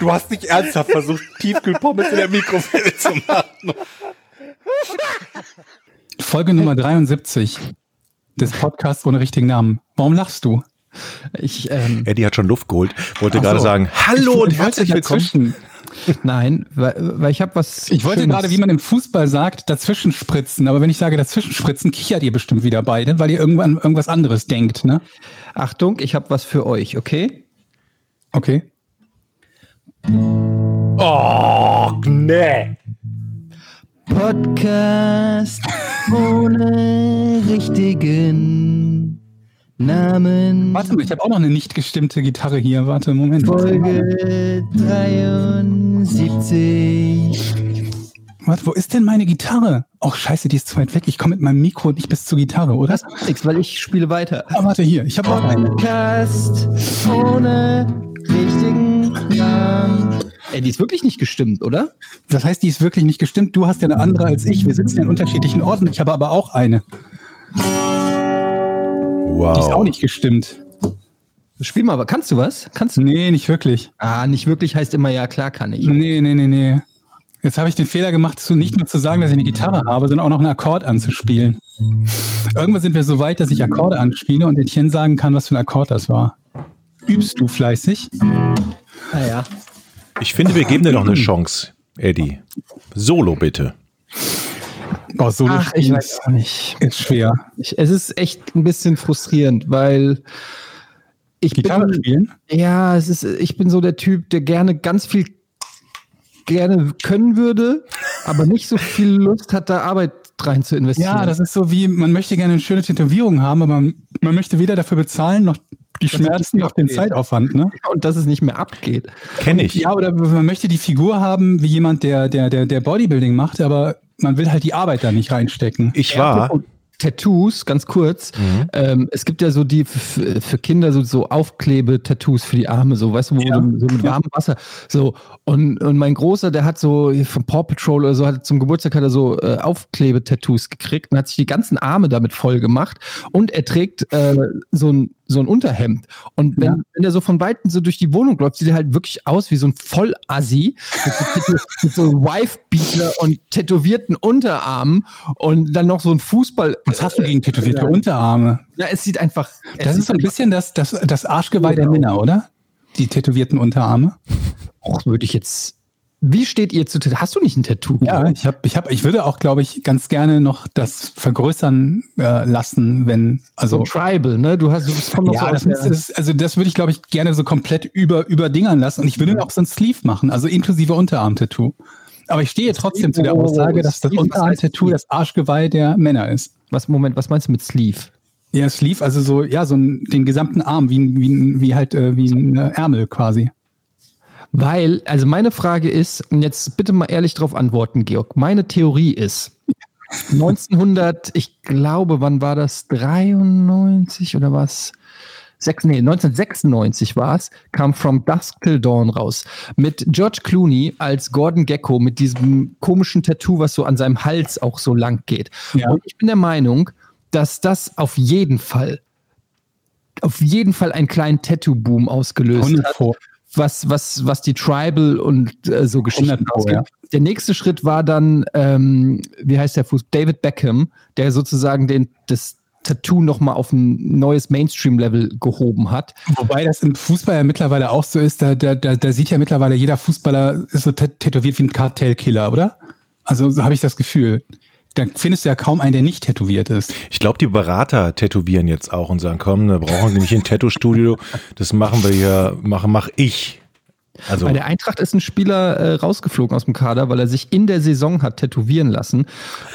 Du hast nicht ernsthaft versucht, Tiefkühlpommes in der Mikrowelle zu machen. Folge Nummer 73 des Podcasts ohne richtigen Namen. Warum lachst du? Ich, ähm, Eddie hat schon Luft geholt, wollte gerade so. sagen, hallo Ich und wollte herzlich willkommen. nein, weil, weil ich habe was. Ich wollte Schönes. gerade, wie man im Fußball sagt, dazwischen spritzen. Aber wenn ich sage dazwischen spritzen, kichert ihr bestimmt wieder beide, weil ihr irgendwann irgendwas anderes denkt, ne? Achtung, ich habe was für euch, okay? Okay. Oh, nee. Podcast ohne richtigen Namen. Warte mal, ich habe auch noch eine nicht gestimmte Gitarre hier. Warte, Moment. Folge 73. Warte, wo ist denn meine Gitarre? Oh, scheiße, die ist zu weit weg. Ich komme mit meinem Mikro nicht bis zur Gitarre, oder? Das macht nichts, weil ich spiele weiter. Ah, warte, hier. Ich habe auch eine. Podcast ohne richtigen Namen. Ey, die ist wirklich nicht gestimmt, oder? Das heißt, die ist wirklich nicht gestimmt. Du hast ja eine andere als ich. Wir sitzen in unterschiedlichen Orten. Ich habe aber auch eine. Die ist auch Wow. nicht gestimmt. Spiel mal, aber kannst du was? Kannst du? Nee, nicht wirklich. Ah, nicht wirklich heißt immer ja, klar kann ich. Nee, nee, nee, nee. Jetzt habe ich den Fehler gemacht, zu nicht nur zu sagen, dass ich eine Gitarre habe, sondern auch noch einen Akkord anzuspielen. Irgendwann sind wir so weit, dass ich Akkorde anspiele und Etienne sagen kann, was für ein Akkord das war. Übst du fleißig? Ah ja. Ich finde, wir geben dir noch eine Chance, Eddie. Solo bitte. Oh, so Ach, ich weiß auch nicht. ist schwer. Ich, es ist echt ein bisschen frustrierend, weil ich Gitarre bin, spielen? ja, es ist, ich bin so der Typ, der gerne ganz viel gerne können würde, aber nicht so viel Lust hat, da Arbeit rein zu investieren. Ja, das ist so wie, man möchte gerne eine schöne Tätowierung haben, aber man, man möchte weder dafür bezahlen, noch die Schmerzen, noch den. Zeitaufwand, ne? und dass es nicht mehr abgeht. Kenne ich. Ja, oder man möchte die Figur haben, wie jemand, der, der, der, der Bodybuilding macht, aber man will halt die Arbeit da nicht reinstecken. Ich war. Tattoos, ganz kurz. Ähm, es gibt ja so die für Kinder so, so Aufklebe-Tattoos für die Arme, so, weißt du, wo Ja. du so mit warmem Wasser. So, und, und mein Großer, der hat so von Paw Patrol oder so, hat zum Geburtstag hat er so äh, Aufklebe-Tattoos gekriegt und hat sich die ganzen Arme damit voll gemacht. Und er trägt äh, so ein so ein Unterhemd. Und wenn, Ja. wenn der so von Weitem so durch die Wohnung läuft, sieht er halt wirklich aus wie so ein Vollassi mit mit so Wife-Beater und tätowierten Unterarmen und dann noch so ein Fußball. Was hast du gegen tätowierte Ja. Unterarme? Ja, es sieht einfach. Das es ist so ein bisschen das, das, das Arschgeweih der Männer, oder? Die tätowierten Unterarme. einfach- würde ich jetzt. Wie steht ihr zu Tattoo? Hast du nicht ein Tattoo? Ja, ich habe, ich habe, ich würde auch, glaube ich, ganz gerne noch das vergrößern äh, lassen, wenn, So also Tribal, ne? Du hast, du bist so ja, das ist, also das würde ich, glaube ich, gerne so komplett über überdingern lassen. Und ich würde mir auch so ein Sleeve machen, also inklusive Unterarm-Tattoo. Aber ich stehe trotzdem zu der Aussage, dass das Unterarm-Tattoo das Arschgeweih der Männer ist. was, Moment, was meinst du mit Sleeve? Ja, Sleeve, also so, ja, so den gesamten Arm, wie, ein- wie, wie halt, äh, wie ein äh, Ärmel quasi. Weil, also meine Frage ist, und jetzt bitte mal ehrlich darauf antworten, Georg. Meine Theorie ist, 1900, ich glaube, wann war das? 93 oder was? Sechs, nee, 1996 war es, kam From Dusk Till Dawn raus. Mit George Clooney als Gordon Gecko mit diesem komischen Tattoo, was so an seinem Hals auch so lang geht. Ja. Und ich bin der Meinung, dass das auf jeden Fall, auf jeden Fall einen kleinen Tattoo-Boom ausgelöst 100 hat. Was, was, was die Tribal und äh, so Geschichten 100 Pro, ausgeht. ja. Der nächste Schritt war dann, ähm, wie heißt der Fuß? David Beckham, der sozusagen den, das Tattoo nochmal auf ein neues Mainstream-Level gehoben hat. Wobei das im Fußball ja mittlerweile auch so ist, da, da, da, da sieht ja mittlerweile jeder Fußballer ist so tät- tätowiert wie ein Kartellkiller, oder? Also so habe ich das Gefühl. Da findest du ja kaum einen, der nicht tätowiert ist. Ich glaube, die Berater tätowieren jetzt auch und sagen, komm, da brauchen wir nicht ein Tattoo-Studio. Das machen wir hier, mache mach ich. Also Bei der Eintracht ist ein Spieler äh, rausgeflogen aus dem Kader, weil er sich in der Saison hat tätowieren lassen.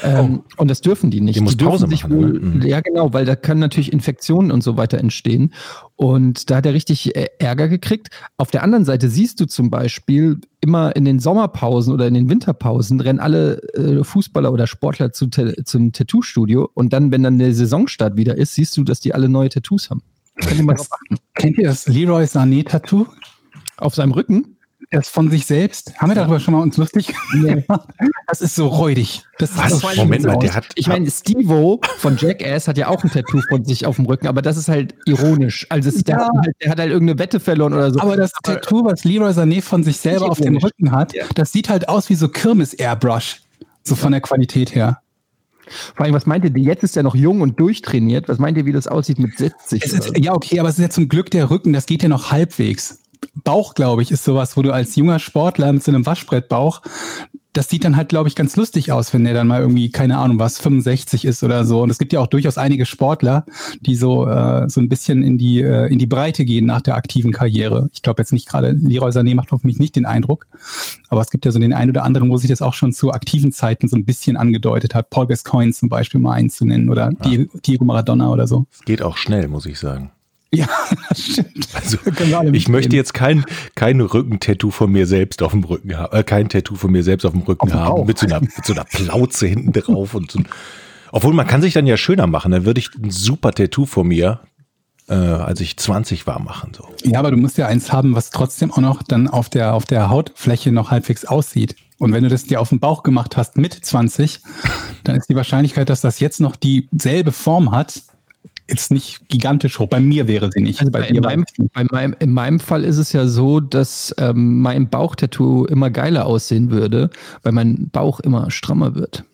Ähm, Und das dürfen die nicht. Die muss dürfen Pause sich machen, wohl, ne? Mhm. Ja, genau, weil da können natürlich Infektionen und so weiter entstehen. Und da hat er richtig äh, Ärger gekriegt. Auf der anderen Seite siehst du zum Beispiel immer in den Sommerpausen oder in den Winterpausen rennen alle äh, Fußballer oder Sportler zu, zum Tattoo-Studio. Und dann, wenn dann der Saisonstart wieder ist, siehst du, dass die alle neue Tattoos haben. Kennt ihr das Leroy Sané-Tattoo? Auf seinem Rücken? Das von sich selbst? Haben wir darüber schon mal uns lustig gemacht? Das ist so räudig. Das Was? ist Moment mal, der hat. Ich meine, Steve-O von Jackass hat ja auch ein Tattoo von sich auf dem Rücken, aber das ist halt ironisch. Also es, der, Ja. hat halt, der hat halt irgendeine Wette verloren oder so. Aber das Tattoo, was Leroy Sané von sich selber auf dem. Rücken hat, das sieht halt aus wie so Kirmes-Airbrush. So von der Qualität her. Vor allem, was meint ihr, die- jetzt ist er noch jung und durchtrainiert. Was meint ihr, wie das aussieht mit 70? Es ist, ja, okay, aber es ist ja zum Glück der Rücken, das geht ja noch halbwegs. Bauch, glaube ich, ist sowas, wo du als junger Sportler mit so einem Waschbrettbauch, das sieht dann halt, glaube ich, ganz lustig aus, wenn der dann mal irgendwie, keine Ahnung was, 65 ist oder so. Und es gibt ja auch durchaus einige Sportler, die so, äh, so ein bisschen in die, äh, in die Breite gehen nach der aktiven Karriere. Ich glaube jetzt nicht gerade, Leroy Sané macht auf mich nicht den Eindruck. Aber es gibt ja so den einen oder anderen, wo sich das auch schon zu aktiven Zeiten so ein bisschen angedeutet hat. Paul Gascoigne zum Beispiel mal einzunennen oder Diego, Diego Maradona oder so. Es geht auch schnell, muss ich sagen. Ja, das stimmt. Also, ich möchte jetzt kein, kein Rückentattoo von mir selbst auf dem Rücken haben, äh, kein Tattoo von mir selbst auf dem Rücken dem haben, Bauch. mit so, einer, mit so einer Plauze hinten drauf und so. Obwohl man kann sich dann ja schöner machen. Dann würde ich ein super Tattoo von mir, äh, als ich 20 war, machen. So. Ja, aber du musst ja eins haben, was trotzdem auch noch dann auf der, auf der Hautfläche noch halbwegs aussieht. Und wenn du das dir auf den Bauch gemacht hast mit 20, dann ist die Wahrscheinlichkeit, dass das jetzt noch dieselbe Form hat, jetzt nicht gigantisch hoch. Bei mir wäre sie nicht. Also bei in, meinem, bei meinem, in meinem Fall ist es ja so, dass ähm, mein Bauchtattoo immer geiler aussehen würde, weil mein Bauch immer strammer wird.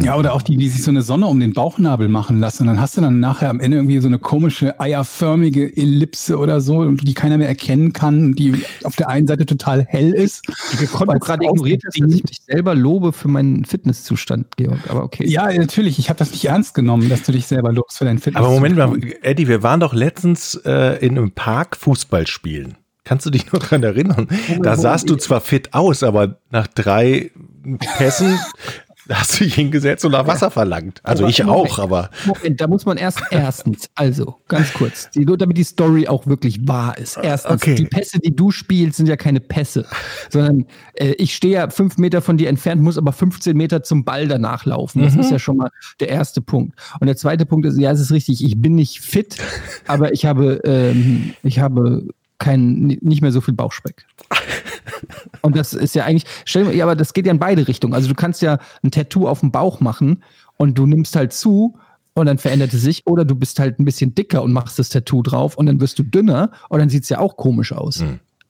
Ja, oder auch die, die sich so eine Sonne um den Bauchnabel machen lassen. Und dann hast du dann nachher am Ende irgendwie so eine komische eierförmige Ellipse oder so, die keiner mehr erkennen kann, die auf der einen Seite total hell ist. Ich konnte gerade ignoriert, dass ich dich selber lobe für meinen Fitnesszustand, Georg. Aber okay. Ja, natürlich. Ich habe das nicht ernst genommen, dass du dich selber lobst für dein Fitness. Aber Moment mal, Eddie, wir waren doch letztens äh, in einem Park Fußball spielen. Kannst du dich noch dran erinnern? Da sahst du zwar fit aus, aber nach drei Pässen hast du dich hingesetzt und nach Wasser verlangt. Also Aber ich Moment. auch, aber Moment, da muss man erst erstens, also ganz kurz, die, nur damit die Story auch wirklich wahr ist. Erstens, Okay. die Pässe, die du spielst, sind ja keine Pässe, sondern äh, ich stehe ja fünf Meter von dir entfernt, muss aber 15 Meter zum Ball danach laufen. Das ist ja schon mal der erste Punkt. Und der zweite Punkt ist, ja, es ist richtig, ich bin nicht fit, aber ich habe, ähm, ich habe kein, nicht mehr so viel Bauchspeck. Und das ist ja eigentlich, stell dir, ja, aber das geht ja in beide Richtungen. Also du kannst ja ein Tattoo auf dem Bauch machen und du nimmst halt zu und dann verändert es sich oder du bist halt ein bisschen dicker und machst das Tattoo drauf und dann wirst du dünner und dann sieht es ja auch komisch aus.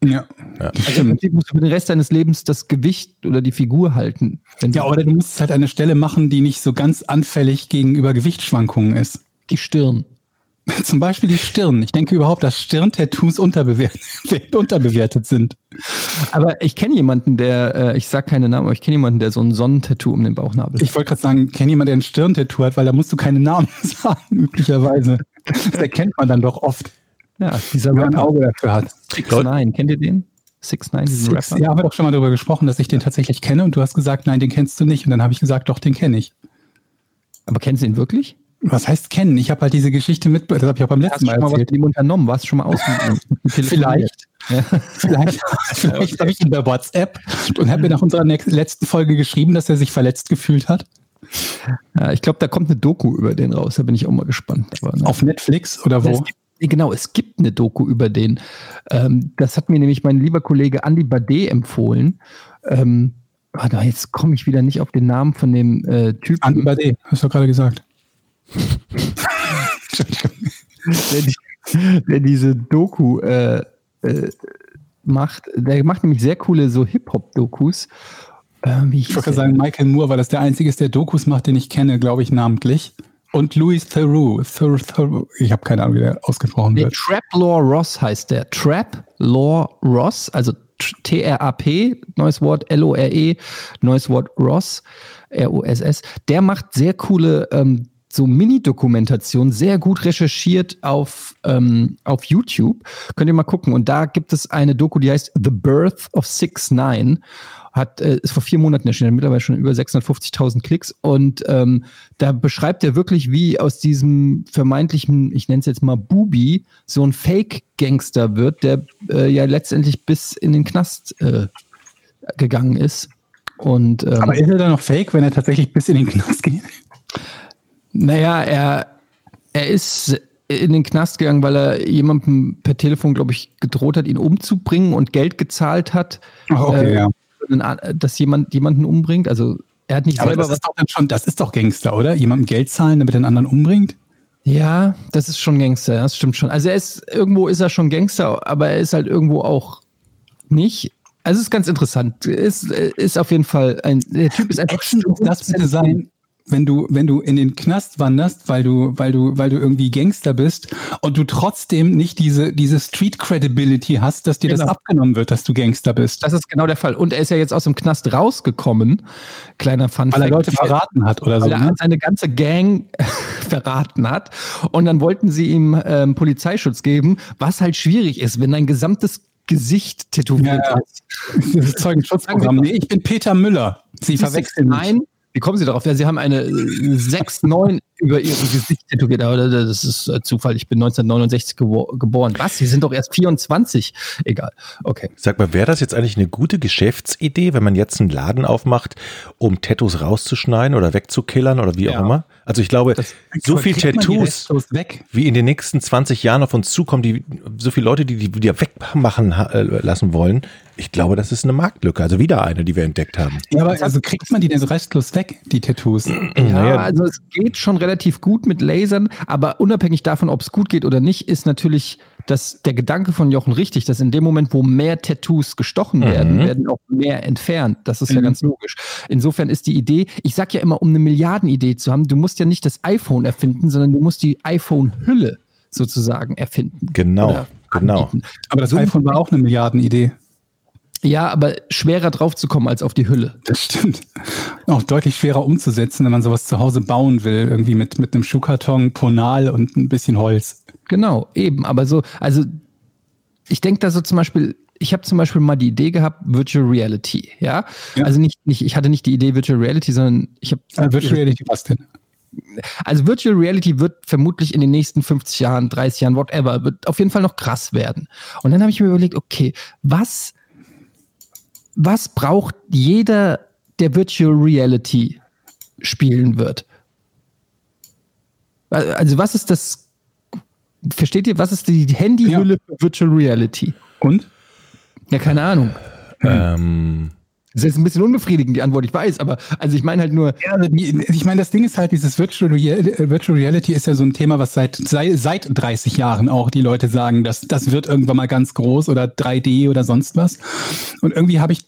Ja. Also im Prinzip musst du für den Rest deines Lebens das Gewicht oder die Figur halten. Wenn Ja, oder du musst es halt eine Stelle machen, die nicht so ganz anfällig gegenüber Gewichtsschwankungen ist. die Stirn. Zum Beispiel die Stirn. Ich denke überhaupt, dass Stirntattoos unterbewertet, unterbewertet sind. Aber ich kenne jemanden, der, äh, ich sag keine Namen, aber ich kenne jemanden, der so ein Sonnentattoo um den Bauchnabel hat. Ich wollte gerade sagen, kenn jemand, der ein Stirntattoo hat, weil da musst du keine Namen sagen, üblicherweise. Das erkennt man dann doch oft, Ja, dieser man ein Rapper. Auge dafür hat. Six Nine, kennt ihr den? Six Nine, diesen Six, Rapper? ja, haben wir doch schon mal darüber gesprochen, dass ich den tatsächlich kenne und du hast gesagt, nein, den kennst du nicht. Und dann habe ich gesagt, doch, den kenne ich. Aber kennst du ihn wirklich? Was heißt kennen? Ich habe halt diese Geschichte mit, das habe ich auch beim Hast letzten du Mal schon mal was mit ihm unternommen? Warst du schon mal aus? Vielleicht. Ja. Vielleicht, vielleicht habe ich ihn bei WhatsApp und habe mir nach unserer letzten Folge geschrieben, dass er sich verletzt gefühlt hat. Ja, ich glaube, da kommt eine Doku über den raus. Da bin ich auch mal gespannt. Aber, ne. Auf Netflix oder wo? genau, es gibt eine Doku über den. Ähm, das hat mir nämlich mein lieber Kollege Andy Bade empfohlen. Ähm, warte, jetzt komme ich wieder nicht auf den Namen von dem äh, Typen. An über D, hast du gerade gesagt. Der, der diese Doku äh, äh, macht. Der macht nämlich sehr coole so Hip-Hop-Dokus. Äh, wie Ich der? sagen, Michael Moore, weil das der einzige ist, der Dokus macht, den ich kenne, glaube ich, namentlich. Und Louis Theroux. Thur, Thur, ich habe keine Ahnung, wie der ausgesprochen Nee, wird. Trap Law Ross heißt der. Trap Law Ross, also T-R-A-P, neues Wort, L-O-R-E, neues Wort Ross, R-O-S-S. Der macht sehr coole ähm, so Mini-Dokumentation, sehr gut recherchiert auf, ähm, auf YouTube. Könnt ihr mal gucken. Und da gibt es eine Doku, die heißt The Birth of Six Nine. Hat, äh, ist vor vier Monaten erschienen, mittlerweile schon über 650.000 Klicks. Und ähm, da beschreibt er wirklich, wie aus diesem vermeintlichen, ich nenne es jetzt mal Bubi, so ein Fake-Gangster wird, der äh, ja letztendlich bis in den Knast äh, gegangen ist. Und, ähm, Aber ist er dann noch fake, wenn er tatsächlich bis in den Knast geht? Naja, er, er ist in den Knast gegangen, weil er jemandem per Telefon, glaube ich, gedroht hat, ihn umzubringen und Geld gezahlt hat, Ach, okay, äh, ja. dass jemand jemanden umbringt. Also er hat nicht Aber selber das was. ist, doch dann schon, das ist doch Gangster, oder? Jemandem Geld zahlen, damit er den anderen umbringt? Ja, das ist schon Gangster, das stimmt schon. Also er ist, irgendwo ist er schon Gangster, aber er ist halt irgendwo auch nicht. Also es ist ganz interessant. Ist, ist auf jeden Fall ein, der Typ ist einfach Ätzend das bitte sein, wenn du, wenn du in den Knast wanderst, weil du, weil du, weil du irgendwie Gangster bist und du trotzdem nicht diese, diese Street Credibility hast, dass dir das Genau. abgenommen wird, dass du Gangster bist. Das ist genau der Fall. Und er ist ja jetzt aus dem Knast rausgekommen. Kleiner Fun Weil er Leute verraten hat oder so. weil er Ne? seine ganze Gang verraten hat. Und dann wollten sie ihm ähm, Polizeischutz geben, was halt schwierig ist, wenn dein gesamtes Gesicht tätowiert Ja, ist. Das ist Zeugenschutzprogramm. Nee, ich bin Peter Müller. Sie verwechseln mich. Nein. Wie kommen Sie darauf? Ja, Sie haben eine äh, 6-9 über Ihrem Gesicht tätowiert. Aber das ist äh, Zufall. Ich bin 1969 gebo geboren. Was? Sie sind doch erst 24. Egal. Okay. Sag mal, wäre das jetzt eigentlich eine gute Geschäftsidee, wenn man jetzt einen Laden aufmacht, um Tattoos rauszuschneiden oder wegzukillern oder wie Ja. auch immer? Also ich glaube, so viel Tattoos, wie in den nächsten 20 Jahren auf uns zukommen, die so viele Leute, die die wieder wegmachen äh, lassen wollen, ich glaube, das ist eine Marktlücke. Also wieder eine, die wir entdeckt haben. Ja, aber also kriegt man die denn restlos weg, die Tattoos? Ja, Naja. also es geht schon relativ gut mit Lasern, aber unabhängig davon, ob es gut geht oder nicht, ist natürlich das, der Gedanke von Jochen richtig, dass in dem Moment, wo mehr Tattoos gestochen werden, werden auch mehr entfernt. Das ist ja Mhm. ganz logisch. Insofern ist die Idee, ich sag ja immer, um eine Milliardenidee zu haben, du musst ja nicht das iPhone erfinden, sondern du musst die iPhone-Hülle sozusagen erfinden. Genau, genau. Aber das iPhone war auch eine Milliardenidee. Ja, aber schwerer drauf zu kommen als auf die Hülle. Das stimmt. Auch deutlich schwerer umzusetzen, wenn man sowas zu Hause bauen will. Irgendwie mit, mit einem Schuhkarton, Ponal und ein bisschen Holz. Genau, eben. Aber so, also ich denke da so zum Beispiel, ich habe zum Beispiel mal die Idee gehabt, Virtual Reality, ja. Ja. Also nicht, nicht, ich hatte nicht die Idee Virtual Reality, sondern ich habe. Äh, Virtual Reality, was denn? Also Virtual Reality wird vermutlich in den nächsten 50 Jahren, 30 Jahren, whatever, wird auf jeden Fall noch krass werden. Und dann habe ich mir überlegt, okay, was, was braucht jeder, der Virtual Reality spielen wird? Also was ist das, versteht ihr, was ist die Handyhülle für Virtual Reality? Und? Ja, keine Ahnung. Ähm, Das ist ein bisschen unbefriedigend, die Antwort, ich weiß, aber also ich meine halt nur, Ja, also ich meine, das Ding ist halt, dieses Virtual, Real, äh, Virtual Reality ist ja so ein Thema, was seit, sei, seit 30 Jahren auch die Leute sagen, dass das wird irgendwann mal ganz groß oder 3D oder sonst was. Und irgendwie habe ich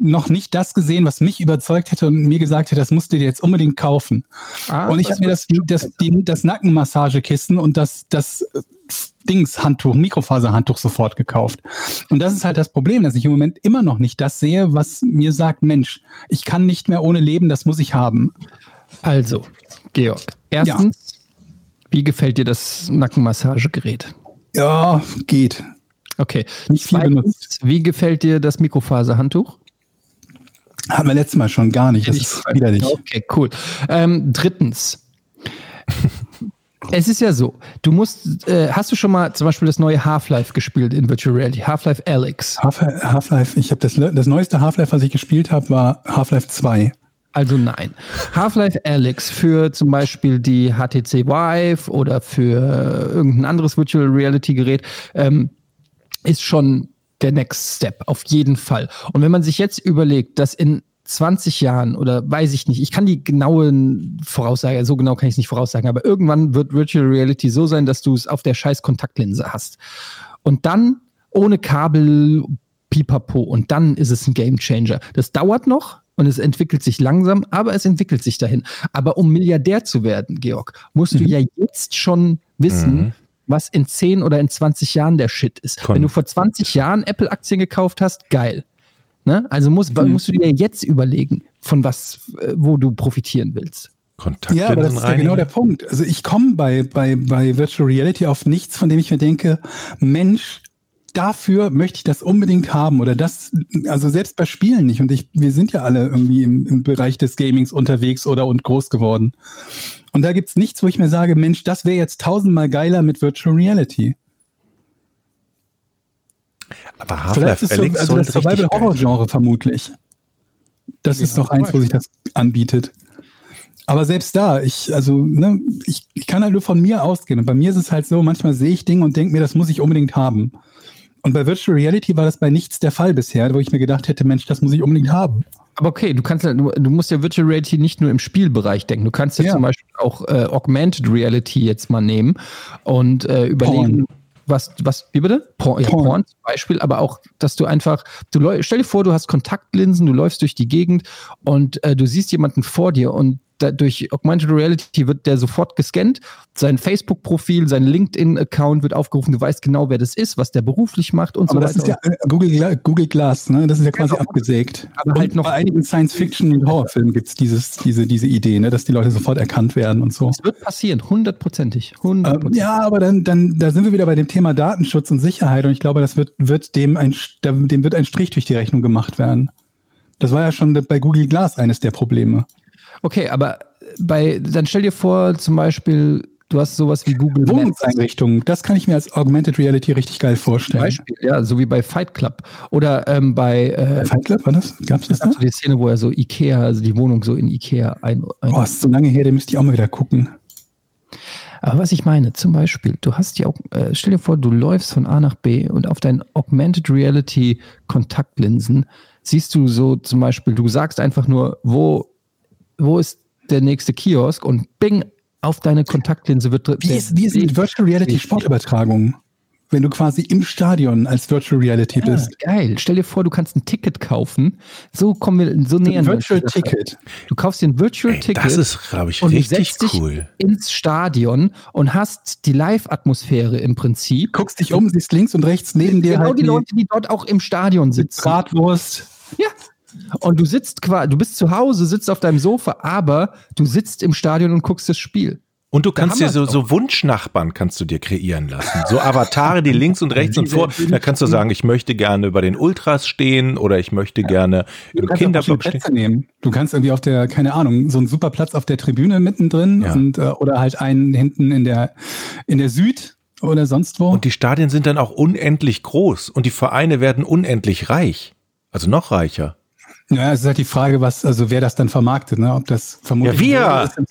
noch nicht das gesehen, was mich überzeugt hätte und mir gesagt hätte, das musst du dir jetzt unbedingt kaufen. ah, und ich habe mir das, das, die, das Nackenmassagekissen und das, das äh, Dings-Handtuch, Mikrofaserhandtuch sofort gekauft. Und das ist halt das Problem, dass ich im Moment immer noch nicht das sehe, was mir sagt, Mensch, ich kann nicht mehr ohne leben, das muss ich haben. Also, Georg, erstens, wie gefällt dir das Nackenmassagegerät? Ja, geht. Okay. Nicht viel Zweitens, benutzt. Wie gefällt dir das Mikrofaserhandtuch? Hatten wir letztes Mal schon gar nicht. Das ist widerlich. Okay, cool. Ähm, drittens. Es ist ja so, du musst, äh, hast du schon mal zum Beispiel das neue Half-Life gespielt in Virtual Reality? Half-Life. Half- Half-Life, ich habe das, das neueste Half-Life, was ich gespielt habe, war Half-Life 2. Also nein. Half-Life Alyx für zum Beispiel die HTC Vive oder für irgendein anderes Virtual Reality Gerät ähm, ist schon der Next Step, auf jeden Fall. Und wenn man sich jetzt überlegt, dass in 20 Jahren oder weiß ich nicht, ich kann die genauen Voraussagen, so genau kann ich es nicht voraussagen, aber irgendwann wird Virtual Reality so sein, dass du es auf der scheiß Kontaktlinse hast. Und dann ohne Kabel, pipapo, und dann ist es ein Game Changer. Das dauert noch und es entwickelt sich langsam, aber es entwickelt sich dahin. Aber um Milliardär zu werden, Georg, musst du ja jetzt schon wissen, Mhm. Was in 10 oder in 20 Jahren der Shit ist. Kon- Wenn du vor 20 Jahren Apple-Aktien gekauft hast, geil. Ne? Also musst, musst du dir jetzt überlegen, von was, äh, wo du profitieren willst. Kontaktlinsen Ja, aber das ist ja genau der Punkt. Also ich komme bei, bei, bei Virtual Reality auf nichts, von dem ich mir denke, Mensch, dafür möchte ich das unbedingt haben oder das, also selbst bei Spielen nicht. Und ich, wir sind ja alle irgendwie im, im Bereich des Gamings unterwegs oder und groß geworden. Und da gibt's nichts, wo ich mir sage, Mensch, das wäre jetzt tausendmal geiler mit Virtual Reality. Aber Half-Life ist so, also das Survival-Horror-Genre vermutlich. Das ist doch eins, wo sich das anbietet. Aber selbst da, ich, also, ne, ich, ich kann halt nur von mir ausgehen. Und bei mir ist es halt so, manchmal sehe ich Dinge und denke mir, das muss ich unbedingt haben. Und bei Virtual Reality war das bei nichts der Fall bisher, wo ich mir gedacht hätte, Mensch, das muss ich unbedingt haben. Aber okay, du kannst ja, du, du musst ja Virtual Reality nicht nur im Spielbereich denken. Du kannst ja, Ja. zum Beispiel auch äh, Augmented Reality jetzt mal nehmen und äh, überlegen, was, was, wie bitte? Porn, ja, Porn. Porn zum Beispiel, aber auch, dass du einfach, du stell dir vor, du hast Kontaktlinsen, du läufst durch die Gegend und äh, du siehst jemanden vor dir und da, durch Augmented Reality wird der sofort gescannt, sein Facebook-Profil, sein LinkedIn-Account wird aufgerufen, du weißt genau, wer das ist, was der beruflich macht und Aber so das weiter. ist ja Google, Gla- Google Glass, ne? Das ist ja quasi Genau. abgesägt. Aber Und halt noch- bei einigen Science-Fiction- und Horrorfilmen gibt's dieses, diese, diese Idee, ne? dass die Leute sofort erkannt werden und so. Es wird passieren, hundertprozentig. Ähm, hundertprozentig. ja, aber dann, dann, da sind wir wieder bei dem Thema Datenschutz und Sicherheit und ich glaube, das wird, wird dem ein, dem wird ein Strich durch die Rechnung gemacht werden. Das war ja schon bei Google Glass eines der Probleme. Okay, aber bei, dann stell dir vor, zum Beispiel, du hast sowas wie Google. Wohnungseinrichtungen, das kann ich mir als Augmented Reality richtig geil vorstellen. Beispiel, ja, so wie bei Fight Club. Oder ähm, bei, äh, Fight Club, war das? Gab's das da? du die Szene, wo er so Ikea, also die Wohnung so in Ikea ein. ein Oh, ist so lange her, den müsste ich auch mal wieder gucken. Aber was ich meine, zum Beispiel, du hast ja auch, äh, stell dir vor, du läufst von A nach B und auf deinen Augmented Reality Kontaktlinsen siehst du so zum Beispiel, du sagst einfach nur, wo, wo ist der nächste Kiosk und bing, auf deine Kontaktlinse wird Wie ist, wie ist mit Virtual Reality Sportübertragung? Wenn du quasi im Stadion als Virtual Reality Ja, bist. geil. Stell dir vor, du kannst ein Ticket kaufen. So kommen wir, so nähern wir uns Virtual. Ticket. Du kaufst dir ein Virtual Ey, Ticket das ist, glaube ich, und richtig setzt dich cool. ins Stadion und hast die Live-Atmosphäre im Prinzip. Guckst dich um, siehst links und rechts neben dir Genau halt die Leute, die dort auch im Stadion sitzen. Bratwurst. Ja. Und du sitzt quasi, du bist zu Hause, sitzt auf deinem Sofa, aber du sitzt im Stadion und guckst das Spiel. Und du kannst dir so, so Wunschnachbarn kannst du dir kreieren lassen. So Avatare, die links und rechts und vor. Da kannst du sagen, ich möchte gerne bei den Ultras stehen oder ich möchte gerne Du im Kinderblock stehen. Nehmen. Du kannst irgendwie auf der, keine Ahnung, so einen super Platz auf der Tribüne mittendrin Ja. und, äh, oder halt einen hinten in der, in der Süd oder sonst wo. Und die Stadien sind dann auch unendlich groß und die Vereine werden unendlich reich. Also noch reicher. Ja, es ist halt die Frage, was, also wer das dann vermarktet, ne? Ob das vermutlich. Ja, wir!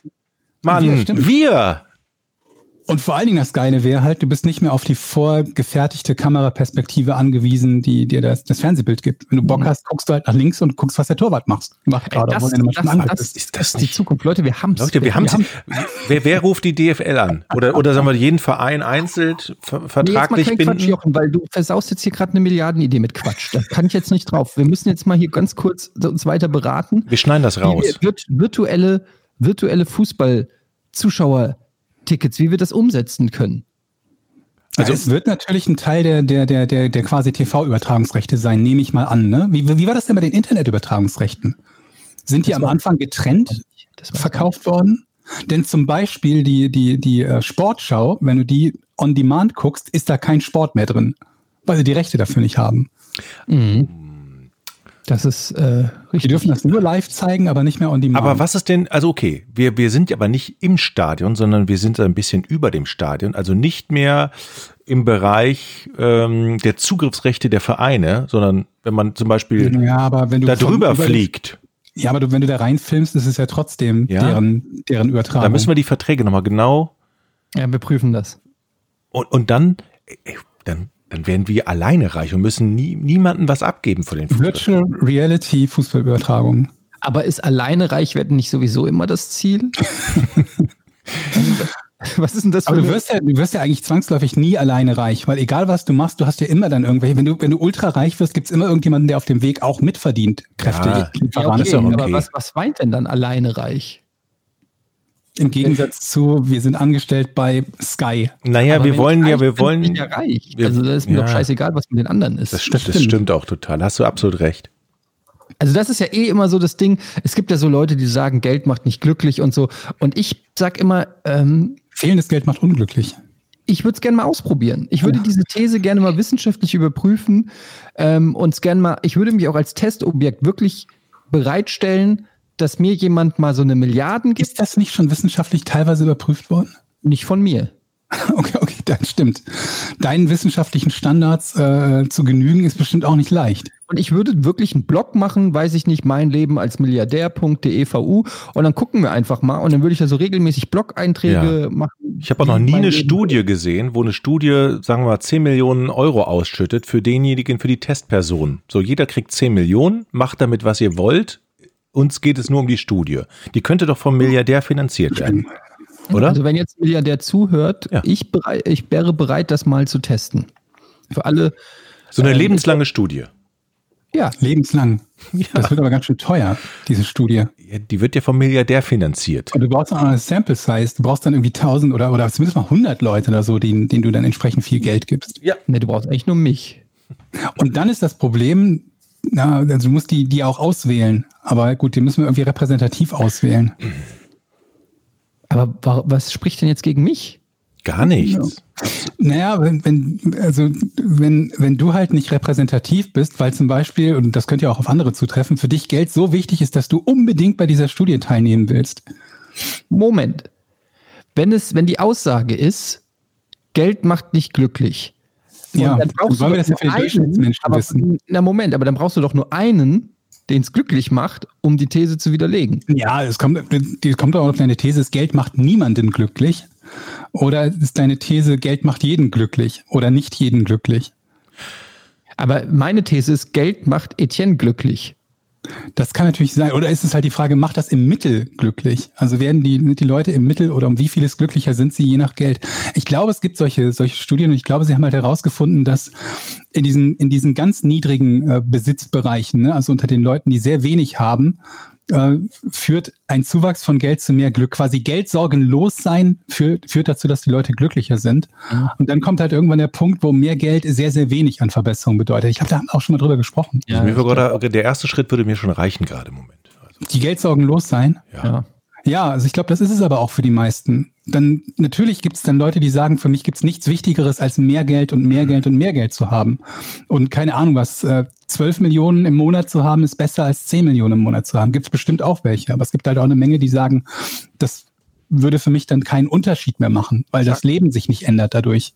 Mann, Ja, stimmt. wir! Und vor allen Dingen das Geile wäre halt, du bist nicht mehr auf die vorgefertigte Kameraperspektive angewiesen, die dir das, das Fernsehbild gibt. Wenn du Bock hast, guckst du halt nach links und guckst, was der Torwart macht. Macht gerade, das, das, das, ist. Ist das die nicht- Zukunft. Leute, wir haben es. Leute, wir haben wer, wer ruft die DFL an? Oder, oder sagen wir jeden Verein einzeln ver Nee, jetzt mal vertraglich kein Quatsch, binden? Jochen, weil du versaust jetzt hier gerade eine Milliardenidee mit Quatsch. Da kann ich jetzt nicht drauf. Wir müssen jetzt mal hier ganz kurz uns weiter beraten. Wir schneiden das wir raus. virt- virtuelle, virtuelle Fußball-Zuschauer-Tickets, wie wir das umsetzen können. Also es wird natürlich ein Teil der, der, der, der, der quasi TV-Übertragungsrechte sein, nehme ich mal an. Ne? Wie, wie war das denn bei den Internetübertragungsrechten? Sind die am Anfang getrennt verkauft worden? Denn zum Beispiel die, die, die äh, Sportschau, wenn du die on demand guckst, ist da kein Sport mehr drin, weil sie die Rechte dafür nicht haben. Mhm. Das ist äh, Die richtig. dürfen das nur live zeigen, aber nicht mehr on demand. Aber was ist denn, also okay, wir, wir sind aber nicht im Stadion, sondern wir sind ein bisschen über dem Stadion, also nicht mehr im Bereich ähm, der Zugriffsrechte der Vereine, sondern wenn man zum Beispiel ja, aber wenn du da drüber über- fliegt, Ja, aber du, wenn du da reinfilmst, ist es ja trotzdem Ja. deren, deren Übertragung. da müssen wir die Verträge nochmal genau Ja, wir prüfen das. und, und dann, äh, dann, dann werden wir alleine reich und müssen nie, niemanden was abgeben von den Fußball. Virtual Reality Fußballübertragung. Aber ist alleine reich werden nicht sowieso immer das Ziel? was ist denn das Aber für du wirst, ja, du wirst ja eigentlich zwangsläufig nie alleine reich, weil egal was du machst, du hast ja immer dann irgendwelche, wenn du, wenn du ultra reich wirst, gibt's immer irgendjemanden, der auf dem Weg auch mitverdient. Kräfte, Ja. ja, okay. aber was, was meint denn dann alleine reich? Im Gegensatz zu, wir sind angestellt bei Sky. Naja, Aber wir wollen ja, wir bin, wollen, bin ich ja reich. wir- also das ist mir ja. doch scheißegal, was mit den anderen ist. das stimmt, das stimmt. stimmt auch total, hast du absolut recht. Also das ist ja eh immer so das Ding. Es gibt ja so Leute, die sagen, Geld macht nicht glücklich und so. Und ich sag immer, ähm, Fehlendes Geld macht unglücklich. ich würde es gerne mal ausprobieren. Ich würde diese These gerne mal wissenschaftlich überprüfen ähm, und es gerne mal, ich würde mich auch als Testobjekt wirklich bereitstellen, dass mir jemand mal so eine Milliarden gibt, Ist das nicht schon wissenschaftlich teilweise überprüft worden? nicht von mir. Okay, okay, das stimmt. Deinen wissenschaftlichen Standards äh, zu genügen, ist bestimmt auch nicht leicht. Und ich würde wirklich einen Blog machen, weiß ich nicht, mein Leben als Milliardär.devu und dann gucken wir einfach mal und dann würde ich da so regelmäßig Blog-Einträge Ja. machen. Ich habe auch noch nie eine Leben Studie gesehen, wo eine Studie, sagen wir mal, 10 Millionen Euro ausschüttet für denjenigen, für die Testperson. So, jeder kriegt 10 Millionen, macht damit, was ihr wollt. Uns geht es nur um die Studie. Die könnte doch vom Milliardär finanziert werden. Oder? Also wenn jetzt ein Milliardär zuhört, Ja. ich, berei ich wäre bereit, das mal zu testen. Für alle, So eine Ähm, lebenslange Studie. ja, Lebenslang. Das wird aber ganz schön teuer, diese Studie. Ja, Die wird ja vom Milliardär finanziert. Und du brauchst auch eine Sample Size. Du brauchst dann irgendwie 1000 oder, oder zumindest mal 100 Leute oder so, denen, denen du dann entsprechend viel Geld gibst. ne, du brauchst eigentlich nur mich. Und dann ist das Problem, na, also du musst die, die auch auswählen. Aber gut, die müssen wir irgendwie repräsentativ auswählen. Aber wa- was spricht denn jetzt gegen mich? Gar nichts. Naja, wenn, wenn, also, wenn, wenn du halt nicht repräsentativ bist, weil zum Beispiel, und das könnte ja auch auf andere zutreffen, für dich Geld so wichtig ist, dass du unbedingt bei dieser Studie teilnehmen willst. Moment. Wenn es, wenn die Aussage ist, Geld macht nicht glücklich. Und Ja, dann brauchst wollen du das ja Durchschnittsmenschen aber, wissen? Na Moment, aber dann brauchst du doch nur einen, den es glücklich macht, um die These zu widerlegen. Ja, es kommt, die kommt auch auf deine These, das Geld macht niemanden glücklich. Oder ist deine These, Geld macht jeden glücklich oder nicht jeden glücklich? Aber meine These ist, Geld macht Etienne glücklich. Das kann natürlich sein. Oder ist es halt die Frage, macht das im Mittel glücklich? Also werden die, die Leute im Mittel oder um wie vieles glücklicher sind sie je nach Geld? Ich glaube, es gibt solche, solche Studien und ich glaube, sie haben halt herausgefunden, dass in diesen, in diesen ganz niedrigen äh, Besitzbereichen, ne, also unter den Leuten, die sehr wenig haben, äh, führt ein Zuwachs von Geld zu mehr Glück. Quasi Geld sorgenlos sein führt, führt dazu, dass die Leute glücklicher sind. Und dann kommt halt irgendwann der Punkt, wo mehr Geld sehr, sehr wenig an Verbesserung bedeutet. Ich habe da auch schon mal drüber gesprochen. Also mir war gerade, der erste Schritt würde mir schon reichen gerade im Moment. Also, Die Geld sorgenlos sein. ja. Ja. Also ich glaube, das ist es aber auch für die meisten. Dann natürlich gibt es dann Leute, die sagen, für mich gibt es nichts Wichtigeres, als mehr Geld und mehr Geld und mehr Geld zu haben. Und keine Ahnung, was äh, 12 Millionen im Monat zu haben, ist besser als 10 Millionen im Monat zu haben. Gibt es bestimmt auch welche. Aber es gibt halt auch eine Menge, die sagen, das würde für mich dann keinen Unterschied mehr machen, weil das Leben sich nicht ändert dadurch.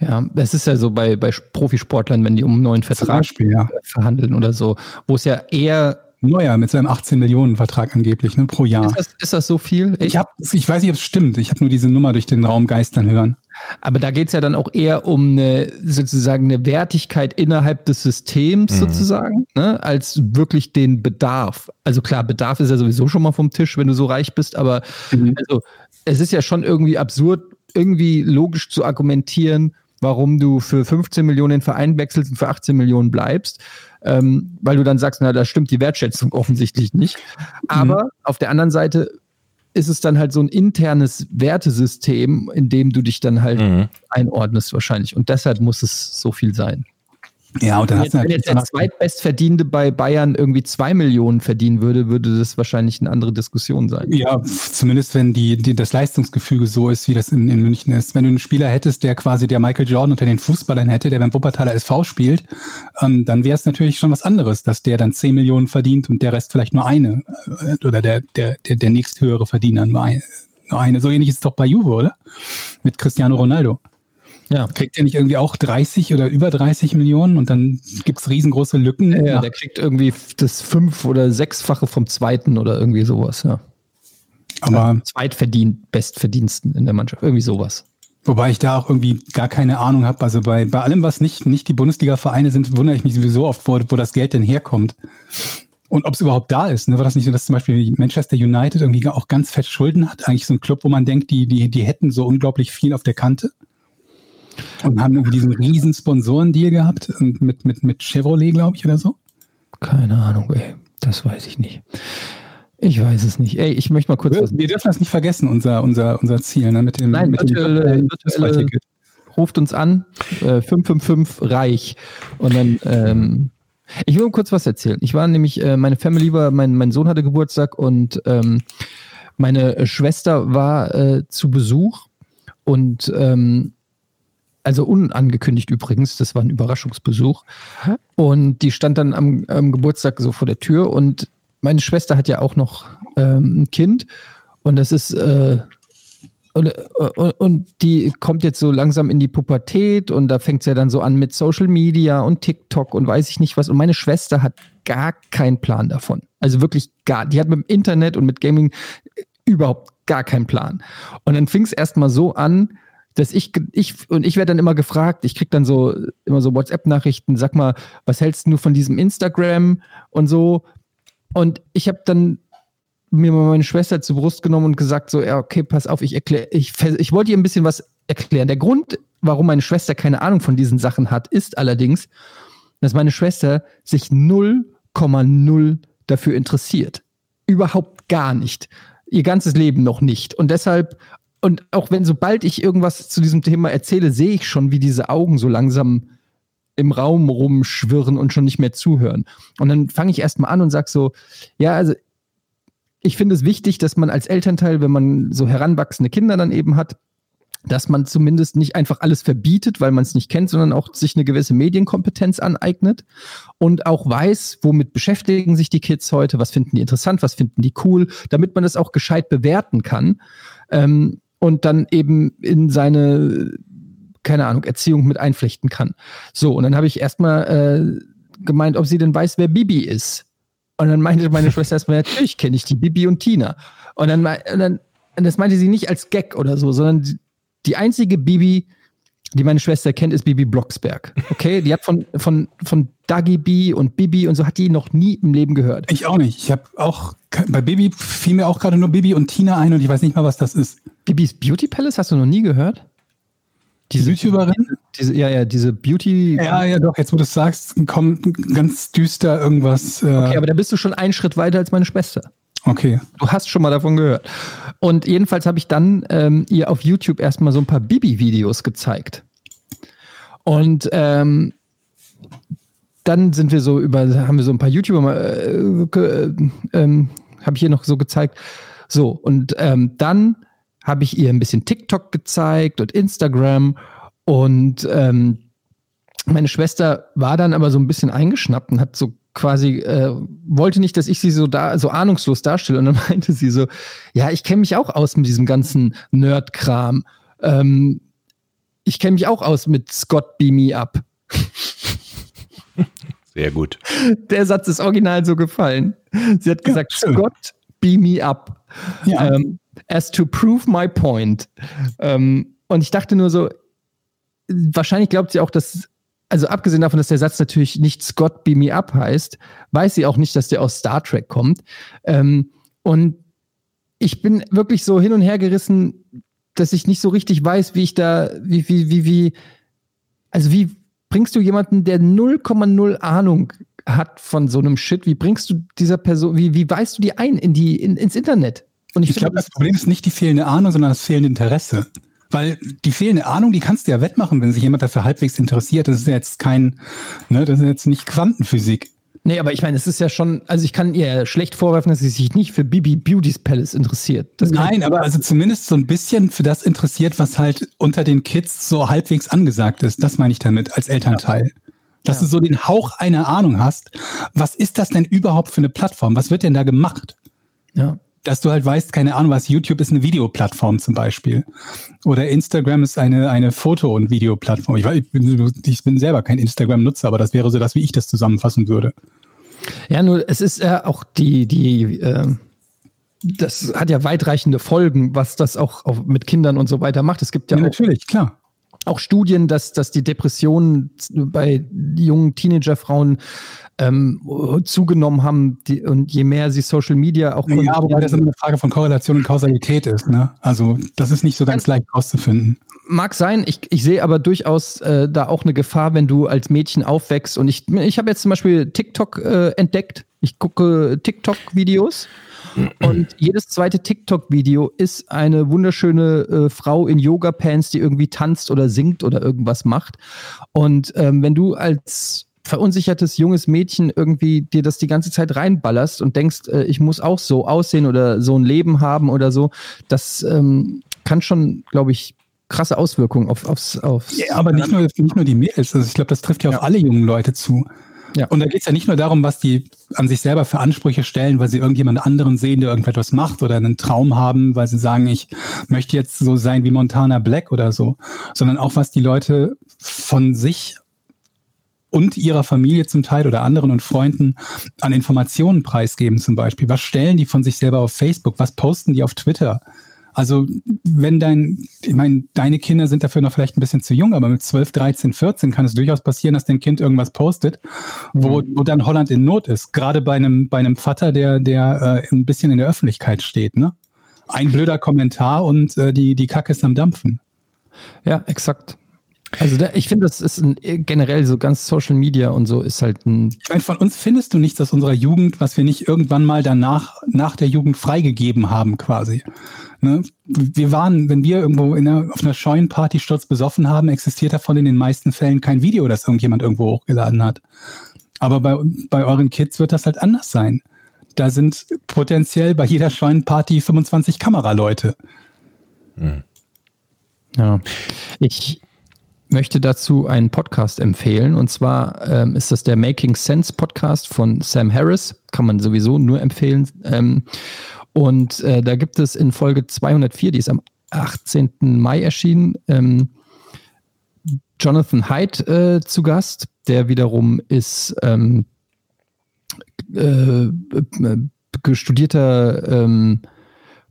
Ja, das ist ja so bei, bei Profisportlern, wenn die um einen neuen Vertrag Beispiel, ja. verhandeln oder so, wo es ja eher. Neuer mit seinem 18 Millionen Vertrag angeblich, ne, pro Jahr. Ist das, ist das so viel? Ich, hab, ich weiß nicht, ob es stimmt. Ich habe nur diese Nummer durch den Raum geistern hören. Aber da geht es ja dann auch eher um eine sozusagen eine Wertigkeit innerhalb des Systems Mhm. sozusagen, ne, als wirklich den Bedarf. Also klar, Bedarf ist ja sowieso schon mal vom Tisch, wenn du so reich bist, aber Mhm. also es ist ja schon irgendwie absurd, irgendwie logisch zu argumentieren, warum du für 15 Millionen den Verein wechselst und für 18 Millionen bleibst, ähm, weil du dann sagst, na, da stimmt die Wertschätzung offensichtlich nicht. Aber auf der anderen Seite ist es dann halt so ein internes Wertesystem, in dem du dich dann halt Mhm. einordnest wahrscheinlich. Und deshalb muss es so viel sein. Ja, und dann Wenn wenn jetzt der zweitbestverdienende bei Bayern irgendwie zwei Millionen verdienen würde, würde das wahrscheinlich eine andere Diskussion sein. Ja, zumindest wenn die, die, das Leistungsgefüge so ist, wie das in, in München ist. Wenn du einen Spieler hättest, der quasi der Michael Jordan unter den Fußballern hätte, der beim Wuppertaler SV spielt, ähm, dann wäre es natürlich schon was anderes, dass der dann 10 Millionen verdient und der Rest vielleicht nur eine. Äh, oder der, der, der, der nächsthöhere Verdiener nur eine. Nur eine. So ähnlich ist es doch bei Juve, oder? Mit Cristiano Ronaldo. Ja. Kriegt er nicht irgendwie auch 30 oder über 30 Millionen und dann gibt's riesengroße Lücken? Ja, der kriegt irgendwie das fünf- oder sechsfache vom zweiten oder irgendwie sowas, ja. aber Zweitverdient, Bestverdiensten in der Mannschaft, irgendwie sowas. Wobei ich da auch irgendwie gar keine Ahnung habe. Also bei, bei allem, was nicht, nicht die Bundesliga-Vereine sind, wundere ich mich sowieso oft, wo, wo das Geld denn herkommt. Und ob es überhaupt da ist. Ne? War das nicht so, dass zum Beispiel Manchester United irgendwie auch ganz fett Schulden hat? Eigentlich so ein Club, wo man denkt, die, die, die hätten so unglaublich viel auf der Kante. Und haben irgendwie diesen riesen Sponsorendeal gehabt und mit, mit, mit Chevrolet, glaube ich, oder so. Keine Ahnung, ey. Das weiß ich nicht. Ich weiß es nicht. Ey, ich möchte mal kurz Wir, was. wir dürfen das nicht vergessen, unser, unser, unser Ziel, ne? mit dem, Nein, mit dem virtuelle- virtuelle- Fußballticket. Ruft uns an, äh, 555 reich. Und dann ähm, Ich will kurz was erzählen. Ich war nämlich, äh, meine Family war, mein, mein Sohn hatte Geburtstag und ähm, meine Schwester war äh, zu Besuch und ähm, also unangekündigt übrigens, das war ein Überraschungsbesuch. Und die stand dann am, am Geburtstag so vor der Tür und meine Schwester hat ja auch noch ähm, ein Kind und das ist äh, und, und, und die kommt jetzt so langsam in die Pubertät und da fängt es ja dann so an mit Social Media und TikTok und weiß ich nicht was. Und meine Schwester hat gar keinen Plan davon. Also wirklich gar. Die hat mit dem Internet und mit Gaming überhaupt gar keinen Plan. Und dann fing es erstmal so an, dass ich, ich und ich werde dann immer gefragt, ich krieg dann so immer so WhatsApp-Nachrichten, sag mal, was hältst du von diesem Instagram und so. Und ich habe dann mir mal meine Schwester zur Brust genommen und gesagt, so, ja, okay, pass auf, ich erkläre, ich, ich wollte ihr ein bisschen was erklären. Der Grund, warum meine Schwester keine Ahnung von diesen Sachen hat, ist allerdings, dass meine Schwester sich 0,0 dafür interessiert. Überhaupt gar nicht. Ihr ganzes Leben noch nicht. Und deshalb, und auch wenn sobald ich irgendwas zu diesem Thema erzähle, sehe ich schon, wie diese Augen so langsam im Raum rumschwirren und schon nicht mehr zuhören. Und dann fange ich erstmal an und sage so, ja, also ich finde es wichtig, dass man als Elternteil, wenn man so heranwachsende Kinder dann eben hat, dass man zumindest nicht einfach alles verbietet, weil man es nicht kennt, sondern auch sich eine gewisse Medienkompetenz aneignet und auch weiß, womit beschäftigen sich die Kids heute, was finden die interessant, was finden die cool, damit man das auch gescheit bewerten kann ähm, und dann eben in seine, keine Ahnung, Erziehung mit einflechten kann. So, und dann habe ich erstmal äh, gemeint, ob sie denn weiß, wer Bibi ist. Und dann meinte meine Schwester erstmal, natürlich kenne ich die Bibi und Tina. Und dann, und dann und das meinte sie nicht als Gag oder so, sondern die, die einzige Bibi, die meine Schwester kennt, ist Bibi Blocksberg. Okay, die hat von, von, von Dagi B und Bibi und so hat die noch nie im Leben gehört. Ich auch nicht. Ich habe auch, bei Bibi fiel mir auch gerade nur Bibi und Tina ein und ich weiß nicht mal, was das ist. Bibis Beauty Palace hast du noch nie gehört? Diese YouTuberin? Diese, ja, ja, diese Beauty. Ja, ja, doch, jetzt wo du es sagst, kommt ganz düster irgendwas. Äh Okay, aber da bist du schon einen Schritt weiter als meine Schwester. Okay. Du hast schon mal davon gehört. Und jedenfalls habe ich dann ähm, ihr auf YouTube erstmal so ein paar Bibi-Videos gezeigt. Und ähm, dann sind wir so über, haben wir so ein paar YouTuber mal, äh, äh, ähm, habe ich ihr noch so gezeigt. So, und ähm, dann habe ich ihr ein bisschen TikTok gezeigt und Instagram und ähm, meine Schwester war dann aber so ein bisschen eingeschnappt und hat so quasi, äh, wollte nicht, dass ich sie so da, so ahnungslos darstelle. Und dann meinte sie so, ja, ich kenne mich auch aus mit diesem ganzen Nerd-Kram. Ähm, ich kenne mich auch aus mit Scott Beam Me Up. Sehr gut. Der Satz ist original so gefallen. Sie hat gesagt, schön. Scott Beam Me Up. Ja. Ähm, as to prove my point. Ähm, und ich dachte nur so, wahrscheinlich glaubt sie auch, dass, also abgesehen davon, dass der Satz natürlich nicht Scott Beam Me Up heißt, weiß sie auch nicht, dass der aus Star Trek kommt. Ähm, und ich bin wirklich so hin und her gerissen, dass ich nicht so richtig weiß, wie ich da, wie, wie, wie, wie, also wie bringst du jemanden, der 0,0 Ahnung hat von so einem Shit, wie bringst du dieser Person, wie, wie weißt du die ein in die, in, ins Internet? Und Ich glaube, das Problem ist nicht die fehlende Ahnung, sondern das fehlende Interesse. Weil die fehlende Ahnung, die kannst du ja wettmachen, wenn sich jemand dafür halbwegs interessiert. Das ist ja jetzt kein, ne, das ist jetzt nicht Quantenphysik. Nee, aber ich meine, es ist ja schon, also ich kann ihr schlecht vorwerfen, dass sie sich nicht für Bibi Beauty's Palace interessiert. Nein, aber also zumindest so ein bisschen für das interessiert, was halt unter den Kids so halbwegs angesagt ist. Das meine ich damit als Elternteil. Dass Ja. du so den Hauch einer Ahnung hast. Was ist das denn überhaupt für eine Plattform? Was wird denn da gemacht? ja. Dass du halt weißt, keine Ahnung, was YouTube ist eine Videoplattform zum Beispiel. Oder Instagram ist eine, eine Foto- und Videoplattform. Ich, ich, bin, ich bin selber kein Instagram-Nutzer, aber das wäre so das, wie ich das zusammenfassen würde. Ja, nur es ist ja auch die, die, äh, das hat ja weitreichende Folgen, was das auch, auch mit Kindern und so weiter macht. Es gibt ja, Ja, auch, natürlich, klar. auch Studien, dass, dass die Depressionen bei jungen Teenagerfrauen ähm, zugenommen haben die, und je mehr sie Social Media auch Ja, wobei das immer eine Frage von Korrelation und Kausalität ist. Ne? Also das ist nicht so ganz leicht rauszufinden. Mag sein, ich, ich sehe aber durchaus äh, da auch eine Gefahr, wenn du als Mädchen aufwächst. Und ich, ich habe jetzt zum Beispiel TikTok äh, entdeckt. Ich gucke TikTok-Videos und jedes zweite TikTok-Video ist eine wunderschöne äh, Frau in Yoga-Pants, die irgendwie tanzt oder singt oder irgendwas macht. Und ähm, wenn du als verunsichertes junges Mädchen irgendwie dir das die ganze Zeit reinballerst und denkst, äh, ich muss auch so aussehen oder so ein Leben haben oder so, das ähm, kann schon, glaube ich, krasse Auswirkungen auf, aufs, aufs Ja, aber nicht nur, nicht nur die Mädels. Also ich glaube, das trifft ja, Ja. auf alle jungen Leute zu. Ja. Und da geht es ja nicht nur darum, was die an sich selber für Ansprüche stellen, weil sie irgendjemand anderen sehen, der irgendetwas macht oder einen Traum haben, weil sie sagen, ich möchte jetzt so sein wie Montana Black oder so, sondern auch, was die Leute von sich und ihrer Familie zum Teil oder anderen und Freunden an Informationen preisgeben zum Beispiel. Was stellen die von sich selber auf Facebook? Was posten die auf Twitter? Also wenn dein, ich meine, deine Kinder sind dafür noch vielleicht ein bisschen zu jung, aber mit 12, 13, 14 kann es durchaus passieren, dass dein Kind irgendwas postet, wo, wo dann Holland in Not ist. Gerade bei einem, bei einem Vater, der, der äh, ein bisschen in der Öffentlichkeit steht. Ne? Ein blöder Kommentar und äh, die, die Kacke ist am Dampfen. Ja, exakt. Also da, ich finde, das ist ein, generell so ganz Social Media und so ist halt ein Ich meine, von uns findest du nichts aus unserer Jugend, was wir nicht irgendwann mal danach, nach der Jugend freigegeben haben, quasi. Ne? Wir waren, wenn wir irgendwo in einer, auf einer Scheunenparty Sturz besoffen haben, existiert davon in den meisten Fällen kein Video, das irgendjemand irgendwo hochgeladen hat. Aber bei, bei euren Kids wird das halt anders sein. Da sind potenziell bei jeder Scheunenparty 25 Kameraleute. Ja. Ich möchte dazu einen Podcast empfehlen. Und zwar ähm, ist das der Making Sense Podcast von Sam Harris. Kann man sowieso nur empfehlen. Ähm, und äh, da gibt es in Folge 204, die ist am 18. Mai erschienen, ähm, Jonathan Haidt äh, zu Gast. Der wiederum ist ähm, äh, studierter ähm,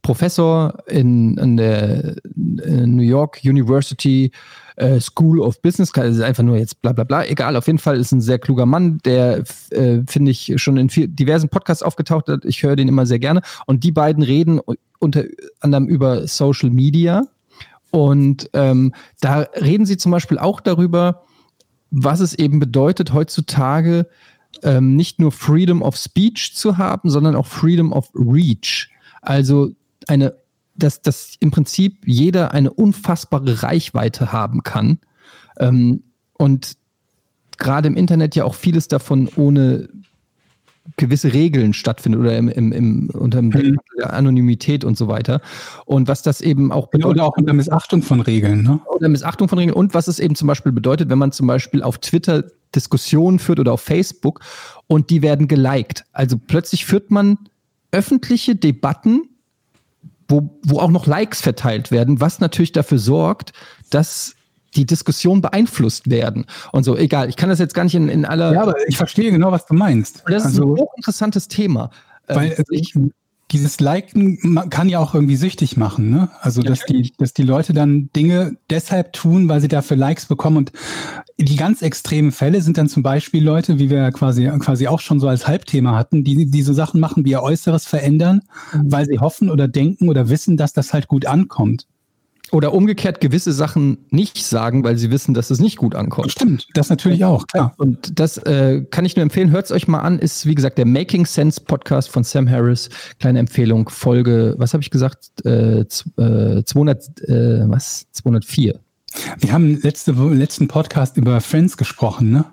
Professor in, an der äh, New York University äh, School of Business. Also einfach nur jetzt bla bla bla. Egal, auf jeden Fall ist ein sehr kluger Mann, der, äh, finde ich, schon in viel, diversen Podcasts aufgetaucht hat. Ich höre den immer sehr gerne. Und die beiden reden unter anderem über Social Media. Und ähm, da reden sie zum Beispiel auch darüber, was es eben bedeutet, heutzutage ähm, nicht nur Freedom of Speech zu haben, sondern auch Freedom of Reach. Also eine, dass, dass im Prinzip jeder eine unfassbare Reichweite haben kann. Ähm, und gerade im Internet ja auch vieles davon ohne gewisse Regeln stattfindet oder im, im, im, unter dem der Anonymität und so weiter. Und was das eben auch bedeutet. Oder auch unter Missachtung von Regeln. Ne? oder Missachtung von Regeln und was es eben zum Beispiel bedeutet, wenn man zum Beispiel auf Twitter Diskussionen führt oder auf Facebook und die werden geliked. Also plötzlich führt man öffentliche Debatten, wo, wo auch noch Likes verteilt werden, was natürlich dafür sorgt, dass die Diskussionen beeinflusst werden. Und so, egal, ich kann das jetzt gar nicht in, in aller. Ja, aber ich verstehe genau, was du meinst. das ist also, ein hochinteressantes Thema. Weil Ähm, ich, dieses Liken kann ja auch irgendwie süchtig machen, ne? Also dass die, dass die Leute dann Dinge deshalb tun, weil sie dafür Likes bekommen. Und die ganz extremen Fälle sind dann zum Beispiel Leute, wie wir ja quasi, quasi auch schon so als Halbthema hatten, die diese Sachen machen, wie ihr Äußeres verändern, weil sie hoffen oder denken oder wissen, dass das halt gut ankommt. oder umgekehrt gewisse Sachen nicht sagen, weil sie wissen, dass es nicht gut ankommt. Stimmt, das natürlich auch, klar. Und das äh, kann ich nur empfehlen. Hört es euch mal an. Ist, wie gesagt, der Making Sense Podcast von Sam Harris. Kleine Empfehlung. Folge, was habe ich gesagt? Äh, äh, 200, äh, was? 204. Wir haben letzte, letzten Podcast über Friends gesprochen, ne?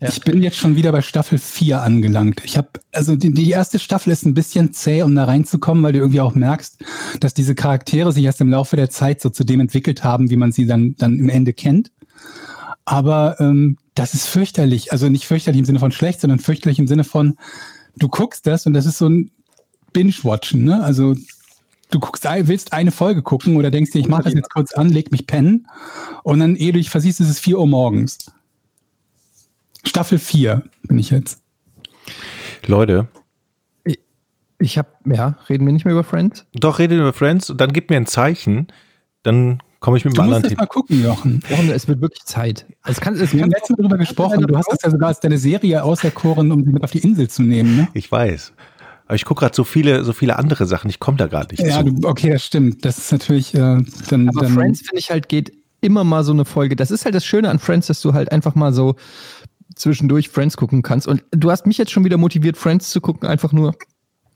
Ja. Ich bin jetzt schon wieder bei Staffel 4 angelangt. Ich habe, also die, die erste Staffel ist ein bisschen zäh, um da reinzukommen, weil du irgendwie auch merkst, dass diese Charaktere sich erst im Laufe der Zeit so zu dem entwickelt haben, wie man sie dann, dann im Ende kennt. Aber ähm, das ist fürchterlich. Also nicht fürchterlich im Sinne von schlecht, sondern fürchterlich im Sinne von, du guckst das und das ist so ein Binge-Watchen, ne? Also du guckst, willst eine Folge gucken oder denkst dir, ich mache das jetzt kurz an, leg mich pennen und dann, ehe du dich versiehst, ist es 4 Uhr morgens. Staffel 4 bin ich jetzt. Leute, Ich habe, ja, reden wir nicht mehr über Friends? doch redet über Friends und dann gib mir ein Zeichen, dann komme ich mit Du einem musst anderen das mal Thema. gucken, Jochen. Jochen, es wird wirklich Zeit. Es kann, es Wir haben Mal darüber gesprochen du hast das ja sogar als deine Serie auserkoren, um sie mit auf die Insel zu nehmen. Ne? Ich weiß. Aber ich gucke gerade so viele, so viele andere Sachen. Ich komme da gar nicht Ja, zu. du, okay, das stimmt. Das ist natürlich äh, dann. Aber dann Friends, finde ich halt, geht immer mal so eine Folge. Das ist halt das Schöne an Friends, dass du halt einfach mal so zwischendurch Friends gucken kannst. Und du hast mich jetzt schon wieder motiviert, Friends zu gucken, einfach nur,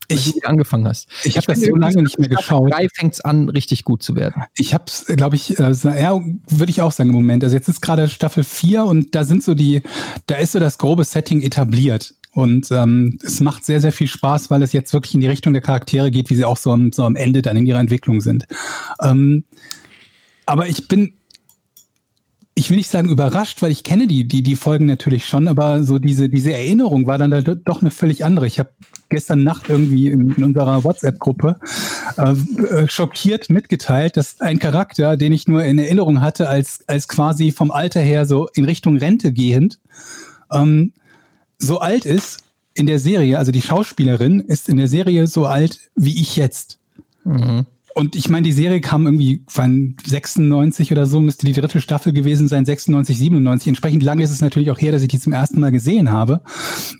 Ich- du angefangen hast. Ich habe das so lange nicht mehr Staffel geschaut. drei fängt es an, richtig gut zu werden. Ich habe es, glaube ich, äh, ja, würde ich auch sagen im Moment. Also jetzt ist gerade Staffel 4 und da sind so die, da ist so das grobe Setting etabliert. Und ähm, es macht sehr, sehr viel Spaß, weil es jetzt wirklich in die Richtung der Charaktere geht, wie sie auch so am, so am Ende dann in ihrer Entwicklung sind. Ähm, aber ich bin, ich will nicht sagen überrascht, weil ich kenne die, die, die Folgen natürlich schon, aber so diese, diese Erinnerung war dann da doch eine völlig andere. Ich habe gestern Nacht irgendwie in, in unserer WhatsApp-Gruppe äh, äh, schockiert mitgeteilt, dass ein Charakter, den ich nur in Erinnerung hatte, als, als quasi vom Alter her so in Richtung Rente gehend, ähm, so alt ist in der Serie, also die Schauspielerin ist in der Serie so alt wie ich jetzt. Mhm. Und ich meine, die Serie kam irgendwie von 96 oder so, müsste die dritte Staffel gewesen sein, 96, 97. Entsprechend lange ist es natürlich auch her, dass ich die zum ersten Mal gesehen habe.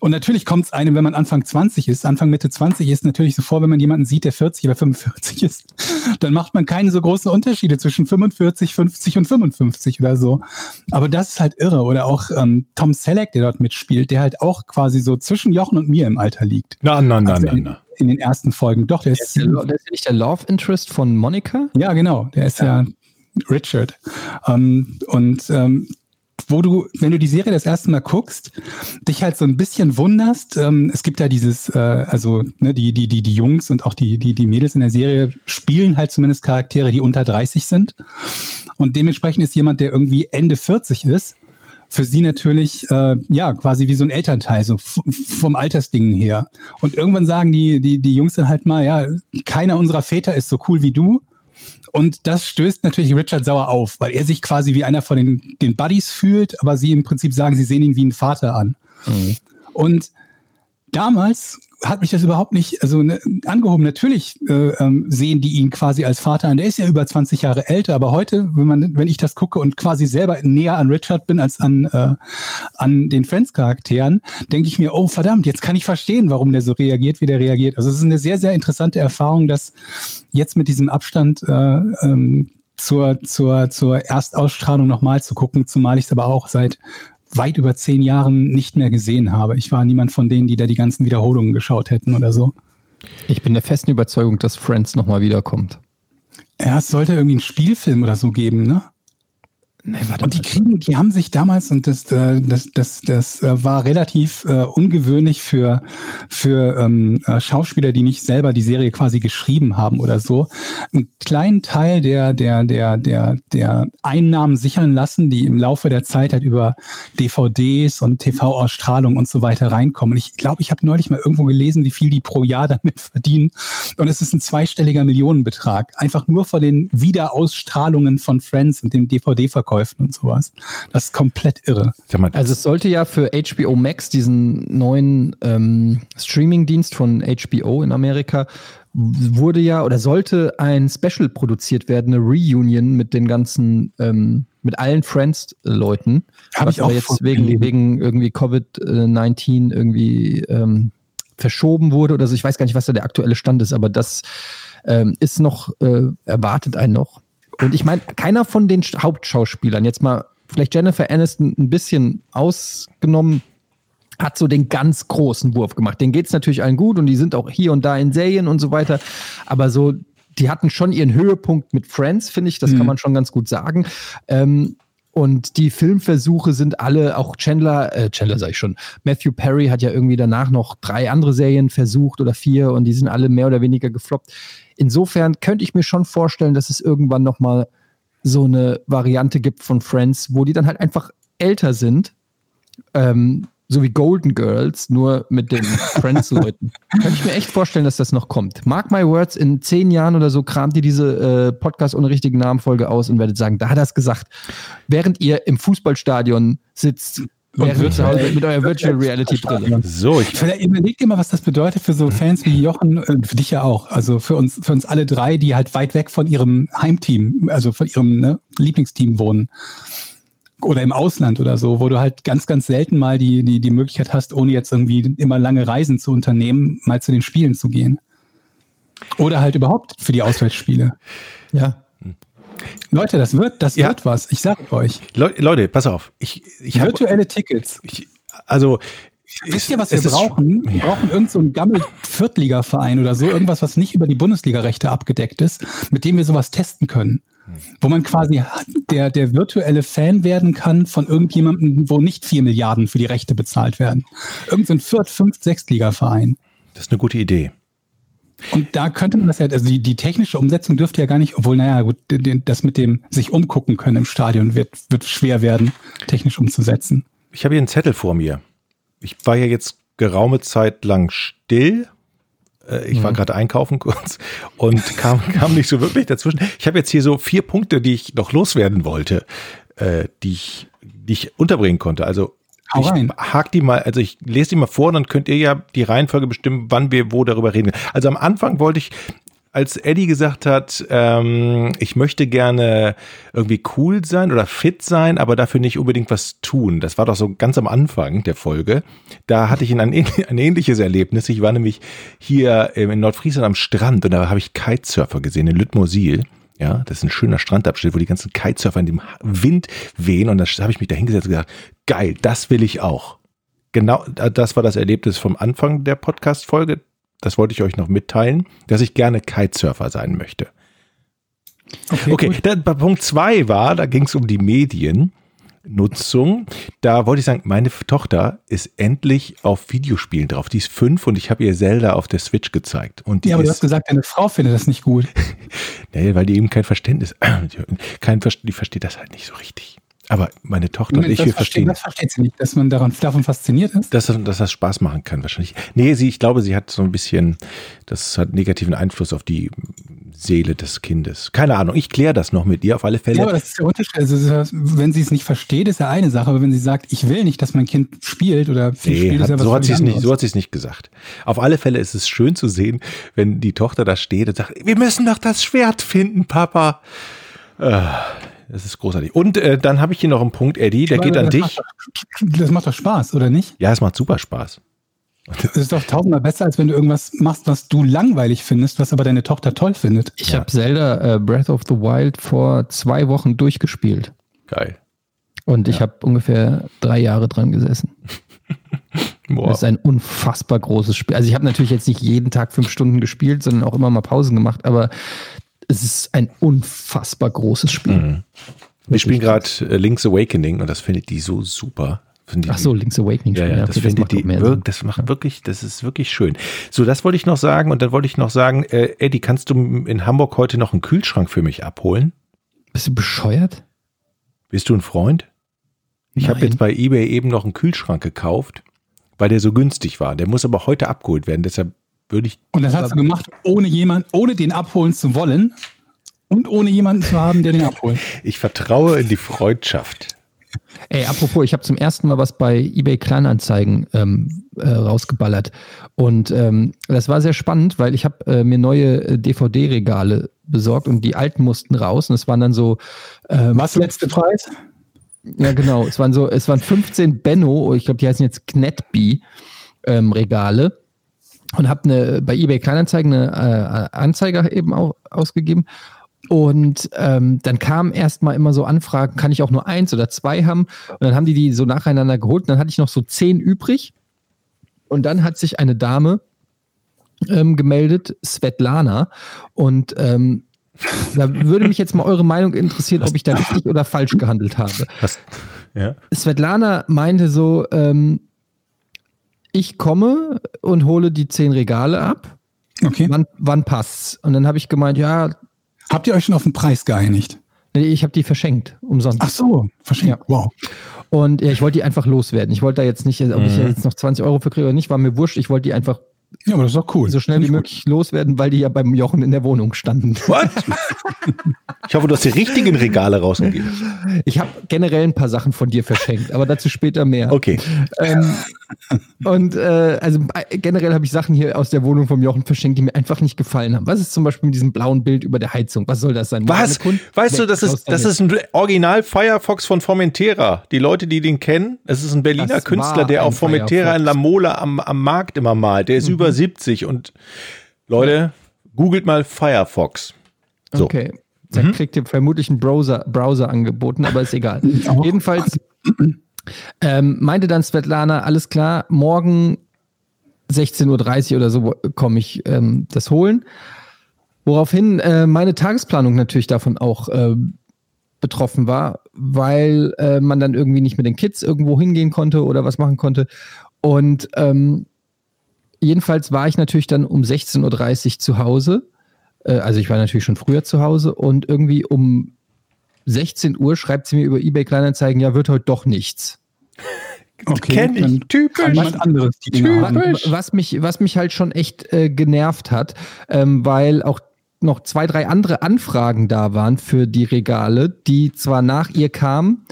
Und natürlich kommt es einem, wenn man Anfang 20 ist, Anfang Mitte 20 ist, natürlich so vor, wenn man jemanden sieht, der 40 oder 45 ist, dann macht man keine so großen Unterschiede zwischen 45, 50 und 55 oder so. Aber das ist halt irre. Oder auch ähm, Tom Selleck, der dort mitspielt, der halt auch quasi so zwischen Jochen und mir im Alter liegt. Na, na, na, Also na, na. In den ersten Folgen. Doch, der Der ist, ist, der, der ist ja nicht der Love Interest von Monica? ja, genau. Der ist ja, Richard. Ähm, und ähm, wo du, wenn du die Serie das erste Mal guckst, dich halt so ein bisschen wunderst. Ähm, es gibt ja dieses, äh, also ne, die, die, die, die Jungs und auch die, die, die Mädels in der Serie spielen halt zumindest Charaktere, die unter 30 sind. Und dementsprechend ist jemand, der irgendwie Ende 40 ist, für sie natürlich äh, ja quasi wie so ein Elternteil, so vom Altersdingen her. Und irgendwann sagen die, die, die Jungs dann halt mal, ja, keiner unserer Väter ist so cool wie du. Und das stößt natürlich Richard sauer auf, weil er sich quasi wie einer von den, den Buddies fühlt, aber sie im Prinzip sagen, sie sehen ihn wie einen Vater an. Und damals hat mich das überhaupt nicht also ne, angehoben. Natürlich äh, ähm, sehen die ihn quasi als Vater an. Der ist ja über 20 Jahre älter, aber heute, wenn man, wenn ich das gucke und quasi selber näher an Richard bin als an äh, an den Friends-Charakteren, denke ich mir, oh verdammt, jetzt kann ich verstehen, warum der so reagiert, wie der reagiert. Also es ist eine sehr sehr interessante Erfahrung, dass jetzt mit diesem Abstand äh, ähm, zur zur zur Erstausstrahlung nochmal zu gucken, zumal ich es aber auch seit weit über zehn Jahren nicht mehr gesehen habe. Ich war niemand von denen, die da die ganzen Wiederholungen geschaut hätten oder so. Ich bin der festen Überzeugung, dass Friends nochmal wiederkommt. Ja, es sollte irgendwie einen Spielfilm oder so geben, ne? Nee, Und die kriegen, die haben sich damals, und das, äh, das, das, das äh, war relativ äh, ungewöhnlich für, für ähm, äh, Schauspieler, die nicht selber die Serie quasi geschrieben haben oder so, einen kleinen Teil der, der, der, der, der Einnahmen sichern lassen, die im Laufe der Zeit halt über DVDs und TV-Ausstrahlung und so weiter reinkommen. Und ich glaube, ich habe neulich mal irgendwo gelesen, wie viel die pro Jahr damit verdienen. Und es ist ein zweistelliger Millionenbetrag. Einfach nur von den Wiederausstrahlungen von Friends und den DVD-Verkäufen und sowas. Das ist komplett irre. Also es sollte ja für HBO Max, diesen neuen ähm, Streaming-Dienst von HBO in Amerika, wurde ja oder sollte ein Special produziert werden, eine Reunion mit den ganzen, ähm, mit allen Friends-Leuten. Hab was ich auch aber jetzt wegen, wegen irgendwie Covid-19 irgendwie ähm, verschoben wurde oder so. Ich weiß gar nicht, was da der aktuelle Stand ist, aber das ähm, ist noch, äh, erwartet einen noch. Und ich meine, keiner von den Sch- Hauptschauspielern, jetzt mal vielleicht Jennifer Aniston ein bisschen ausgenommen, hat so den ganz großen Wurf gemacht. Denen geht's natürlich allen gut und die sind auch hier und da in Serien und so weiter. Aber so, die hatten schon ihren Höhepunkt mit Friends, finde ich. Das Mhm. kann man schon ganz gut sagen. Ähm, und die Filmversuche sind alle, auch Chandler, äh, Chandler sag ich schon, Matthew Perry hat ja irgendwie danach noch drei andere Serien versucht oder vier und die sind alle mehr oder weniger gefloppt. Insofern könnte ich mir schon vorstellen, dass es irgendwann noch mal so eine Variante gibt von Friends, wo die dann halt einfach älter sind, ähm, so wie Golden Girls, nur mit den Friends-Leuten. Könnte ich mir echt vorstellen, dass das noch kommt. Mark my words, in zehn Jahren oder so kramt ihr diese äh, Podcast ohne richtigen Namenfolge aus und werdet sagen, da hat er es gesagt. Während ihr im Fußballstadion sitzt, virtuell- zu Hause mit eurer Virtual Reality Brille. so, ich, Vielleicht überlegt ihr mal, was das bedeutet für so Fans wie Jochen, äh, für dich ja auch, also für uns, für uns alle drei, die halt weit weg von ihrem Heimteam, also von ihrem ne, Lieblingsteam wohnen. Oder im Ausland oder so, wo du halt ganz, ganz selten mal die, die, die Möglichkeit hast, ohne jetzt irgendwie immer lange Reisen zu unternehmen, mal zu den Spielen zu gehen. Oder halt überhaupt für die Auswärtsspiele. Ja. Leute, das wird, das Ja. wird was. Ich sage euch. Le Leute, pass auf. Ich, ich Virtuelle Tickets. ich, also Wisst ihr, was wir brauchen? Wir brauchen irgendeinen so Gammel-Viertligaverein oder so, irgendwas, was nicht über die Bundesliga-Rechte abgedeckt ist, mit dem wir sowas testen können. Wo man quasi der, der virtuelle Fan werden kann von irgendjemandem, wo nicht vier Milliarden für die Rechte bezahlt werden. Irgend so ein Viert-, Fünft-, Sechstliga-Verein. Das ist eine gute Idee. Und da könnte man das ja, also die, die technische Umsetzung dürfte ja gar nicht, obwohl, naja, gut, das mit dem sich umgucken können im Stadion wird, wird schwer werden, technisch umzusetzen. Ich habe hier einen Zettel vor mir. Ich war ja jetzt geraume Zeit lang still. Äh, Ich war gerade einkaufen kurz und kam, kam nicht so wirklich dazwischen. Ich habe jetzt hier so vier Punkte, die ich noch loswerden wollte, äh, die, ich, die ich unterbringen konnte. Also Hau ich rein. hak die mal, also ich lese die mal vor, dann könnt ihr ja die Reihenfolge bestimmen, wann wir wo darüber reden. Also am Anfang wollte ich, als Eddie gesagt hat, ähm, ich möchte gerne irgendwie cool sein oder fit sein, aber dafür nicht unbedingt was tun. Das war doch so ganz am Anfang der Folge. Da hatte ich ein, ein ähnliches Erlebnis. Ich war nämlich hier ähm, in Nordfriesland am Strand und da habe ich Kitesurfer gesehen in Lüttmosil. Ja, das ist ein schöner Strandabschnitt, wo die ganzen Kitesurfer in dem Wind wehen und da habe ich mich da hingesetzt und gesagt, geil, das will ich auch. Genau, das war das Erlebnis vom Anfang der Podcast-Folge. Das wollte ich euch noch mitteilen, dass ich gerne Kitesurfer sein möchte. Okay, gut. dann Punkt zwei war, da ging es um die Mediennutzung. Da wollte ich sagen, meine Tochter ist endlich auf Videospielen drauf. Die ist fünf und ich habe ihr Zelda auf der Switch gezeigt. Und die Ja, aber du hast gesagt, deine Frau findet das nicht gut. nee, weil die eben kein Verständnis, kein, Ver- die versteht das halt nicht so richtig. Aber meine Tochter und ich, wir verstehen, verstehen, das versteht sie nicht, dass man daran, davon fasziniert ist. dass, dass das Spaß machen kann wahrscheinlich. Nee, sie, ich glaube, sie hat so ein bisschen, das hat negativen Einfluss auf die Seele des Kindes. Keine Ahnung, ich kläre das noch mit ihr auf alle Fälle. Ja, aber das ist der Unterschied. Also, ist- wenn sie es nicht versteht, ist ja eine Sache, aber wenn sie sagt, ich will nicht, dass mein Kind spielt oder viel Nee, spielt, ist hat, ja was so hat sie es nicht, so hat sie es nicht gesagt. Auf alle Fälle ist es schön zu sehen, wenn die Tochter da steht und sagt, wir müssen doch das Schwert finden, Papa. Äh, Das ist großartig. Und äh, dann habe ich hier noch einen Punkt, Eddie, der anderes. geht an dich. Macht doch, das macht doch Spaß, oder nicht? Ja, es macht super Spaß. Das ist doch tausendmal besser, als wenn du irgendwas machst, was du langweilig findest, was aber deine Tochter toll findet. Ich habe Zelda äh, Breath of the Wild vor zwei Wochen durchgespielt. Geil. Und ich habe ungefähr drei Jahre dran gesessen. Boah. Das ist ein unfassbar großes Spiel. Also ich habe natürlich jetzt nicht jeden Tag fünf Stunden gespielt, sondern auch immer mal Pausen gemacht, aber es ist ein unfassbar großes Spiel. Mhm. Wir spielen gerade äh, Link's Awakening und das findet die so super. Ach so, Link's Awakening. Ja, ja, okay, das findet macht die, mehr Sinn. das macht wirklich, das ist wirklich schön. So, das wollte ich noch sagen und dann wollte ich noch sagen, äh, Eddie, kannst du in Hamburg heute noch einen Kühlschrank für mich abholen? Bist du bescheuert? Bist du ein Freund? Ich habe jetzt bei eBay eben noch einen Kühlschrank gekauft, weil der so günstig war. Der muss aber heute abgeholt werden, deshalb würde ich. Und das hast du gemacht, ohne jemand, ohne den abholen zu wollen und ohne jemanden zu haben, der den abholt. Ich vertraue in die Freundschaft. Ey, apropos, ich habe zum ersten Mal was bei eBay Kleinanzeigen ähm, äh, rausgeballert. Und ähm, das war sehr spannend, weil ich habe äh, mir neue äh, DVD-Regale besorgt und die alten mussten raus. Und es waren dann so. Ähm, Was letzte Preis? Ja, genau. Es waren so, es waren 15 Benno, ich glaube, die heißen jetzt Knetby ähm, Regale. Und habe eine bei eBay Kleinanzeigen eine äh, Anzeige eben auch ausgegeben. Und ähm, dann kamen erstmal immer so Anfragen, kann ich auch nur eins oder zwei haben? Und dann haben die die so nacheinander geholt. Und dann hatte ich noch so zehn übrig. Und dann hat sich eine Dame ähm, gemeldet, Svetlana. Und ähm, da würde mich jetzt mal eure Meinung interessieren, ob ich da richtig oder falsch gehandelt habe. Was? Ja. Svetlana meinte so, ähm, ich komme und hole die zehn Regale ab. Okay. Wann, wann passt's? Und dann habe ich gemeint, ja, Habt ihr euch schon auf den Preis geeinigt? nee, ich habe die verschenkt, umsonst. Ach so, verschenkt. Wow. Und ja, ich wollte die einfach loswerden. Ich wollte da jetzt nicht, ob ich Mhm. jetzt noch 20 Euro für kriege oder nicht, war mir wurscht. Ich wollte die einfach Ja, aber das ist doch cool. so schnell wie möglich loswerden, weil die ja beim Jochen in der Wohnung standen. What? Ich hoffe, du hast die richtigen Regale rausgegeben. Ich habe generell ein paar Sachen von dir verschenkt, aber dazu später mehr. Okay. Ähm, und äh, also äh, generell habe ich Sachen hier aus der Wohnung vom Jochen verschenkt, die mir einfach nicht gefallen haben. Was ist zum Beispiel mit diesem blauen Bild über der Heizung? Was soll das sein? Was? Weißt du, das ist, das ist ein Original Firefox von Formentera. Die Leute, die den kennen, es ist ein Berliner Das Künstler, der auf Formentera in Firefox. La Mola am, am Markt immer malt. Der ist über 70 und Leute, googelt mal Firefox. So. Okay. Da kriegt ihr vermutlich einen Browser, Browser angeboten, aber ist egal. Jedenfalls Ähm, meinte dann Svetlana, alles klar, morgen 16.30 Uhr oder so komme ich ähm, das holen. Woraufhin äh, meine Tagesplanung natürlich davon auch äh, betroffen war, weil äh, man dann irgendwie nicht mit den Kids irgendwo hingehen konnte oder was machen konnte. Und ähm, jedenfalls war ich natürlich dann um 16.30 Uhr zu Hause. Äh, also ich war natürlich schon früher zu Hause und irgendwie um 16 Uhr schreibt sie mir über eBay Kleinanzeigen, ja, wird heute doch nichts. Okay, Kenn ich. Typisch. jemand anderes. Typisch. Was mich, was mich halt schon echt äh, genervt hat, ähm, weil auch noch zwei, drei andere Anfragen da waren für die Regale, die zwar nach ihr kamen,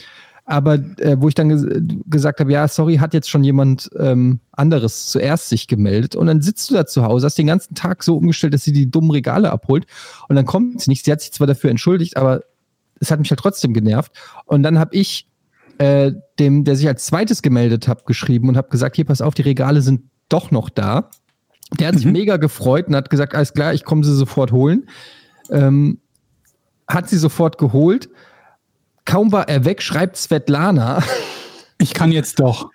aber äh, wo ich dann ges gesagt habe, ja, sorry, hat jetzt schon jemand ähm, anderes zuerst sich gemeldet. Und dann sitzt du da zu Hause, hast den ganzen Tag so umgestellt, dass sie die dummen Regale abholt. Und dann kommt sie nicht. Sie hat sich zwar dafür entschuldigt, aber es hat mich halt trotzdem genervt. Und dann habe ich äh, dem, der sich als zweites gemeldet hat, geschrieben und habe gesagt, hier, pass auf, die Regale sind doch noch da. Der hat sich mega gefreut und hat gesagt, alles klar, ich komme sie sofort holen. Ähm, hat sie sofort geholt. Kaum war er weg, schreibt Svetlana, Ich kann jetzt doch.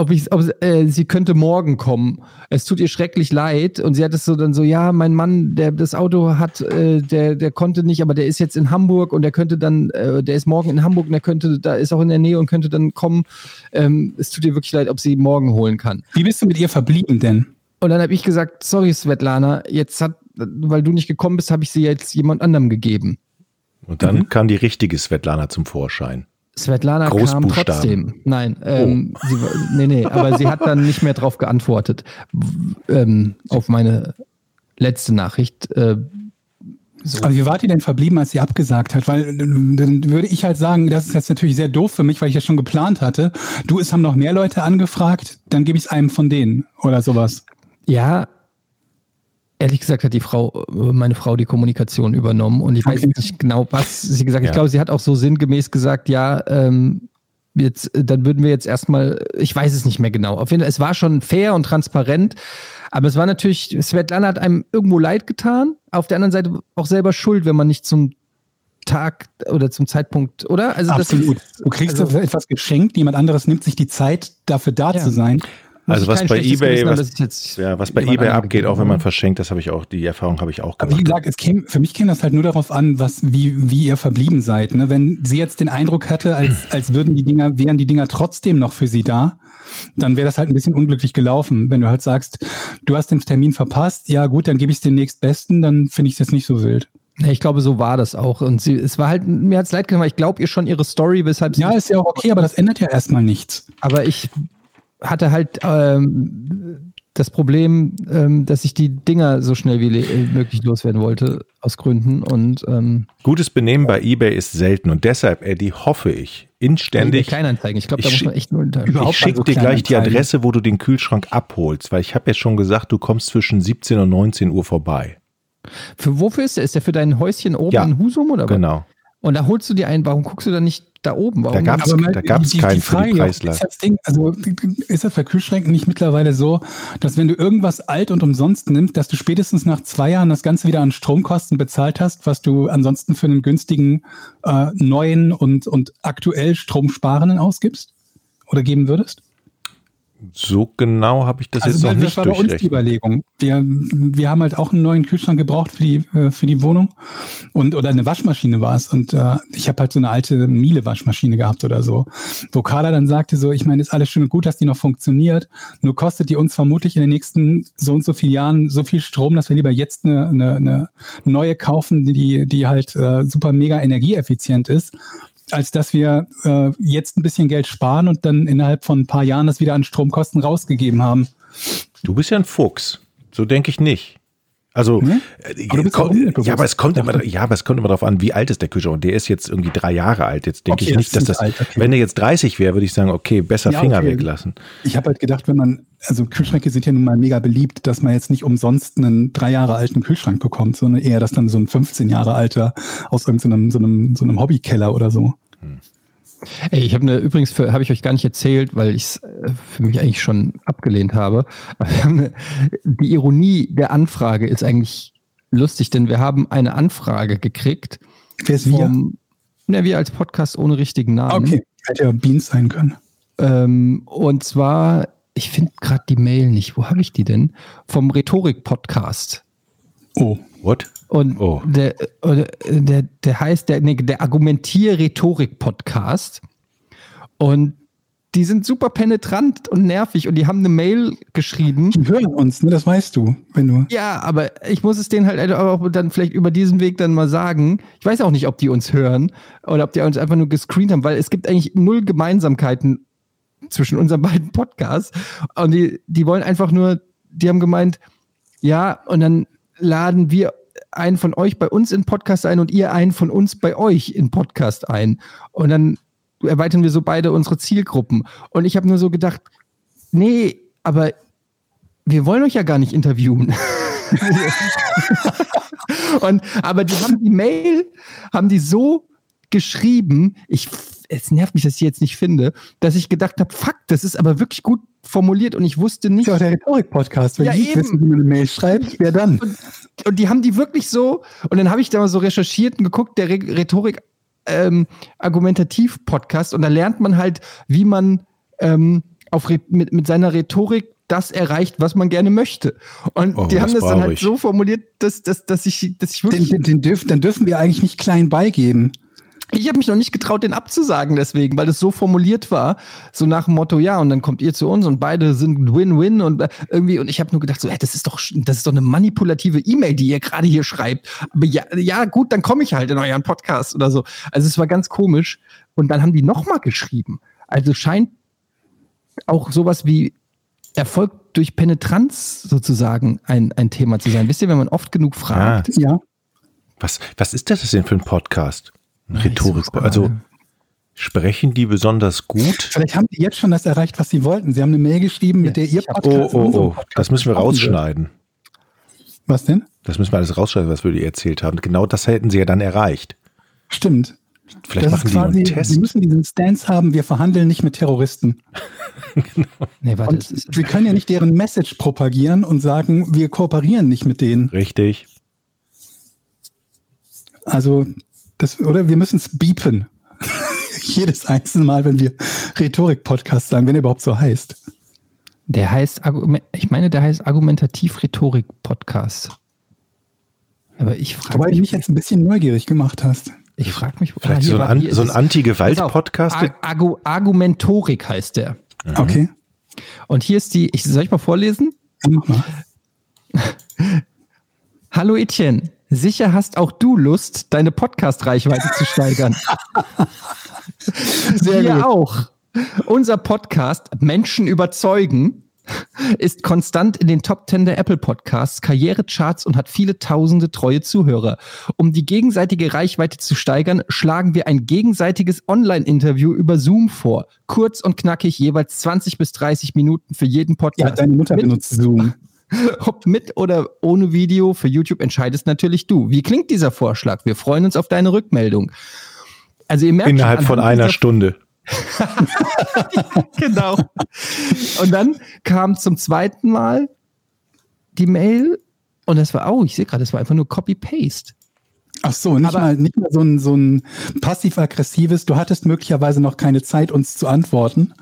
Ob ich, ob, äh, sie könnte morgen kommen. Es tut ihr schrecklich leid. Und sie hat es so dann so, ja, mein Mann, der das Auto hat, äh, der, der konnte nicht, aber der ist jetzt in Hamburg und der könnte dann, äh, der ist morgen in Hamburg und der könnte, da ist auch in der Nähe und könnte dann kommen. Ähm, es tut ihr wirklich leid, ob sie morgen holen kann. Wie bist du mit ihr verblieben denn? Und dann habe ich gesagt, sorry Svetlana, jetzt hat, weil du nicht gekommen bist, habe ich sie jetzt jemand anderem gegeben. Und dann kam die richtige Svetlana zum Vorschein. Svetlana kam trotzdem. Nein, ähm, sie, war- nee, nee, aber sie hat dann nicht mehr drauf geantwortet. Ähm, auf meine letzte Nachricht. Äh, so. Aber wie wart ihr denn verblieben, als sie abgesagt hat? Weil dann würde ich halt sagen, das ist jetzt natürlich sehr doof für mich, weil ich ja schon geplant hatte. Du, es haben noch mehr Leute angefragt, dann gebe ich es einem von denen oder sowas. Ja, ehrlich gesagt hat die Frau, äh, meine Frau die Kommunikation übernommen und ich weiß Okay. nicht genau, was sie gesagt hat. Ja. Ich glaube, sie hat auch so sinngemäß gesagt, ja, ähm, jetzt, äh, dann würden wir jetzt erstmal, ich weiß es nicht mehr genau. Auf jeden Fall, es war schon fair und transparent, aber es war natürlich, Svetlana hat einem irgendwo leid getan, auf der anderen Seite auch selber schuld, wenn man nicht zum Tag oder zum Zeitpunkt, oder? Also Absolut. Du kriegst also- etwas geschenkt, jemand anderes nimmt sich die Zeit, dafür da Ja. zu sein. Also was bei eBay, haben, was- jetzt Ja, was bei eBay abgeht, auch wenn man habe. verschenkt, das habe ich auch, die Erfahrung habe ich auch Aber wie gemacht. gesagt, es käme, für mich käme das halt nur darauf an, was, wie, wie ihr verblieben seid. Ne? Wenn sie jetzt den Eindruck hatte, als, als würden die Dinger, wären die Dinger trotzdem noch für sie da, dann wäre das halt ein bisschen unglücklich gelaufen. Wenn du halt sagst, du hast den Termin verpasst, ja gut, dann gebe ich es den nächstbesten, dann finde ich es jetzt nicht so wild. Ich glaube, so war das auch. Und sie, es war halt, mir hat's leid getan, weil ich glaube ihr schon ihre Story, weshalb sie. Ja, ist ja auch okay, aber das ändert ja erstmal nichts. aber ich hatte halt ähm, das Problem, ähm, dass ich die Dinger so schnell wie äh, möglich loswerden wollte, aus Gründen. Und ähm, Gutes Benehmen bei eBay ist selten und deshalb, Eddie, hoffe ich inständig. Kleinanzeigen. Ich glaube, da muss man echt nur Ich schicke so dir gleich die. Adresse, wo du den Kühlschrank abholst, weil ich habe ja schon gesagt, du kommst zwischen 17 und 19 Uhr vorbei. Für wofür ist der? Ist der für dein Häuschen oben Ja, in Husum oder was? Genau. Und da holst du dir einen. Warum guckst du da nicht da oben? Warum Da da gab's keinen für die Preisleistung. Ist das, Ding, also, ist das bei Kühlschränken nicht mittlerweile so, dass wenn du irgendwas alt und umsonst nimmst, dass du spätestens nach zwei Jahren das Ganze wieder an Stromkosten bezahlt hast, was du ansonsten für einen günstigen, äh, neuen und, und aktuell stromsparenden ausgibst? Oder geben würdest? So genau habe ich das jetzt noch weil nicht das war bei uns die. Überlegung. Wir, wir haben halt auch einen neuen Kühlschrank gebraucht für die, äh, für die Wohnung. Und, oder eine Waschmaschine war es. Und äh, ich habe halt so eine alte Miele-Waschmaschine gehabt oder so. Wo Carla dann sagte so, ich meine, ist alles schön und gut, dass die noch funktioniert. Nur kostet die uns vermutlich in den nächsten so und so vielen Jahren so viel Strom, dass wir lieber jetzt eine, eine, eine neue kaufen, die, die halt äh, super mega energieeffizient ist als dass wir äh, jetzt ein bisschen Geld sparen und dann innerhalb von ein paar Jahren das wieder an Stromkosten rausgegeben haben. Du bist ja ein Fuchs. So denke ich nicht. Also, äh, Aber umweltbewusst. ja, aber es kommt immer, ja, aber es kommt immer darauf an, wie alt ist der Kühlschrank. Und der ist jetzt irgendwie drei Jahre alt. Jetzt denke Okay, ich nicht, das dass das, alt, okay. wenn der jetzt 30 wäre, würde ich sagen, okay, besser Ja, Finger okay. weglassen. Ich habe halt gedacht, wenn man, also Kühlschränke sind ja nun mal mega beliebt, dass man jetzt nicht umsonst einen drei Jahre alten Kühlschrank bekommt, sondern eher, dass dann so ein 15 Jahre alter aus irgendeinem so einem, so einem Hobbykeller oder so. Ey, ich habe eine, übrigens habe ich euch gar nicht erzählt, weil ich es für mich eigentlich schon abgelehnt habe. Wir eine, die Ironie der Anfrage ist eigentlich lustig, denn wir haben eine Anfrage gekriegt Wer ist wir? vom, ne, wir als Podcast ohne richtigen Namen. Okay, hätte ja Beans sein können. Ähm, und zwar, ich finde gerade die Mail nicht. Wo habe ich die denn? Vom Rhetorik-Podcast. Oh. What? Und Oh. der, oder, der, der heißt der, nee, der Argumentier-Rhetorik-Podcast. Und die sind super penetrant und nervig und die haben eine Mail geschrieben. Die hören uns, ne? Das weißt du, wenn du. Ja, aber ich muss es denen halt auch dann vielleicht über diesen Weg dann mal sagen. Ich weiß auch nicht, ob die uns hören oder ob die uns einfach nur gescreent haben, weil es gibt eigentlich null Gemeinsamkeiten zwischen unseren beiden Podcasts. Und die, die wollen einfach nur, die haben gemeint, ja, und dann laden wir einen von euch bei uns in Podcast ein und ihr einen von uns bei euch in Podcast ein. Und dann erweitern wir so beide unsere Zielgruppen. Und ich habe nur so gedacht, nee, aber wir wollen euch ja gar nicht interviewen. und, aber die haben die Mail, haben die so geschrieben, ich, es nervt mich, dass ich die jetzt nicht finde, dass ich gedacht habe, fuck, das ist aber wirklich gut formuliert und ich wusste Das ist nicht. ja auch der Rhetorik-Podcast. Wenn Ja, die eben. wissen, wie man eine Mail schreibt, wer dann? Und, und die haben die wirklich so, und dann habe ich da mal so recherchiert und geguckt, der Re Rhetorik ähm, Argumentativ-Podcast, und da lernt man halt, wie man ähm, auf mit, mit seiner Rhetorik das erreicht, was man gerne möchte. Und Oh, die haben das dann halt ich. so formuliert, dass, dass, dass, ich, dass ich Den, wirklich. den, den dürfen, dann dürfen wir eigentlich nicht klein beigeben. Ich habe mich noch nicht getraut, den abzusagen deswegen, weil es so formuliert war, so nach dem Motto, ja, und dann kommt ihr zu uns und beide sind Win-Win und äh, irgendwie, und ich habe nur gedacht, so, hey, das ist doch, das ist doch eine manipulative E-Mail, die ihr gerade hier schreibt. Aber ja, ja, gut, dann komme ich halt in euren Podcast oder so. Also es war ganz komisch. Und dann haben die nochmal geschrieben. Also scheint auch sowas wie Erfolg durch Penetranz sozusagen ein, ein Thema zu sein. Wisst ihr, wenn man oft genug fragt, Ja. Was, was ist das denn für ein Podcast? Rhetorik. Also sprechen die besonders gut? Vielleicht haben die jetzt schon das erreicht, was sie wollten. Sie haben eine Mail geschrieben, mit der ihr Oh, Podcast. oh, oh. Podcast Das müssen wir rausschneiden. Was denn? Das müssen wir alles rausschneiden, was wir dir erzählt haben. Genau das hätten sie ja dann erreicht. Stimmt. Vielleicht das machen ist die quasi, einen Sie Test. müssen diesen Stance haben, wir verhandeln nicht mit Terroristen. nee, warte, Und wir können ja nicht deren Message propagieren und sagen, wir kooperieren nicht mit denen. Richtig. Also, das, oder wir müssen es beepen. Jedes einzelne Mal, wenn wir Rhetorik-Podcast sagen, wenn er überhaupt so heißt. Der heißt, Argument- ich meine, der heißt Argumentativ-Rhetorik-Podcast. Aber ich frage Wobei du mich, mich jetzt ein bisschen neugierig gemacht hast. ich frage mich, Vielleicht ah, so ein, so ein. Anti-Gewalt-Podcast. Argu Argumentorik heißt der. Okay. Und hier ist die, ich, soll ich mal vorlesen? Mach mal. Hallo Etienne, sicher hast auch du Lust, deine Podcast-Reichweite zu steigern. Sehr Wir gut. auch. Unser Podcast Menschen überzeugen ist konstant in den Top 10 der Apple Podcasts, Karrierecharts und hat viele tausende treue Zuhörer. Um die gegenseitige Reichweite zu steigern, schlagen wir ein gegenseitiges Online-Interview über Zoom vor. Kurz und knackig, jeweils 20 bis 30 Minuten für jeden Ja, Podcast. deine Mutter benutzt Zoom. Ob mit oder ohne Video für YouTube entscheidest natürlich du. Wie klingt dieser Vorschlag? Wir freuen uns auf deine Rückmeldung. Also ihr merkt Innerhalb schon, von einer Stunde. Genau. Und dann kam zum zweiten Mal die Mail und das war, oh, ich sehe gerade, das war einfach nur Copy-Paste. Ach so, nicht Aber- mal, nicht mal so ein, so ein passiv-aggressives, du hattest möglicherweise noch keine Zeit, uns zu antworten.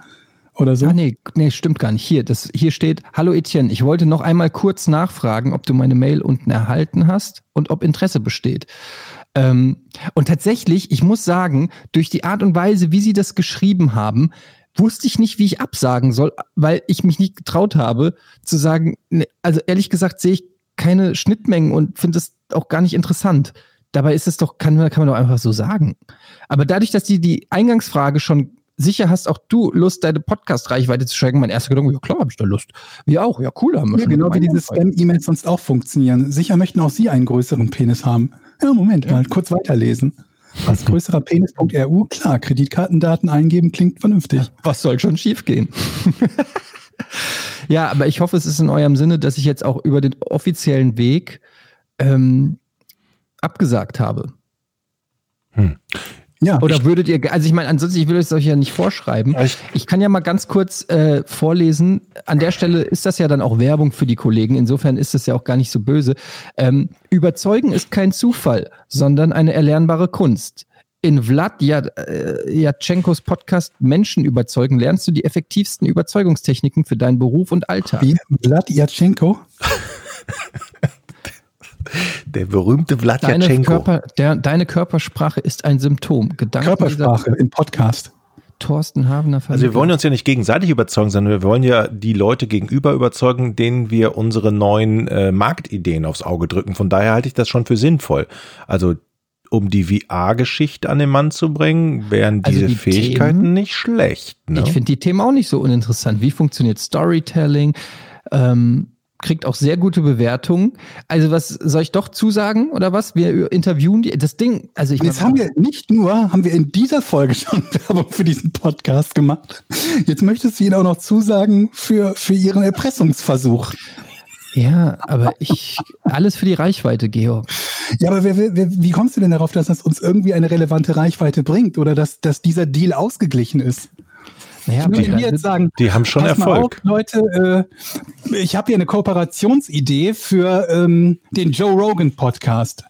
Oder so. Ah, nee, nee, stimmt gar nicht. Hier, das, hier steht, hallo Etienne, ich wollte noch einmal kurz nachfragen, ob du meine Mail unten erhalten hast und ob Interesse besteht. Ähm, und tatsächlich, ich muss sagen, durch die Art und Weise, wie sie das geschrieben haben, wusste ich nicht, wie ich absagen soll, weil ich mich nicht getraut habe zu sagen, ne, also ehrlich gesagt sehe ich keine Schnittmengen und finde es auch gar nicht interessant. Dabei ist es doch, kann, man- kann man doch einfach so sagen. Aber dadurch, dass die die Eingangsfrage schon sicher hast auch du Lust, deine Podcast-Reichweite zu steigern, mein erster Gedanke, ja klar, habe ich da Lust. Wir auch, ja cool, haben wir Ja, schon genau wie diese Spam-E-Mails sonst auch funktionieren. Sicher möchten auch Sie einen größeren Penis haben. Ja, Moment, mal kurz weiterlesen. Was größerer Penis.ru? Klar, Kreditkartendaten eingeben klingt vernünftig. Was soll schon schiefgehen? ja, aber ich hoffe, es ist in eurem Sinne, dass ich jetzt auch über den offiziellen Weg ähm, abgesagt habe. Ja, Oder würdet ihr, also ich meine, ansonsten, ich will es euch ja nicht vorschreiben. Ich- Ich kann ja mal ganz kurz äh, vorlesen. An der Stelle ist das ja dann auch Werbung für die Kollegen. Insofern ist das ja auch gar nicht so böse. Ähm, Überzeugen ist kein Zufall, sondern eine erlernbare Kunst. In Vlad Jat- äh, Jatschenkos Podcast Menschen überzeugen lernst du die effektivsten Überzeugungstechniken für deinen Beruf und Alltag. Wie Vlad Yatschenko? Der berühmte Deine, Vladjatschenko. Körper, der, deine Körpersprache ist ein Symptom. Gedanken Körpersprache im Podcast. Thorsten Havener Also wir wollen uns ja nicht gegenseitig überzeugen, sondern wir wollen ja die Leute gegenüber überzeugen, denen wir unsere neuen äh, Marktideen aufs Auge drücken. Von daher halte ich das schon für sinnvoll. Also um die VR-Geschichte an den Mann zu bringen, wären Also diese die Fähigkeiten Themen- nicht schlecht. Ne? Ich finde die Themen auch nicht so uninteressant. Wie funktioniert Storytelling? Ähm, kriegt auch sehr gute Bewertungen. Also was soll ich doch zusagen oder was? Wir interviewen die. Das Ding, also ich jetzt haben wir nicht nur, haben wir in dieser Folge schon Werbung für diesen Podcast gemacht. Jetzt möchtest du ihnen auch noch zusagen für, für ihren Erpressungsversuch. ja, aber ich alles für die Reichweite, Georg. Ja, aber wer, wer, wie kommst du denn darauf, dass das uns irgendwie eine relevante Reichweite bringt oder dass, dass dieser Deal ausgeglichen ist? Naja, Ich aber dir jetzt sagen, Die haben schon Erfolg. Auf, Leute, äh, ich habe hier eine Kooperationsidee für ähm, den Joe Rogan Podcast.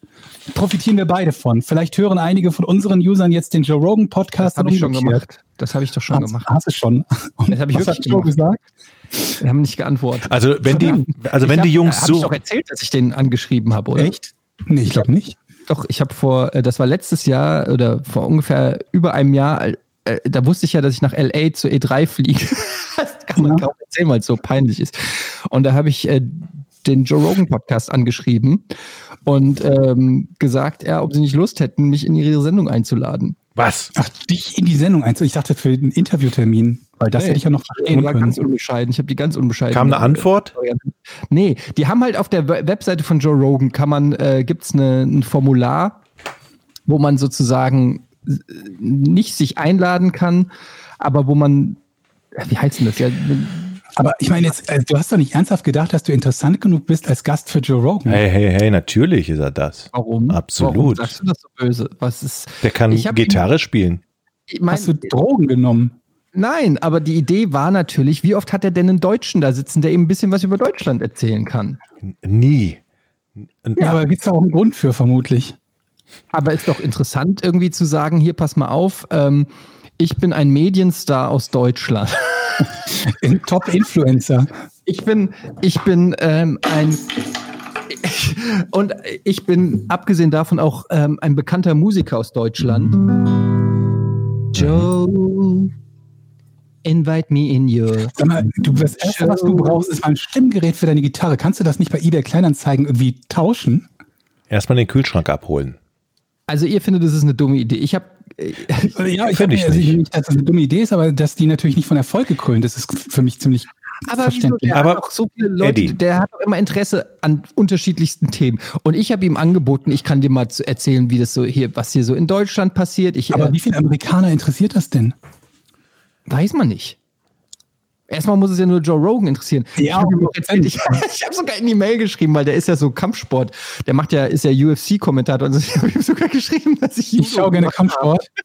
Profitieren wir beide von. Vielleicht hören einige von unseren Usern jetzt den Joe Rogan das Podcast. habe und ich schon gemacht. Das habe ich doch schon Hast, gemacht. hast du schon. Und Das hab ich was wirklich Joe gemacht. gesagt? Wir haben nicht geantwortet. Also wenn die, also wenn ich die hab, Jungs hab ich so, doch erzählt, dass ich den angeschrieben habe, oder? Echt? Nee, ich glaube nicht. Doch, ich habe vor, äh, das war letztes Jahr oder vor ungefähr über einem Jahr, äh, da wusste ich ja, dass ich nach LA zur E3 fliege. das kann man Ja. kaum erzählen, weil es so peinlich ist. Und da habe ich äh, den Joe Rogan Podcast angeschrieben und ähm, gesagt, ja, ob sie nicht Lust hätten, mich in ihre Sendung einzuladen. was? Ach, dich in die Sendung einzu. Ich dachte für den Interviewtermin, weil das Nee. hätte ich ja noch verstehen war können. ganz unbescheiden. Ich habe die ganz unbescheiden. Kam eine Antwort? Nee, die haben halt auf der We- Webseite von Joe Rogan kann man, äh, gibt's eine, ein Formular, wo man sozusagen nicht sich einladen kann, aber wo man, wie heißt denn das? Ja, Aber ich meine jetzt, äh, du hast doch nicht ernsthaft gedacht, dass du interessant genug bist als Gast für Joe Rogan. Hey, hey, hey, natürlich ist er das. warum? Absolut. Warum sagst du das so böse? Was ist? Der kann Gitarre spielen. Ich mein, Hast du Drogen genommen? nein, aber die Idee war natürlich, wie oft hat er denn einen Deutschen da sitzen, der eben ein bisschen was über Deutschland erzählen kann? Nie. Ja, aber gibt's da auch einen Grund für, vermutlich. Aber ist doch interessant, irgendwie zu sagen, hier, pass mal auf, ähm, ich bin ein Medienstar aus Deutschland. Ein Top-Influencer. Ich bin, ich bin ähm, ein und ich bin abgesehen davon auch ähm, ein bekannter Musiker aus Deutschland. Joe, invite me in your. Sag mal, du, das Erste, was du brauchst, ist mal ein Stimmgerät für deine Gitarre. Kannst du das nicht bei eBay Kleinanzeigen irgendwie tauschen? Erstmal den Kühlschrank abholen. Also ihr findet, das ist eine dumme Idee. Ich habe Ja, Find ich hab mir- nicht. nicht, dass das eine dumme Idee ist, aber dass die natürlich nicht von Erfolg gekrönt ist, ist für mich ziemlich Aber, wieso, verständlich. der Aber, hat auch so viele Leute, Eddie. der hat auch immer Interesse an unterschiedlichsten Themen. Und ich habe ihm angeboten, ich kann dir mal erzählen, wie das so hier, was hier so in Deutschland passiert. Ich, Aber äh, wie viele Amerikaner interessiert das denn? Weiß man nicht. Erstmal muss es ja nur Joe Rogan interessieren. Ja, ich habe habe sogar in die Mail geschrieben, weil der ist ja so Kampfsport. Der macht ja, ist ja UFC-Kommentator und so. ich habe ihm sogar geschrieben, dass ich Judo Ich schaue gerne gemacht habe. Kampfsport.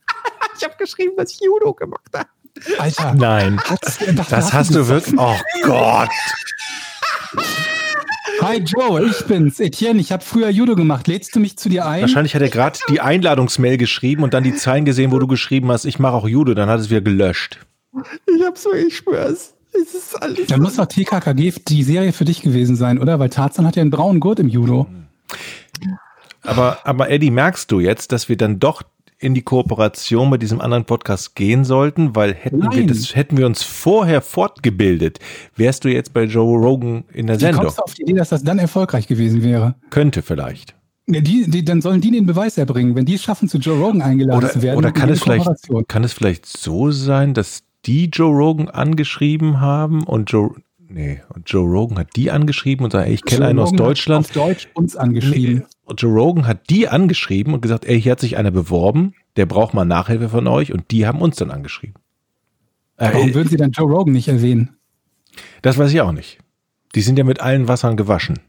Ich habe geschrieben, dass ich Judo gemacht habe. Alter, Nein. das, Das hast du wirklich. Oh Gott. Hi Joe, ich bin's, Etienne. Ich habe früher Judo gemacht. Lädst du mich zu dir ein? Wahrscheinlich hat er gerade die Einladungsmail geschrieben und dann die Zeilen gesehen, wo du geschrieben hast, ich mache auch Judo, dann hat es wieder gelöscht. Ich hab's so, ich schwör's. Es ist alles. Dann muss doch TKKG die Serie für dich gewesen sein, oder? Weil Tarzan hat ja einen braunen Gurt im Judo. Aber, aber Eddie, merkst du jetzt, dass wir dann doch in die Kooperation mit diesem anderen Podcast gehen sollten, weil hätten wir das, hätten wir uns vorher fortgebildet, wärst du jetzt bei Joe Rogan in der Wie Sendung. kommst du auf die Idee, dass das dann erfolgreich gewesen wäre? Könnte vielleicht. Ja, die, die, dann sollen die den Beweis erbringen. Wenn die es schaffen, zu Joe Rogan eingeladen Oder, zu werden, oder kann es vielleicht, kann es vielleicht so sein, dass die Joe Rogan angeschrieben haben und Joe, nee, und Joe Rogan hat die angeschrieben und sagt, ey, ich kenne einen aus Rogan hat Deutschland. Auf Deutsch uns angeschrieben. Und Joe Rogan hat die angeschrieben und gesagt, ey, hier hat sich einer beworben, der braucht mal Nachhilfe von euch und die haben uns dann angeschrieben. Warum Äh, würden sie dann Joe Rogan nicht erwähnen? das weiß ich auch nicht. Die sind ja mit allen Wassern gewaschen.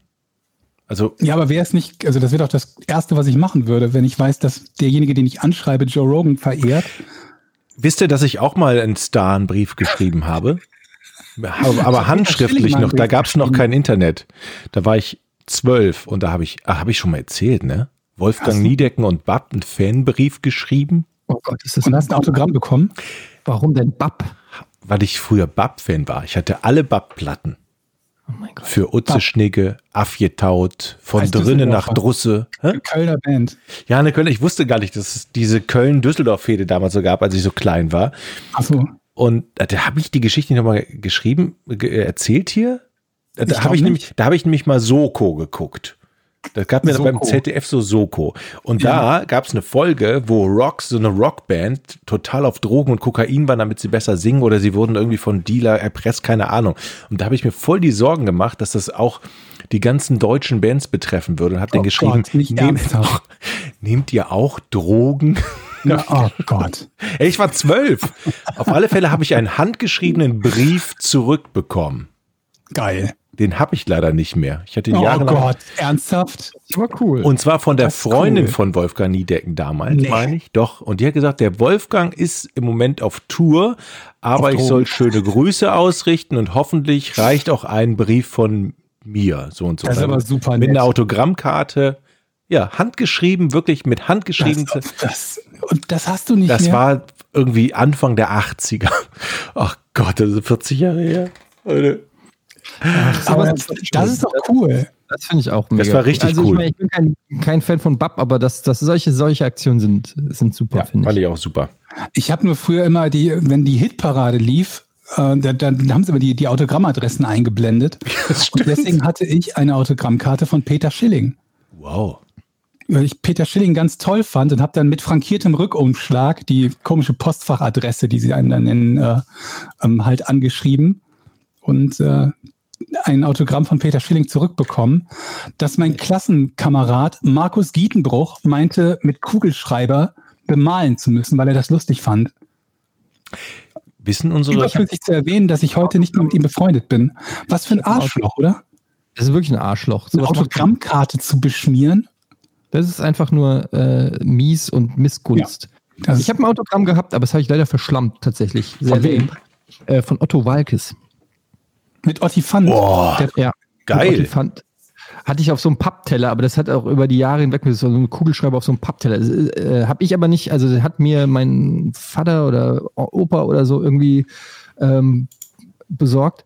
Also, Ja, aber wäre es nicht, also das wäre doch das Erste, was ich machen würde, wenn ich weiß, dass derjenige, den ich anschreibe, Joe Rogan verehrt. Wisst ihr, dass ich auch mal einen Star einen Brief geschrieben habe? Aber, aber handschriftlich noch, da gab es noch kein Internet. Da war ich zwölf und da habe ich, ah, habe ich schon mal erzählt, ne? Wolfgang Niedecken und Bab einen Fanbrief geschrieben, Oh Gott, ist das Und hast ein Autogramm bekommen? Warum denn Bab? weil ich früher Bab-Fan war. Ich hatte alle Bab-Platten. Oh mein Gott. Für Utze Bab. Schnigge, Afjetaut, von Heißt drinnen nach. Drusse. Hä? Kölner Band. Ja, eine Köln, ich wusste gar nicht, dass es diese Köln-Düsseldorf-Fehde damals so gab, als ich so klein war. Achso. Und äh, da habe ich die Geschichte nicht nochmal geschrieben, ge äh, erzählt hier. Da habe ich, nämlich, da habe ich nämlich mal Soko geguckt. Da gab mir Soko. beim ZDF so Soko. Und Ja. da gab es eine Folge, wo Rocks, so eine Rockband, total auf Drogen und Kokain waren, damit sie besser singen oder sie wurden irgendwie von Dealer erpresst, keine Ahnung. Und da habe ich mir voll die Sorgen gemacht, dass das auch die ganzen deutschen Bands betreffen würde und habe Oh dann geschrieben, Gott, nehmt, ernsthaft. nehmt ihr auch Drogen? Ja, oh Gott. Ey, ich war zwölf. Auf alle Fälle habe ich einen handgeschriebenen Brief zurückbekommen. Geil. Den habe ich leider nicht mehr. Ich hatte ihn Oh jahrelang. Gott. Ernsthaft? Das war cool. Und zwar von der Freundin cool. von Wolfgang Niedecken damals, Nee. meine ich. Doch. Und die hat gesagt, der Wolfgang ist im Moment auf Tour, aber Auf ich soll schöne Grüße ausrichten und hoffentlich reicht auch ein Brief von mir. So und so. Das ist aber super Mit nett. einer Autogrammkarte. Ja, handgeschrieben, wirklich mit handgeschrieben. Das, das, und das hast du nicht Das mehr? war irgendwie Anfang der 80er. Ach Gott, das ist 40 Jahre her. Leute. Aber das, das ist doch cool. Das finde ich auch mega. Das war richtig also cool. Ich, meine, ich bin kein, kein Fan von Bab, aber das, das solche, solche Aktionen sind, sind super, Ja, finde fand ich. ich auch super. Ich habe nur früher immer die, wenn die Hitparade lief, äh, da, dann haben sie immer die, die Autogrammadressen eingeblendet. Und deswegen hatte ich eine Autogrammkarte von Peter Schilling. Wow. Weil ich Peter Schilling ganz toll fand und habe dann mit frankiertem Rückumschlag die komische Postfachadresse, die sie einem dann in, äh, ähm, halt angeschrieben und äh, ein Autogramm von Peter Schilling zurückbekommen, dass mein Klassenkamerad Markus Gietenbruch meinte, mit Kugelschreiber bemalen zu müssen, weil er das lustig fand. Wissen unsere. Überflüssig zu erwähnen, dass ich heute nicht mehr mit ihm befreundet bin. Was für ein Arschloch, oder? Das ist wirklich ein Arschloch. Eine Sowas macht- Autogrammkarte zu beschmieren. Das ist einfach nur äh, mies und Missgunst. Das Ich habe ein Autogramm gehabt, aber das habe ich leider verschlammt, tatsächlich. Sehr Von wem? Äh, von Otto Walkes. Mit Otti Fand. Boah, Der, Ja. geil. Und Fand, hatte ich auf so einem Pappteller, aber das hat auch über die Jahre hinweg so ein Kugelschreiber auf so einem Pappteller. Das, äh, habe ich aber nicht, also hat mir mein Vater oder Opa oder so irgendwie ähm, besorgt.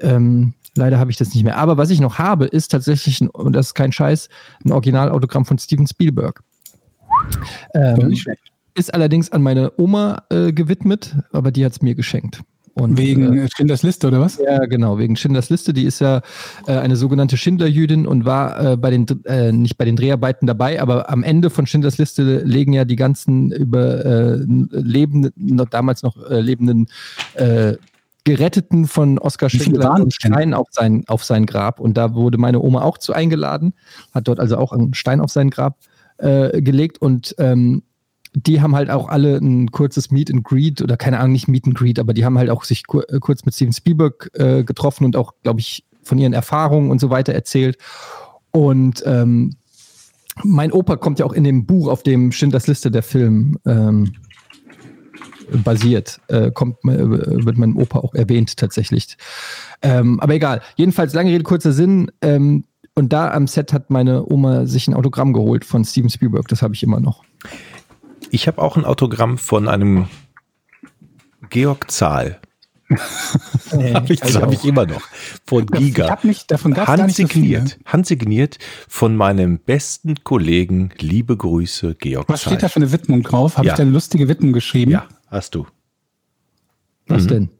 Ähm, leider habe ich das nicht mehr. Aber was ich noch habe, ist tatsächlich, ein, und das ist kein Scheiß, ein Originalautogramm von Steven Spielberg. Ähm, ist allerdings an meine Oma äh, gewidmet, aber die hat es mir geschenkt. Und, Wegen äh, Schindlers Liste oder was? ja, genau, wegen Schindlers Liste. Die ist ja äh, eine sogenannte Schindlerjüdin und war äh, bei den, äh, nicht bei den Dreharbeiten dabei, aber am Ende von Schindlers Liste legen ja die ganzen über äh, lebenden, noch damals noch äh, lebenden Geretteten von Oskar Schindler einen? Stein auf sein, auf sein Grab. Und da wurde meine Oma auch zu eingeladen, hat dort also auch einen Stein auf sein Grab gelegt und ähm, die haben halt auch alle ein kurzes Meet and Greet oder keine Ahnung, nicht Meet and Greet, aber die haben halt auch sich äh, kurz mit Steven Spielberg äh, getroffen und auch, glaube ich, von ihren Erfahrungen und so weiter erzählt. Und ähm, mein Opa kommt ja auch in dem Buch, auf dem Schindlers Liste der Film ähm, basiert, äh, kommt, äh, wird mein Opa auch erwähnt tatsächlich. Ähm, aber egal. Jedenfalls, lange Rede, kurzer Sinn. Ähm, und da am Set hat meine Oma sich ein Autogramm geholt von Steven Spielberg. Das habe ich immer noch. Ich habe auch ein Autogramm von einem Georg Zahl. Hab ich, das habe ich immer noch. Von Ich Giga. hab mich, davon es gar nicht so viele. Handsigniert. Handsigniert von meinem besten Kollegen. Liebe Grüße, Georg Was steht da Zahl. für eine Widmung drauf? Habe Ja. ich da eine lustige Widmung geschrieben? Ja, hast du. Was Mhm. denn?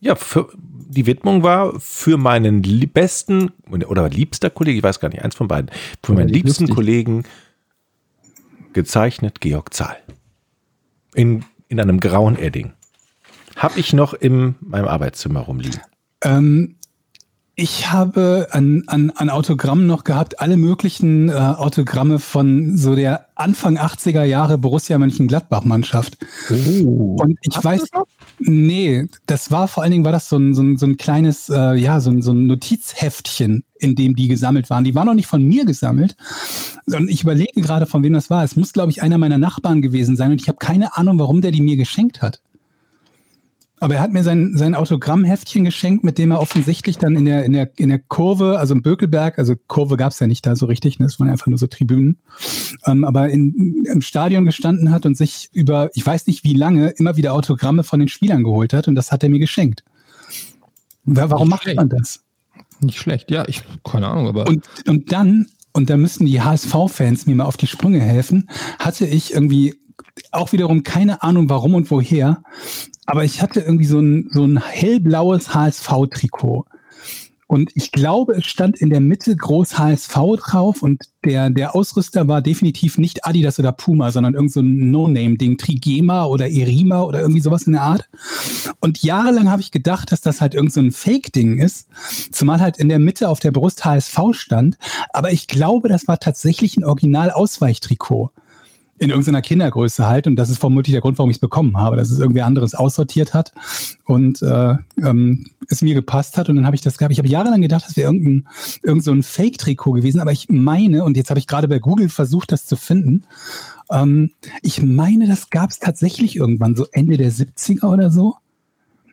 Ja, für, die Widmung war für meinen besten oder liebster Kollege, ich weiß gar nicht, eins von beiden, für meinen liebsten lustig. Kollegen gezeichnet Georg Zahl. In, in einem grauen Edding. Hab ich noch in meinem Arbeitszimmer rumliegen. Ähm, ich habe an, an, an Autogrammen noch gehabt, alle möglichen äh, Autogramme von so der Anfang 80er Jahre Borussia Mönchengladbach-Mannschaft. Und ich Hast du weiß, das noch? nee, das war vor allen Dingen war das so ein, so ein, so ein kleines, äh, ja, so ein, so ein Notizheftchen, in dem die gesammelt waren. Die waren noch nicht von mir gesammelt, sondern ich überlege gerade, von wem das war. Es muss, glaube ich, einer meiner Nachbarn gewesen sein und ich habe keine Ahnung, warum der die mir geschenkt hat. Aber er hat mir sein, sein Autogrammheftchen geschenkt, mit dem er offensichtlich dann in der, in der, in der Kurve, also im Bökelberg, also Kurve gab es ja nicht da so richtig, ne? das waren einfach nur so Tribünen, ähm, aber in, im Stadion gestanden hat und sich über, ich weiß nicht wie lange, immer wieder Autogramme von den Spielern geholt hat und das hat er mir geschenkt. Wa- Warum macht man das? Nicht schlecht, ja, ich, keine Ahnung, aber. Und, und dann, und da müssen die HSV-Fans mir mal auf die Sprünge helfen, hatte ich irgendwie auch wiederum keine Ahnung warum und woher, aber ich hatte irgendwie so ein, so ein hellblaues HSV-Trikot. Und ich glaube, es stand in der Mitte groß HSV drauf und der, der Ausrüster war definitiv nicht Adidas oder Puma, sondern irgend so ein No-Name-Ding, Trigema oder Erima oder irgendwie sowas in der Art. Und jahrelang habe ich gedacht, dass das halt irgend so ein Fake-Ding ist, zumal halt in der Mitte auf der Brust HSV stand. Aber ich glaube, das war tatsächlich ein Original-Ausweichtrikot. In irgendeiner Kindergröße halt. Und das ist vermutlich der Grund, warum ich es bekommen habe, dass es irgendwer anderes aussortiert hat und äh, ähm, es mir gepasst hat. Und dann habe ich das gehabt. Ich habe jahrelang gedacht, das wäre irgendein, irgend so ein Fake-Trikot gewesen. Aber ich meine, und jetzt habe ich gerade bei Google versucht, das zu finden, ähm, ich meine, das gab es tatsächlich irgendwann, so Ende der 70er oder so.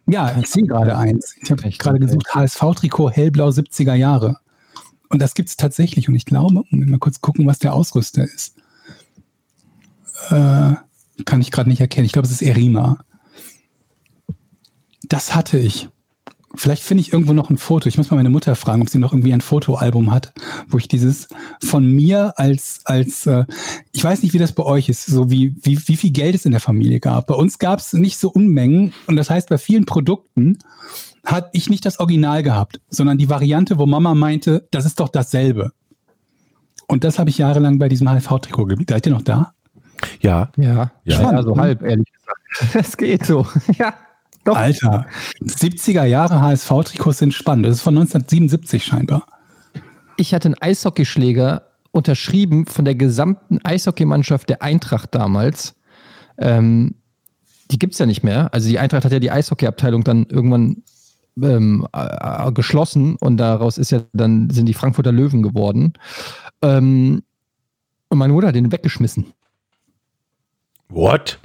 Ja, ich sehe gerade eins. Ich habe gerade gesucht, HSV-Trikot hellblau 70er Jahre. Und das gibt es tatsächlich. Und ich glaube, Moment, mal kurz gucken, was der Ausrüster ist. Äh, kann ich gerade nicht erkennen. Ich glaube, es ist Erima. Das hatte ich. Vielleicht finde ich irgendwo noch ein Foto. Ich muss mal meine Mutter fragen, ob sie noch irgendwie ein Fotoalbum hat, wo ich dieses von mir als, als äh, ich weiß nicht, wie das bei euch ist, so wie, wie, wie viel Geld es in der Familie gab. Bei uns gab es nicht so Unmengen und das heißt, bei vielen Produkten hat ich nicht das Original gehabt, sondern die Variante, wo Mama meinte, das ist doch dasselbe. Und das habe ich jahrelang bei diesem HV-Trikot geblieben. Seid ihr noch da? Ja, ja, Ja. ja, so halb, ehrlich gesagt. Das geht so. Ja. Doch. Alter, 70er Jahre HSV-Trikots sind spannend. Das ist von 1977 scheinbar. Ich hatte einen Eishockeyschläger unterschrieben von der gesamten Eishockeymannschaft der Eintracht damals. Ähm, die gibt's ja nicht mehr. Also die Eintracht hat ja die Eishockeyabteilung dann irgendwann ähm, äh, äh, geschlossen und daraus ist ja dann sind die Frankfurter Löwen geworden. Ähm, und meine Mutter hat den weggeschmissen. What?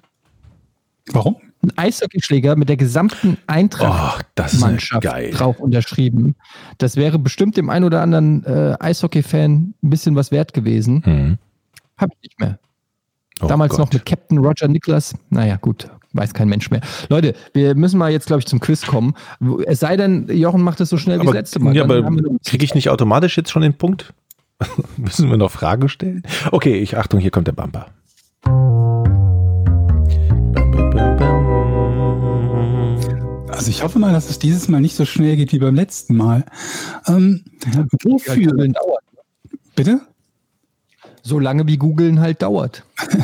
Warum? Ein Eishockeyschläger mit der gesamten Eintracht. Oh, das ist Mannschaft geil. drauf unterschrieben. Das wäre bestimmt dem einen oder anderen äh, Eishockey-Fan ein bisschen was wert gewesen. Hm. Habe ich nicht mehr. Oh Damals Gott. noch mit Captain Roger Nicholas. Naja, gut, weiß kein Mensch mehr. Leute, wir müssen mal jetzt, glaube ich, zum Quiz kommen. Es sei denn, Jochen macht es so schnell wie Aber, das letzte Mal. ja, Dann aber kriege ich nicht automatisch jetzt schon den Punkt? Müssen wir noch Fragen stellen? Okay, ich Achtung, hier kommt der Bumper. Also ich hoffe mal, dass es dieses Mal nicht so schnell geht wie beim letzten Mal. Ähm, Ja, wofür? Dauert. Bitte? So lange wie Googeln halt dauert.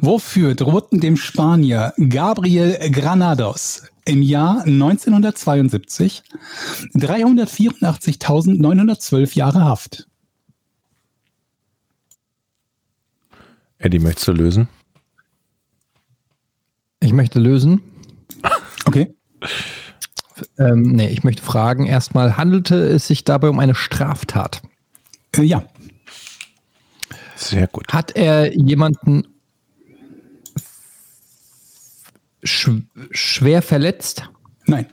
Wofür drohten dem Spanier Gabriel Granados im Jahr 1972 384.912 Jahre Haft? Eddie, möchtest du lösen? Ich möchte lösen. Okay. Ähm, nee, ich möchte fragen. Erstmal, handelte es sich dabei um eine Straftat? Äh, ja. Sehr gut. Hat er jemanden sch schwer verletzt? Nein.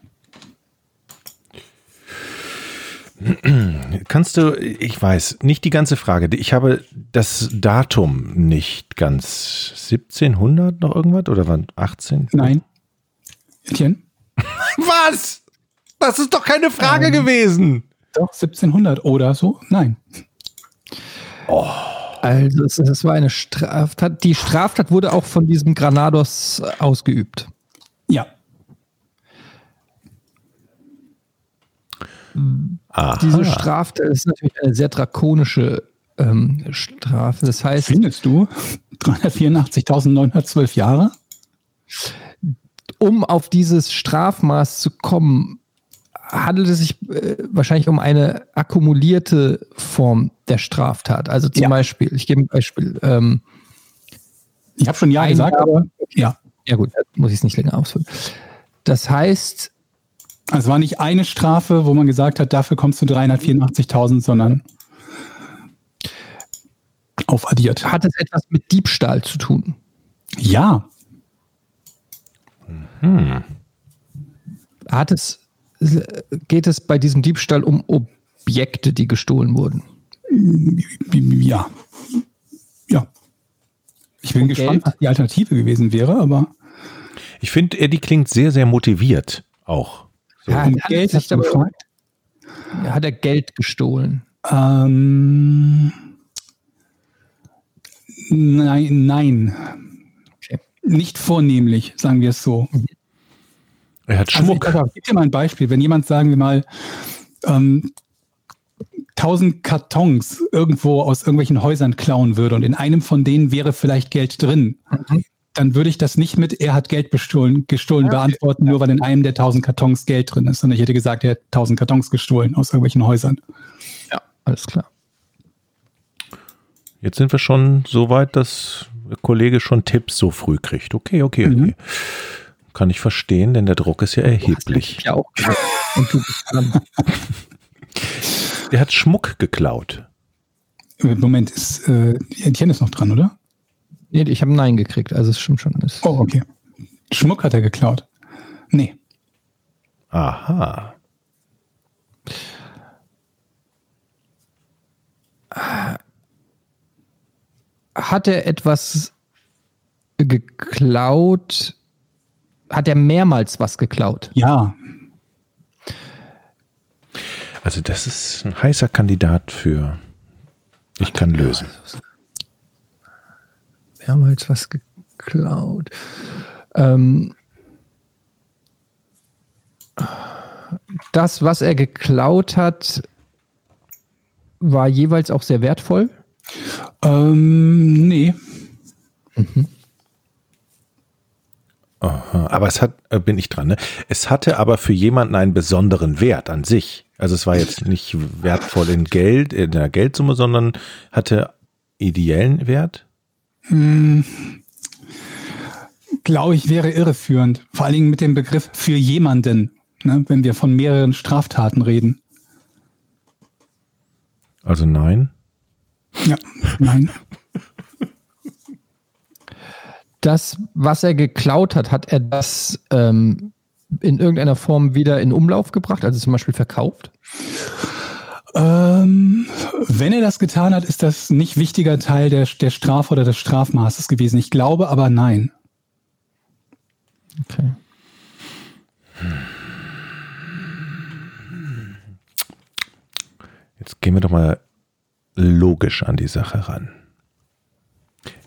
Kannst du, ich weiß, nicht die ganze Frage. Ich habe das Datum nicht ganz 1700 noch irgendwas oder wann? 18? Nein. Etienne? Was? Das ist doch keine Frage gewesen. Doch, 1700 oder so? Nein. Also es, es war eine Straftat. Die Straftat wurde auch von diesem Granados ausgeübt. Ja. Aha. Diese Straftat ist natürlich eine sehr drakonische ähm, Strafe. Das heißt, Findest du 384.912 Jahre? um auf dieses Strafmaß zu kommen, handelt es sich äh, wahrscheinlich um eine akkumulierte Form der Straftat. Also zum Ja. Beispiel, ich gebe ein Beispiel. Ähm, Ich habe schon Ja gesagt, Eingabe- aber ja. ja gut, muss ich es nicht länger ausführen. Das heißt, es war nicht eine Strafe, wo man gesagt hat, dafür kommst du 384.000, sondern aufaddiert. hat es etwas mit Diebstahl zu tun? Ja. Hat es, geht es bei diesem Diebstahl um Objekte, die gestohlen wurden? Ja. Ja. Ich bin Und gespannt, Geld? was die Alternative gewesen wäre, aber Ich finde, Eddie klingt sehr, sehr motiviert auch. So. Ja, hat Geld sich gefragt. Hat er Geld gestohlen? Ähm, nein, nein. Okay. Nicht vornehmlich, sagen wir es so. Er hat Also, Schmuck. ich, ich gebe dir mal ein Beispiel. Wenn jemand, sagen wir mal, ähm, 1000 Kartons irgendwo aus irgendwelchen Häusern klauen würde und in einem von denen wäre vielleicht Geld drin, Mhm. Dann würde ich das nicht mit, er hat Geld bestohlen, gestohlen beantworten, nur weil in einem der 1000 Kartons Geld drin ist, sondern ich hätte gesagt, er hat 1000 Kartons gestohlen aus irgendwelchen Häusern. Ja, alles klar. Jetzt sind wir schon so weit, dass der Kollege schon Tipps so früh kriegt. Okay, okay, okay. Mhm. Kann ich verstehen, denn der Druck ist ja erheblich. Ja, auch. Und du bist dran. Der hat Schmuck geklaut. Moment, ist, äh, Etienne ist noch dran, oder? Nee, ich habe Nein gekriegt, also es stimmt schon. Es- Oh, okay. Schmuck hat er geklaut. Nee. Aha. Hat er etwas geklaut? Hat er mehrmals was geklaut? Ja. Also das ist ein heißer Kandidat für Ich kann lösen. Mehrmals was geklaut. Ähm, das, was er geklaut hat, war jeweils auch sehr wertvoll. Ähm, nee. Aha. Aber es hat, äh, bin ich dran, ne? Es hatte aber für jemanden einen besonderen Wert an sich. Also es war jetzt nicht wertvoll in Geld, in der Geldsumme, sondern hatte ideellen Wert. Glaube ich, wäre irreführend. Vor allen Dingen mit dem Begriff für jemanden, ne, wenn wir von mehreren Straftaten reden. Also nein. Ja, nein. Das, was er geklaut hat, hat er das ähm, in irgendeiner Form wieder in Umlauf gebracht, also zum Beispiel verkauft? Ähm, wenn er das getan hat, ist das nicht wichtiger Teil der, der Strafe oder des Strafmaßes gewesen. Ich glaube aber nein. Okay. Jetzt gehen wir doch mal logisch an die Sache ran.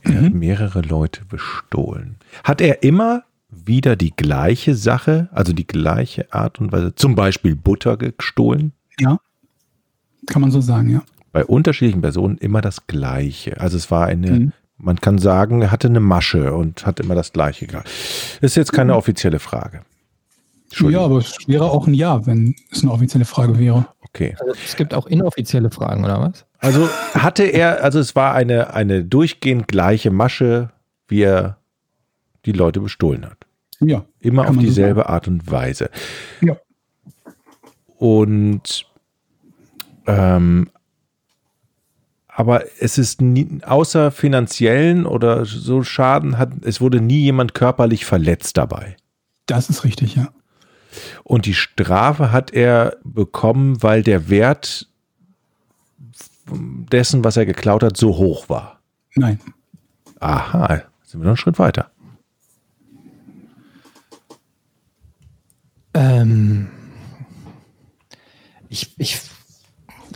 Er hat mehrere Leute bestohlen. Hat er immer wieder die gleiche Sache, also die gleiche Art und Weise, zum Beispiel Butter gestohlen? Ja. Kann man so sagen, ja. Bei unterschiedlichen Personen immer das Gleiche. Also es war eine, Mhm. man kann sagen, er hatte eine Masche und hat immer das Gleiche gehabt. Das ist jetzt keine offizielle Frage. Ja, aber es wäre auch ein Ja, wenn es eine offizielle Frage wäre. Okay. Also es gibt auch inoffizielle Fragen, oder was? Also hatte er, also es war eine, eine durchgehend gleiche Masche, wie er die Leute bestohlen hat. Ja. Immer auf man so dieselbe Art und Weise. Ja. Und ähm, aber es ist nie, außer finanziellen oder so Schaden hat, es wurde nie jemand körperlich verletzt dabei. Das ist richtig, ja. Und die Strafe hat er bekommen, weil der Wert dessen, was er geklaut hat, so hoch war. Nein. Aha, sind wir noch einen Schritt weiter. Ähm, ich, ich,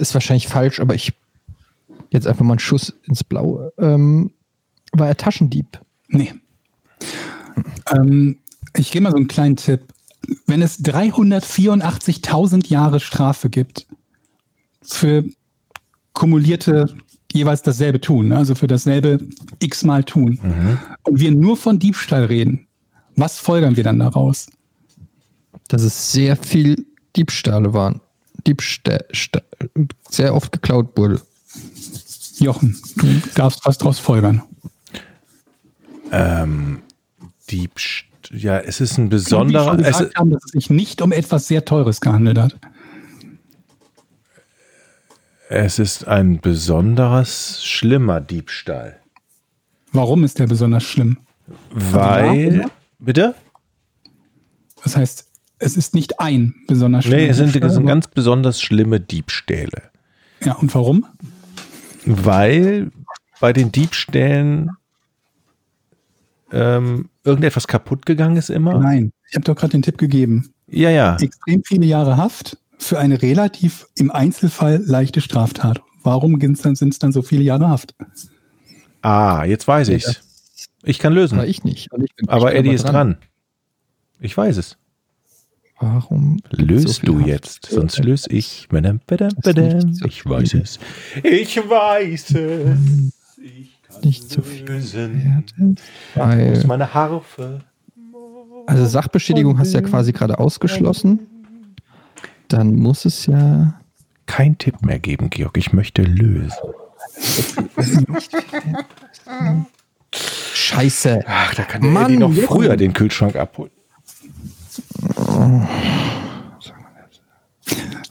ist wahrscheinlich falsch, aber ich jetzt einfach mal einen Schuss ins Blaue. Ähm, war er Taschendieb? Nee. Ähm, ich gebe mal so einen kleinen Tipp. Wenn es 384.000 Jahre Strafe gibt für kumulierte jeweils dasselbe tun, ne? also für dasselbe x-mal tun, und wir nur von Diebstahl reden, was folgern wir dann daraus? Dass es sehr viel Diebstahle waren. Diebstahl sehr oft geklaut wurde. Jochen, du darfst was daraus folgern. Ähm, Diebst ja, es ist ein wie besonderer. schon Es, gesagt haben, dass es sich nicht um etwas sehr Teures gehandelt hat. es ist ein besonderes, schlimmer Diebstahl. Warum ist der besonders schlimm? Weil. Bitte? Das heißt, es ist nicht ein besonders Nee, es sind, es sind ganz besonders schlimme Diebstähle. Ja, und warum? Weil bei den Diebstählen ähm, irgendetwas kaputt gegangen ist immer. Nein, ich habe doch gerade den Tipp gegeben. Ja, ja. Extrem viele Jahre Haft für eine relativ im Einzelfall leichte Straftat. Warum sind es dann so viele Jahre Haft? Ah, jetzt weiß ich's. Ich kann lösen. Aber ich nicht. Ich Aber Eddie ist dran. Ich weiß es. Warum? so Löst viel du Haft? jetzt, sonst löse ich. Badam, badam, badam. so Ich weiß es. Ich weiß es. Ich kann Nicht so viel lösen. Wo ist Weil, meine Harfe? also Sachbeschädigung hast du ja quasi gerade ausgeschlossen. Dann muss es ja. Kein Tipp mehr geben, Georg. Ich möchte lösen. Scheiße. Ach, da kann Mann, Eddie noch früher den Kühlschrank abholen.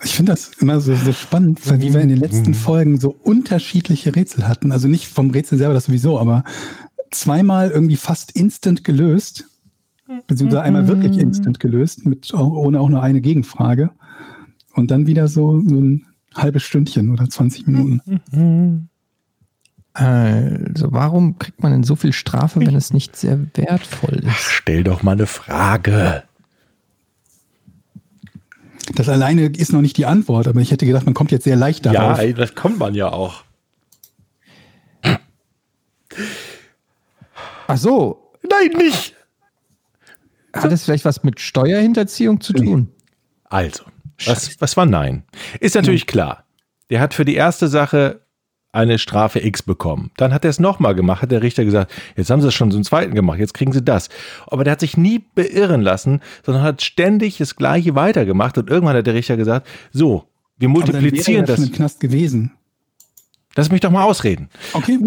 Ich finde das immer so, so spannend, weil wie wir in den Mhm. letzten Folgen so unterschiedliche Rätsel hatten. Also nicht vom Rätsel selber, das sowieso, aber zweimal irgendwie fast instant gelöst. Beziehungsweise einmal Mhm. wirklich instant gelöst, mit, ohne auch nur eine Gegenfrage. Und dann wieder so, so ein halbes Stündchen oder 20 Minuten. Also, warum kriegt man denn so viel Strafe, wenn es nicht sehr wertvoll ist? Stell doch mal eine Frage. Das alleine ist noch nicht die Antwort, aber ich hätte gedacht, man kommt jetzt sehr leicht darauf. Ja, das kommt man ja auch. Ach so, Nein, nicht. hat es vielleicht was mit Steuerhinterziehung zu tun? Also, was, was war nein? Ist natürlich klar. Der hat für die erste Sache eine Strafe X bekommen. Dann hat er es nochmal gemacht, hat der Richter gesagt, jetzt haben sie es schon zum zweiten gemacht, jetzt kriegen sie das. Aber der hat sich nie beirren lassen, sondern hat ständig das Gleiche weitergemacht und irgendwann hat der Richter gesagt, so, wir aber dann wäre multiplizieren ja schon das. im Knast gewesen. Lass mich doch mal ausreden. Okay.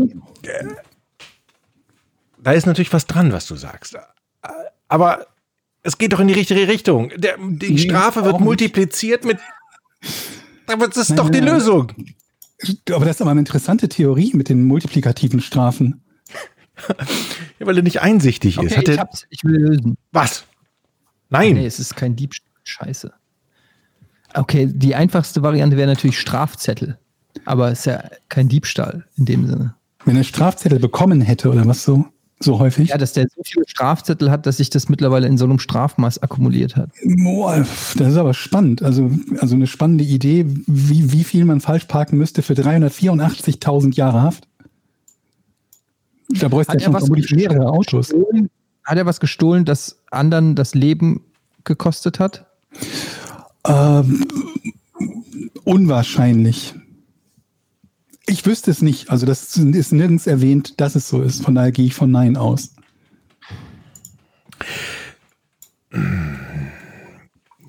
Da ist natürlich was dran, was du sagst. Aber es geht doch in die richtige Richtung. Der, die Nee, Strafe wird nicht. multipliziert mit. Aber das ist Nein, doch die nein. Lösung. Aber das ist aber eine interessante Theorie mit den multiplikativen Strafen. Ja, weil er nicht einsichtig ist. Okay, Hat ich, er, hab's, ich will lösen. was? Nein. Nee, es ist kein Diebstahl. Scheiße. Okay, die einfachste Variante wäre natürlich Strafzettel. Aber es ist ja kein Diebstahl in dem Sinne. Wenn er Strafzettel bekommen hätte oder was so, so häufig. Ja, dass der so viele Strafzettel hat, dass sich das mittlerweile in so einem Strafmaß akkumuliert hat. Boah, das ist aber spannend. Also, also eine spannende Idee, wie, wie viel man falsch parken müsste für 384.000 Jahre Haft. Da bräuchte er er schon vermutlich mehrere Autos. gestohlen? Hat er was gestohlen, das anderen das Leben gekostet hat? Ähm, unwahrscheinlich. Ich wüsste es nicht. Also das ist nirgends erwähnt, dass es so ist. Von daher gehe ich von Nein aus.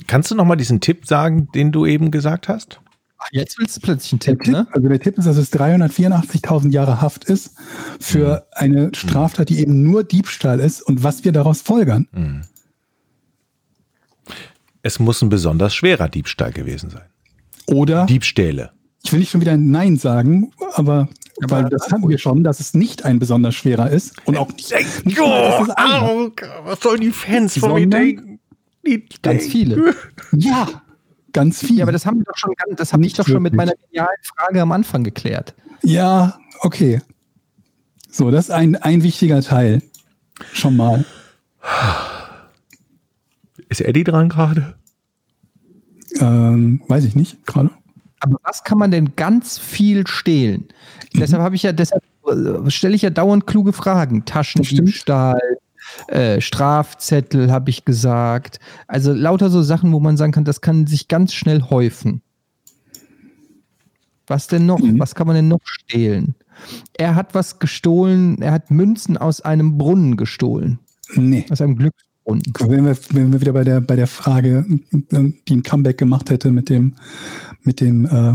Kannst du noch mal diesen Tipp sagen, den du eben gesagt hast? Jetzt willst du plötzlich einen Tipp, Tipp, ne? also der Tipp ist, dass es 384.000 Jahre Haft ist für eine Straftat, die eben nur Diebstahl ist und was wir daraus folgern. Es muss ein besonders schwerer Diebstahl gewesen sein. Oder Diebstähle. Ich will nicht schon wieder Nein sagen, aber, Aber weil das hatten wir schon, dass es nicht ein besonders schwerer ist und auch nicht, einer. au, was sollen die Fans von mir denken? Die Ganz denken- viele. Ja, ganz viel. Ja, aber das haben wir doch schon, ganz- das habe ich doch schon mit meiner genialen Frage am Anfang geklärt. Ja, okay. So, das ist ein, ein wichtiger Teil. Schon mal. Ist Eddie dran gerade? Ähm, weiß ich nicht, gerade. Aber was kann man denn ganz viel stehlen? Deshalb habe ich ja, deshalb äh, stelle ich ja dauernd kluge Fragen. Taschendiebstahl, äh, Strafzettel, habe ich gesagt. Also lauter so Sachen, wo man sagen kann, das kann sich ganz schnell häufen. Was denn noch? Mhm. Was kann man denn noch stehlen? Er hat was gestohlen, er hat Münzen aus einem Brunnen gestohlen. Nee. Aus einem Glücksbrunnen. Wenn wir, wenn wir wieder bei der, bei der Frage, die ein Comeback gemacht hätte mit dem, mit dem äh,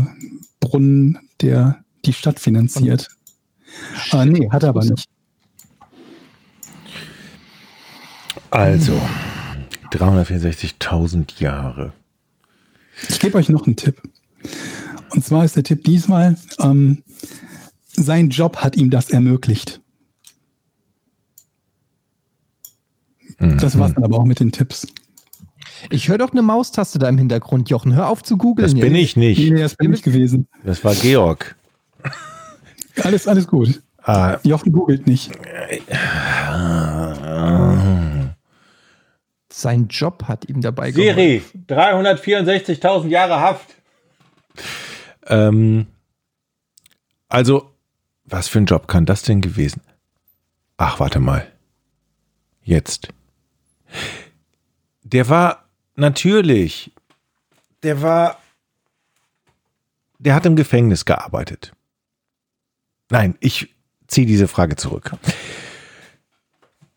Brunnen, der die Stadt finanziert. Aber nee, hat er aber nicht. Also, 364.000 Jahre. Ich gebe euch noch einen Tipp. Und zwar ist der Tipp diesmal, ähm, sein Job hat ihm das ermöglicht. Das war's dann aber auch mit den Tipps. Ich höre doch eine Maustaste da im Hintergrund, Jochen. Hör auf zu googeln. Das bin ich nicht. Nee, das bin ich gewesen. Das war Georg. Alles, alles gut. Ah, Jochen googelt nicht. Sein Job hat ihm dabei geholfen. Siri, 364.000 Jahre Haft. Ähm, also, was für ein Job kann das denn gewesen? Ach, warte mal. Jetzt. Der war natürlich, der war, der hat im Gefängnis gearbeitet. Nein, ich ziehe diese Frage zurück.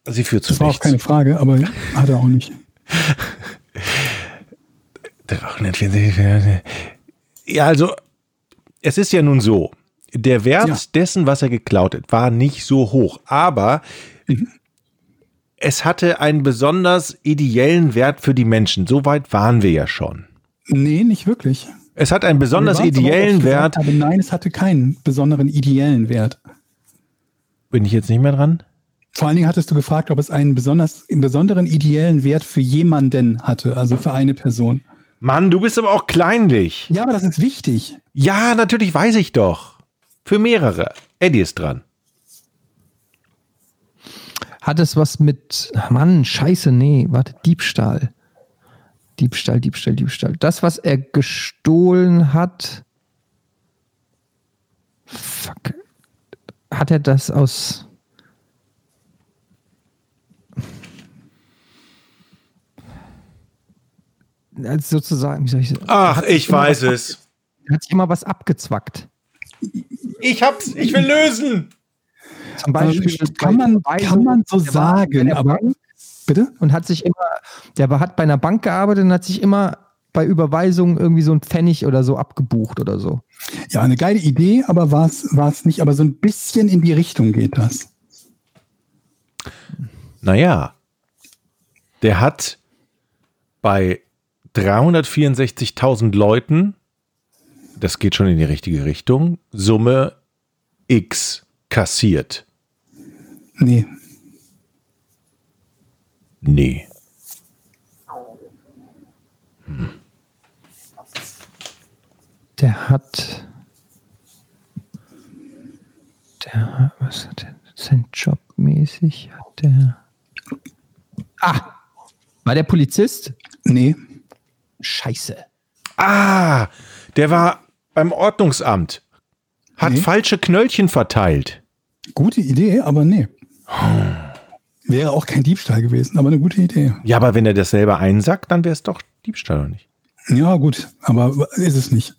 Sie führt zu Das war auch nichts. keine Frage, aber hat er auch nicht. 364. Ja, also es ist ja nun so, der Wert Ja. dessen, was er geklaut hat, war nicht so hoch, aber es hatte einen besonders ideellen Wert für die Menschen. So weit waren wir ja schon. Nee, nicht wirklich. Es hat einen besonders ideellen gesagt Wert. Habe, nein, es hatte keinen besonderen ideellen Wert. Bin ich jetzt nicht mehr dran? Vor allen Dingen hattest du gefragt, ob es einen besonders, einen besonderen ideellen Wert für jemanden hatte, also für eine Person. Mann, du bist aber auch kleinlich. Ja, aber das ist wichtig. Ja, natürlich weiß ich doch. Für mehrere. Eddie ist dran. Hat es was mit, Mann, scheiße, nee, warte, Diebstahl. Diebstahl, Diebstahl, Diebstahl. Das, was er gestohlen hat. Fuck. Hat er das aus. Also sozusagen, wie soll ich sagen? Ach, ich weiß es. Hat sich immer was abgezwackt. Ich hab's. Ich will lösen. Zum Beispiel Ähm, kann man, kann man so sagen, der aber Bank bitte? und hat sich immer, der war- hat bei einer Bank gearbeitet und hat sich immer bei Überweisungen irgendwie so ein Pfennig oder so abgebucht oder so. Ja, eine geile Idee, aber war es nicht. Aber so ein bisschen in die Richtung geht das. Naja, der hat bei 364.000 Leuten, das geht schon in die richtige Richtung, Summe X kassiert. Nee, Nee. Der hat, der, hat- was hat der, sein Jobmäßig hat der, ah, war der Polizist? nee, Scheiße. Ah, der war beim Ordnungsamt. Hat Nee. falsche Knöllchen verteilt. gute Idee, aber nee. Wäre auch kein Diebstahl gewesen, aber eine gute Idee. Ja, aber wenn er das selber einsackt, dann wäre es doch Diebstahl oder nicht? Ja, gut, aber ist es nicht.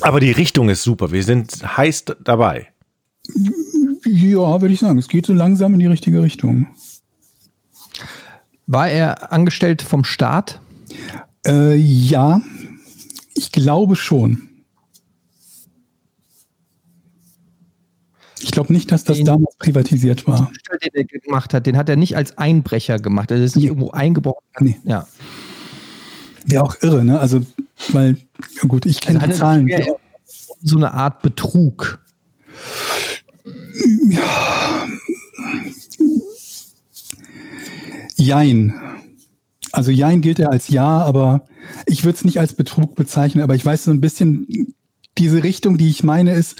Aber die Richtung ist super. Wir sind heiß dabei. Ja, würde ich sagen. Es geht so langsam in die richtige Richtung. War er angestellt vom Staat? Äh, ja, ich glaube schon. Glaube nicht, dass das Den- damals privatisiert war. Den er gemacht hat, den hat er nicht als Einbrecher gemacht. Er ist nicht Nee. irgendwo eingebrochen. Nee. Ja. Wäre auch irre, ne? Also, weil, ja gut, ich kenne die Also Zahlen. hat er so eine Art Betrug. Jein. Also Jein gilt er als Ja, aber ich würde es nicht als Betrug bezeichnen, aber ich weiß so ein bisschen, diese Richtung, die ich meine, ist,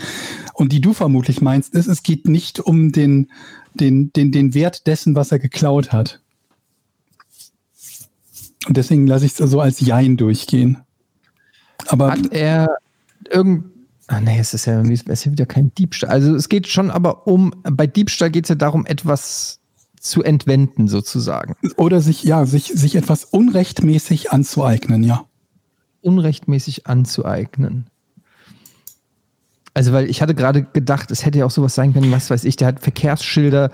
und die du vermutlich meinst, ist, es geht nicht um den, den, den, den Wert dessen, was er geklaut hat. Und deswegen lasse ich es so als Jein durchgehen. Aber Hat er irgend. Ah, nee, es ist ja, irgendwie- es ist ja wieder kein Diebstahl. Also es geht schon aber um, bei Diebstahl geht es ja darum, etwas zu entwenden, sozusagen. oder sich, ja, sich, sich etwas unrechtmäßig anzueignen, ja. Unrechtmäßig anzueignen. Also, weil ich hatte gerade gedacht, es hätte ja auch sowas sein können, was weiß ich, der hat Verkehrsschilder,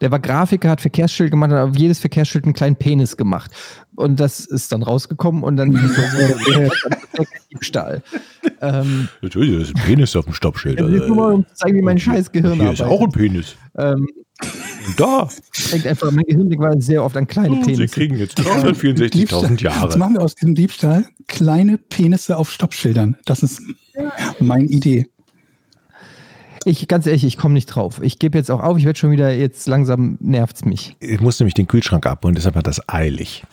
der war Grafiker, hat Verkehrsschilder gemacht, hat auf jedes Verkehrsschild einen kleinen Penis gemacht. Und das ist dann rausgekommen und dann das dann Diebstahl. Ähm, Natürlich, da ist ein Penis auf dem Stoppschild. das ist nur mal, um zu zeigen, wie mein scheiß Gehirn Hier ist auch ein Penis. Ähm, Und da, denkt einfach, mein Gehirn war sehr oft an kleine oh, Sie Penisse. kriegen jetzt 364.000 Jetzt Jahre. machen wir aus diesem Diebstahl kleine Penisse auf Stoppschildern. Das ist meine Idee. Ich, ganz ehrlich, ich komme nicht drauf. Ich gebe jetzt auch auf, ich werde schon wieder, jetzt langsam nervt's mich. Ich muss nämlich den Kühlschrank abholen, deshalb hat das eilig.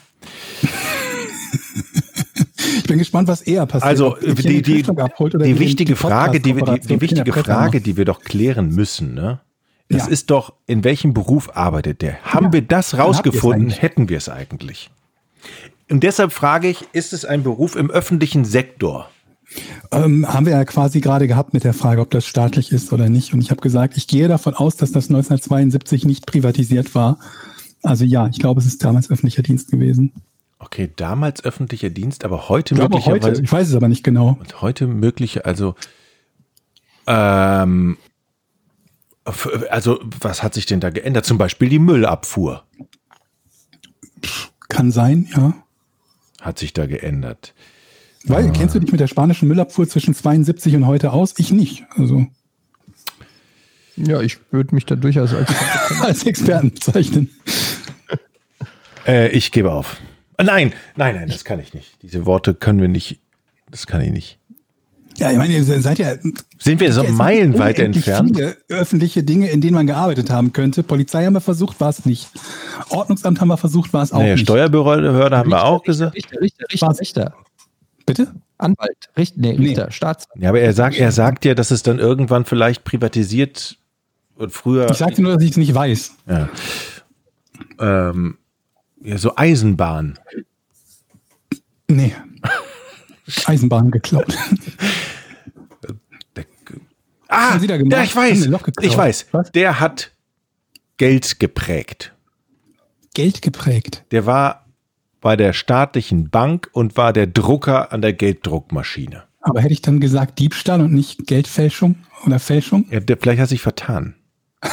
bin gespannt, was eher passiert. Also die, die, die wichtige Frage, die, wir- die, die wichtige Frage, die wir doch klären müssen, ne? Das Ja. ist doch, in welchem Beruf arbeitet der? Haben Ja, wir das rausgefunden, hätten wir es eigentlich. Und deshalb frage ich, ist es ein Beruf im öffentlichen Sektor? Ähm, haben wir ja quasi gerade gehabt mit der Frage, ob das staatlich ist oder nicht. Und ich habe gesagt, ich gehe davon aus, dass das 1972 nicht privatisiert war. Also ja, ich glaube, es ist damals öffentlicher Dienst gewesen. Okay, damals öffentlicher Dienst, aber heute Ich glaube möglicherweise. heute, ich weiß es aber nicht genau. Und heute mögliche, also, ähm, also, was hat sich denn da geändert? Zum Beispiel die Müllabfuhr Kann sein, ja. hat sich da geändert. Weil, kennst du dich mit der spanischen Müllabfuhr zwischen 72 und heute aus? Ich nicht. Also Ja, ich würde mich da durchaus als als Experten bezeichnen. Äh, ich gebe auf. Äh, Nein, nein, nein, das kann ich nicht. Diese Worte können wir nicht. Das kann ich nicht. Ja, ich meine, ihr seid ja Sind wir so Ja, meilenweit entfernt? Viele öffentliche Dinge, in denen man gearbeitet haben könnte. Polizei haben wir versucht, war es nicht. Ordnungsamt haben wir versucht, war es auch Naja, nicht. Steuerbehörde haben wir auch gesagt. Richter, Richter, Richter? Richter. Bitte? Anwalt, Richter, nee, Nee. Richter, Staatsanwalt. Ja, aber er sagt, er sagt ja, dass es dann irgendwann vielleicht privatisiert und früher. Ich sagte nur, dass ich es nicht weiß. ja, ähm, ja, so Eisenbahn. Nee. Eisenbahn geklaut. Ah, ja, ich weiß. Ich weiß. Was? Der hat Geld geprägt. Geld geprägt. Der war bei der staatlichen Bank und war der Drucker an der Gelddruckmaschine. Aber hätte ich dann gesagt Diebstahl und nicht Geldfälschung oder Fälschung? Ja, der, vielleicht hat sich vertan.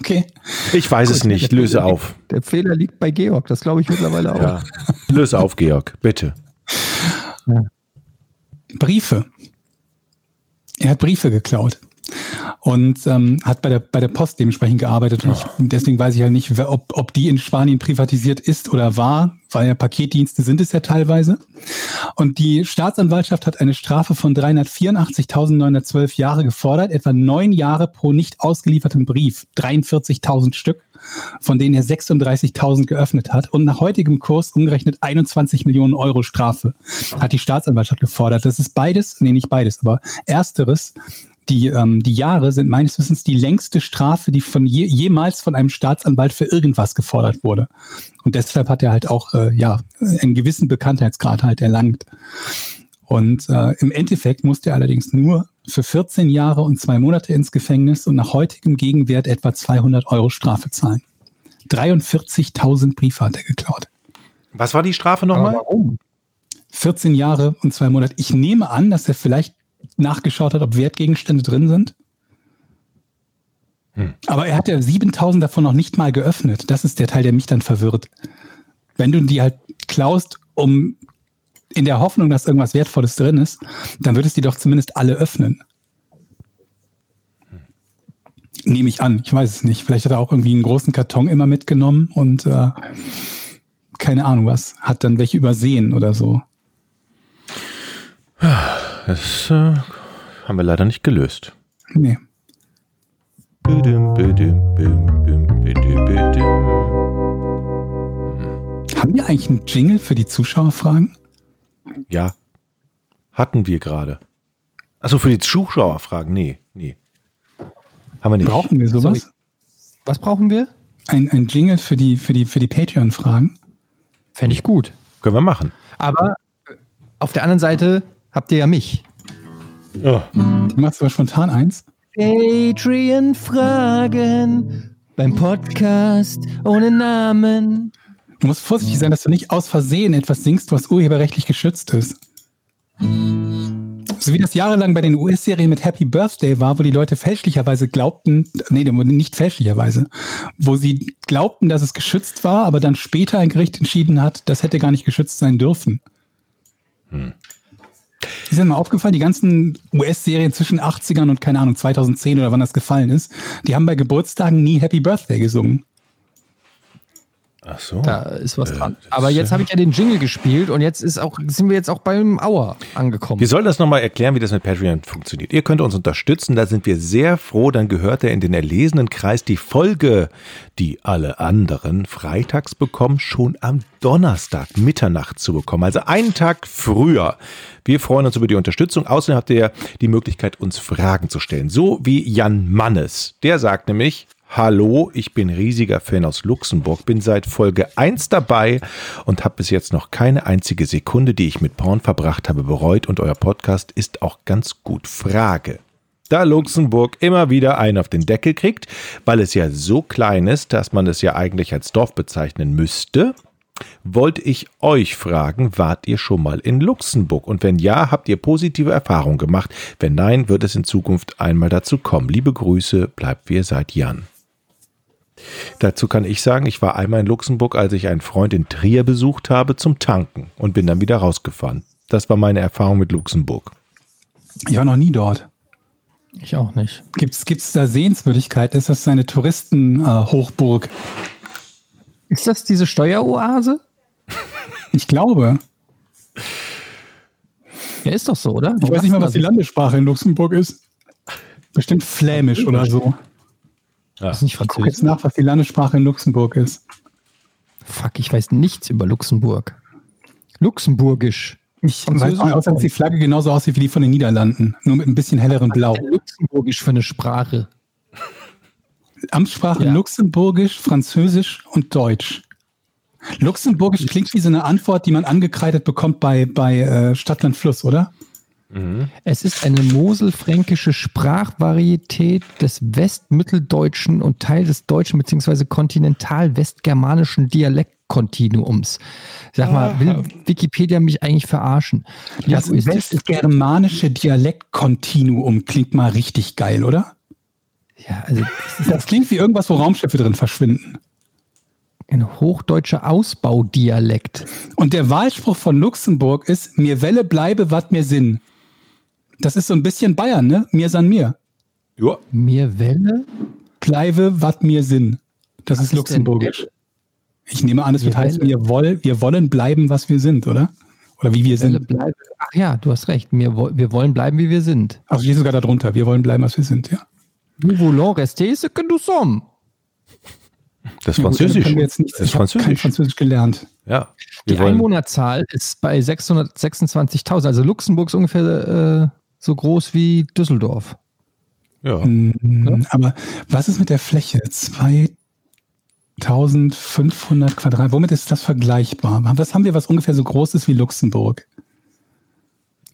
Okay. Ich weiß es nicht. Löse auf. Der Fehler liegt bei Georg, das glaube ich mittlerweile auch. Ja. Löse auf, Georg, bitte. Briefe. Er hat Briefe geklaut und ähm, hat bei der, bei der Post dementsprechend gearbeitet. Und ich, deswegen weiß ich halt nicht, wer- ob, ob die in Spanien privatisiert ist oder war, weil ja Paketdienste sind es ja teilweise. Und die Staatsanwaltschaft hat eine Strafe von 384.912 Jahre gefordert, etwa neun Jahre pro nicht ausgelieferten Brief, 43.000 Stück, von denen er 36.000 geöffnet hat und nach heutigem Kurs umgerechnet 21 Millionen Euro Strafe hat die Staatsanwaltschaft gefordert. Das ist beides, nee, nicht beides, aber ersteres. Die, ähm, die Jahre sind meines Wissens die längste Strafe, die von je, jemals von einem Staatsanwalt für irgendwas gefordert wurde. Und deshalb hat er halt auch äh, ja einen gewissen Bekanntheitsgrad halt erlangt. Und äh, im Endeffekt musste er allerdings nur für 14 Jahre und zwei Monate ins Gefängnis und nach heutigem Gegenwert etwa 200 Euro Strafe zahlen. 43.000 Briefe hat er geklaut. Was war die Strafe nochmal? warum? 14 Jahre und zwei Monate. Ich nehme an, dass er vielleicht nachgeschaut hat, ob Wertgegenstände drin sind. Hm. Aber er hat ja 7000 davon noch nicht mal geöffnet. Das ist der Teil, der mich dann verwirrt. Wenn du die halt klaust, um in der Hoffnung, dass irgendwas Wertvolles drin ist, dann würdest du die doch zumindest alle öffnen. Nehme ich an. Ich weiß es nicht. Vielleicht hat er auch irgendwie einen großen Karton immer mitgenommen und äh, keine Ahnung was. Hat dann welche übersehen oder so. Das äh, haben wir leider nicht gelöst. Nee. Haben wir eigentlich einen Jingle für die Zuschauerfragen? Ja, hatten wir gerade. Achso, für die Zuschauerfragen? Nee, nee. Haben wir nicht. Brauchen wir sowas? Sorry. Was brauchen wir? Ein, ein Jingle für die, für die, für die Patreon-Fragen? Fände ich gut. Können wir machen. Aber auf der anderen Seite habt ihr ja mich. Oh. Du machst aber spontan eins. Patreon-Fragen beim Podcast ohne Namen. Du musst vorsichtig sein, dass du nicht aus Versehen etwas singst, was urheberrechtlich geschützt ist. So wie das jahrelang bei den US-Serien mit Happy Birthday war, wo die Leute fälschlicherweise glaubten, nee, nicht fälschlicherweise, wo sie glaubten, dass es geschützt war, aber dann später ein Gericht entschieden hat, das hätte gar nicht geschützt sein dürfen. Ist dir mal aufgefallen, die ganzen US-Serien zwischen 80ern und keine Ahnung, 2010 oder wann das gefallen ist, die haben bei Geburtstagen nie Happy Birthday gesungen. Ach so. Da ist was Äh, dran. das Aber jetzt ja- habe ich ja den Jingle gespielt und jetzt ist auch, sind wir jetzt auch beim Auer angekommen. Wir sollen das nochmal erklären, wie das mit Patreon funktioniert. Ihr könnt uns unterstützen, da sind wir sehr froh. Dann gehört er in den erlesenen Kreis die Folge, die alle anderen freitags bekommen, schon am Donnerstag Mitternacht zu bekommen. Also einen Tag früher. Wir freuen uns über die Unterstützung. Außerdem habt ihr die Möglichkeit, uns Fragen zu stellen. So wie Jan Mannes. Der sagt nämlich, Hallo, ich bin riesiger Fan aus Luxemburg, bin seit Folge 1 dabei und habe bis jetzt noch keine einzige Sekunde, die ich mit Porn verbracht habe, bereut und euer Podcast ist auch ganz gut. Frage. Da Luxemburg immer wieder einen auf den Deckel kriegt, weil es ja so klein ist, dass man es ja eigentlich als Dorf bezeichnen müsste, wollte ich euch fragen, wart ihr schon mal in Luxemburg? Und wenn ja, habt ihr positive Erfahrungen gemacht? Wenn nein, wird es in Zukunft einmal dazu kommen. Liebe Grüße, bleibt wie ihr seid, Jan. Dazu kann ich sagen, ich war einmal in Luxemburg, als ich einen Freund in Trier besucht habe zum Tanken und bin dann wieder rausgefahren. Das war meine Erfahrung mit Luxemburg. Ich war noch nie dort. ich auch nicht. Gibt's gibt's da Sehenswürdigkeiten? Ist das eine Touristenhochburg? Ist das diese Steueroase? ich glaube. Ja, ist doch so, oder? Ich weiß nicht mal, was die Landessprache in Luxemburg ist. Bestimmt Flämisch oder so. Ist nicht Ich guck Französisch. jetzt nach, was die Landessprache in Luxemburg ist. Fuck, ich weiß nichts über Luxemburg. Luxemburgisch. Ich weiß auch, außer dass die Flagge genauso aussieht wie die von den Niederlanden. Nur mit ein bisschen hellerem Blau. Luxemburgisch für eine Sprache. Amtssprache Ja. Luxemburgisch, Französisch und Deutsch. Luxemburgisch klingt wie so eine Antwort, die man angekreidet bekommt bei, bei äh, Stadtland Fluss, oder? Es ist eine moselfränkische Sprachvarietät des Westmitteldeutschen und Teil des deutschen bzw. kontinental-westgermanischen Dialektkontinuums. Sag mal, will Wikipedia mich eigentlich verarschen? Das westgermanische Dialektkontinuum klingt mal richtig geil, oder? ja, also Das klingt wie irgendwas, wo Raumschiffe drin verschwinden. ein hochdeutscher Ausbaudialekt. Und der Wahlspruch von Luxemburg ist, mir Welle bleibe, wat mir Sinn. Das ist so ein bisschen Bayern, ne? Mir san mir. Ja, Mir Welle? Bleibe, wat mir Sinn. Das ist ist Luxemburgisch. Ich nehme an, es wird heißen, wir, woll, wir wollen bleiben, was wir sind, oder? Oder wie wir Welle sind. bleibe. Ach ja, du hast recht. Wir, wir wollen bleiben, wie wir sind. Also steht sogar darunter, wir wollen bleiben, was wir sind, ja. Nous voulons rester ce que nous sommes. das ist Ja, gut, Französisch. können wir jetzt nichts. Das ist Ich habe kein Französisch. Französisch gelernt. Ja. Die wollen, Einwohnerzahl ist bei 626.000. Also Luxemburg ist ungefähr äh, so groß wie Düsseldorf. ja. Mhm, Aber was ist mit der Fläche? 2500 Quadrat. Womit ist das vergleichbar? Was haben wir, was ungefähr so groß ist wie Luxemburg?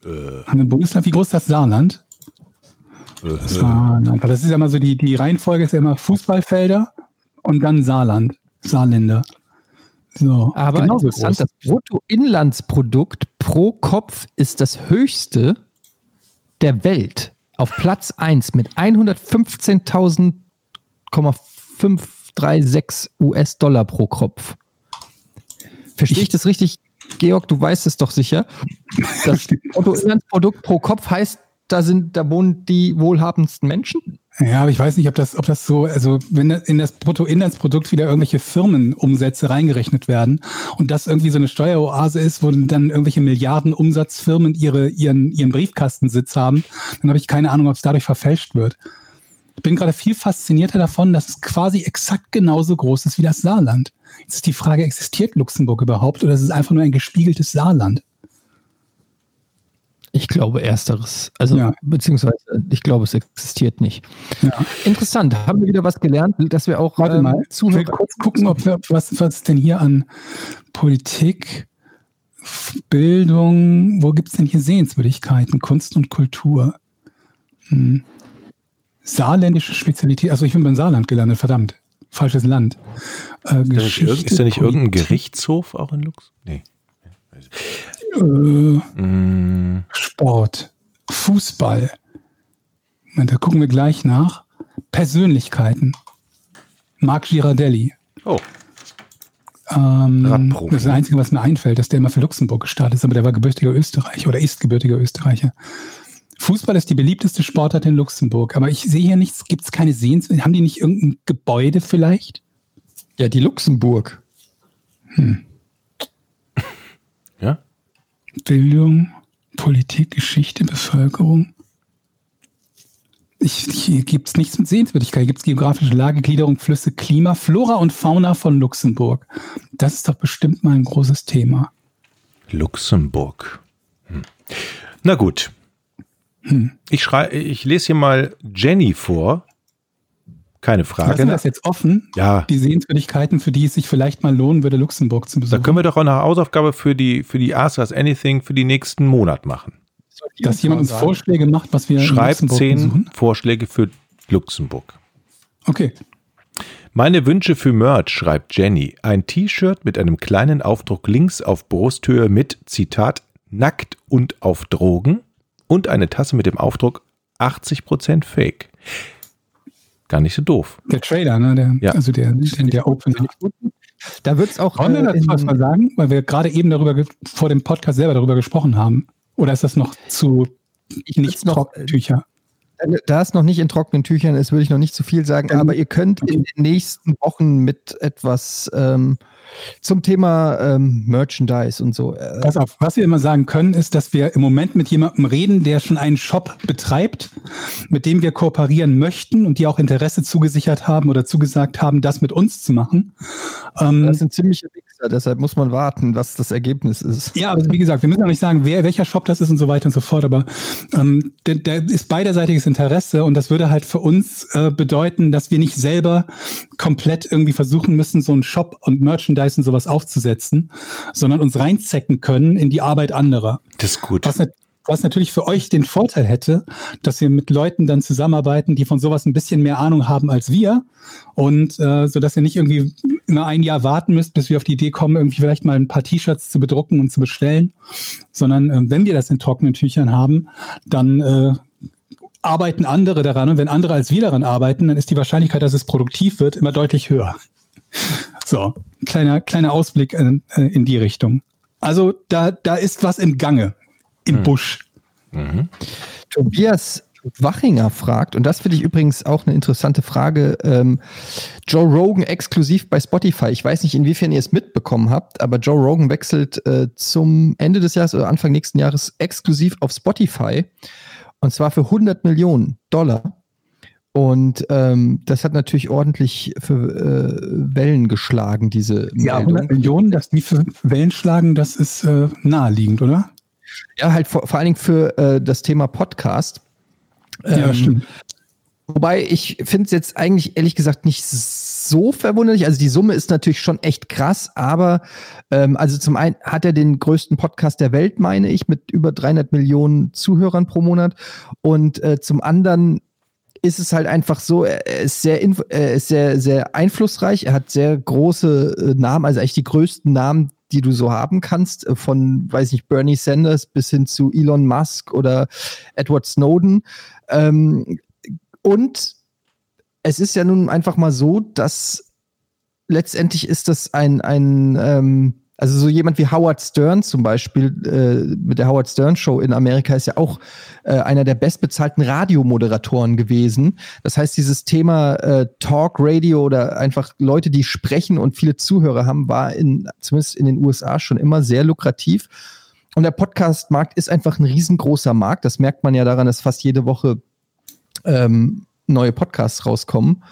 Haben wir ein Bundesland? Wie groß ist das Saarland? Äh, Saarland. Weil Das ist ja immer so, die, die Reihenfolge ist ja immer Fußballfelder und dann Saarland. Saarländer. So, Aber interessant, groß. das Bruttoinlandsprodukt pro Kopf ist das höchste der Welt. Auf Platz 1 mit 115.536 US-Dollar pro Kopf. Verstehe ich das richtig? Georg, du weißt es doch sicher. Das Bruttoinlandsprodukt pro Kopf heißt, da sind, da wohnen die wohlhabendsten Menschen. Ja, aber ich weiß nicht, ob das, ob das so, also wenn in das Bruttoinlandsprodukt wieder irgendwelche Firmenumsätze reingerechnet werden und das irgendwie so eine Steueroase ist, wo dann irgendwelche Milliardenumsatzfirmen ihre, ihren, ihren Briefkastensitz haben, dann habe ich keine Ahnung, ob es dadurch verfälscht wird. Ich bin gerade viel faszinierter davon, dass es quasi exakt genauso groß ist wie das Saarland. Jetzt ist die Frage, existiert Luxemburg überhaupt oder ist es einfach nur ein gespiegeltes Saarland? Ich glaube ersteres. Also, Ja. beziehungsweise, ich glaube, es existiert nicht. Ja. Interessant. Haben wir wieder was gelernt, dass wir auch Warte ähm, mal, ich will kurz gucken, ob wir, was, was denn hier an Politik, Bildung, wo gibt es denn hier Sehenswürdigkeiten, Kunst und Kultur? Hm. Saarländische Spezialität, also ich bin beim Saarland gelandet, verdammt, falsches Land. Äh, Ist da nicht, irg- ist da nicht irgendein Gerichtshof auch in Lux? Nee. Äh, Mm, Sport, Fußball. Da gucken wir gleich nach. Persönlichkeiten. Marc Girardelli. oh, Ähm, Radprofi. das ist das Einzige, was mir einfällt, dass der mal für Luxemburg gestartet ist, aber der war gebürtiger Österreicher oder ist gebürtiger Österreicher. Fußball ist die beliebteste Sportart in Luxemburg, aber ich sehe hier nichts, gibt es keine Sehens... Haben die nicht irgendein Gebäude vielleicht? Ja, die Luxemburg. Ja? Bildung, Politik, Geschichte, Bevölkerung. Ich, hier gibt es nichts mit Sehenswürdigkeit. Hier gibt es geografische Lage, Gliederung, Flüsse, Klima, Flora und Fauna von Luxemburg. Das ist doch bestimmt mal ein großes Thema. Luxemburg. Hm. Na gut. Hm. Ich, schrei ich lese hier mal Jenny vor. Keine Frage. Lassen wir ne? das jetzt offen? Ja, Die Sehenswürdigkeiten, für die es sich vielleicht mal lohnen würde, Luxemburg zu da besuchen. können wir doch auch eine Hausaufgabe für die, für die Ask Us Anything für die nächsten Monat machen. Dass jemand uns Vorschläge macht, was wir in Schreib Luxemburg zehn besuchen. Vorschläge für Luxemburg. Okay. Meine Wünsche für Merch, schreibt Jenny. Ein T-Shirt mit einem kleinen Aufdruck links auf Brusthöhe mit, Zitat, nackt und auf Drogen und eine Tasse mit dem Aufdruck 80% Fake. Gar nicht so doof. Der Trailer, ne? Der, Ja. Also der, der, der Opener. Da wird es auch. Wollen wir äh, dazu was mal sagen? Weil wir gerade eben darüber, vor dem Podcast selber darüber gesprochen haben. Oder ist das noch zu Ich nicht würd's noch- Trockentücher? Da es noch nicht in trockenen Tüchern ist, würde ich noch nicht zu viel sagen, Ähm, aber ihr könnt in den nächsten Wochen mit etwas ähm, zum Thema ähm, Merchandise und so. Äh, Pass auf, was wir immer sagen können, ist, dass wir im Moment mit jemandem reden, der schon einen Shop betreibt, mit dem wir kooperieren möchten und die auch Interesse zugesichert haben oder zugesagt haben, das mit uns zu machen. Ähm, das sind ziemliche Wichser, deshalb muss man warten, was das Ergebnis ist. Ja, aber wie gesagt, wir müssen auch nicht sagen, wer, welcher Shop das ist und so weiter und so fort, aber ähm, da da ist beiderseitiges Interesse und das würde halt für uns äh, bedeuten, dass wir nicht selber komplett irgendwie versuchen müssen, so einen Shop und Merchandise und sowas aufzusetzen, sondern uns reinzecken können in die Arbeit anderer. Das ist gut. Was, was natürlich für euch den Vorteil hätte, dass wir mit Leuten dann zusammenarbeiten, die von sowas ein bisschen mehr Ahnung haben als wir. Und äh, so dass ihr nicht irgendwie immer ein Jahr warten müsst, bis wir auf die Idee kommen, irgendwie vielleicht mal ein paar T-Shirts zu bedrucken und zu bestellen. Sondern äh, wenn wir das in trockenen Tüchern haben, dann äh, arbeiten andere daran. Und wenn andere als wir daran arbeiten, dann ist die Wahrscheinlichkeit, dass es produktiv wird, immer deutlich höher. So, kleiner, kleiner Ausblick in, äh, in die Richtung. Also da, da ist was im Gange, im Busch. Mhm. Tobias Wachinger fragt, und das finde ich übrigens auch eine interessante Frage, ähm, Joe Rogan exklusiv bei Spotify. Ich weiß nicht, inwiefern ihr es mitbekommen habt, aber Joe Rogan wechselt äh, zum Ende des Jahres oder Anfang nächsten Jahres exklusiv auf Spotify. Und zwar für 100 Millionen Dollar. Und ähm, das hat natürlich ordentlich für äh, Wellen geschlagen, diese Ja, Meldung. 100 Millionen, dass die für Wellen schlagen, das ist äh, naheliegend, oder? Ja, halt vor, vor allen Dingen für äh, das Thema Podcast. ja, Ähm, stimmt. Wobei ich finde es jetzt eigentlich ehrlich gesagt nicht so verwunderlich. Also die Summe ist natürlich schon echt krass, aber ähm, also zum einen hat er den größten Podcast der Welt, meine ich, mit über 300 Millionen Zuhörern pro Monat. Und äh, zum anderen ist es halt einfach so, er ist sehr, er ist sehr, sehr einflussreich. Er hat sehr große äh, Namen, also eigentlich die größten Namen, die du so haben kannst, äh, von, weiß nicht, Bernie Sanders bis hin zu Elon Musk oder Edward Snowden. Ähm, und es ist ja nun einfach mal so, dass letztendlich ist das ein, ein ähm, also so jemand wie Howard Stern zum Beispiel äh, mit der Howard Stern Show in Amerika ist ja auch äh, einer der bestbezahlten Radiomoderatoren gewesen. Das heißt, dieses Thema äh, Talk Radio oder einfach Leute, die sprechen und viele Zuhörer haben, war in zumindest in den USA schon immer sehr lukrativ. Und der Podcast-Markt ist einfach ein riesengroßer Markt. Das merkt man ja daran, dass fast jede Woche ähm, neue Podcasts rauskommen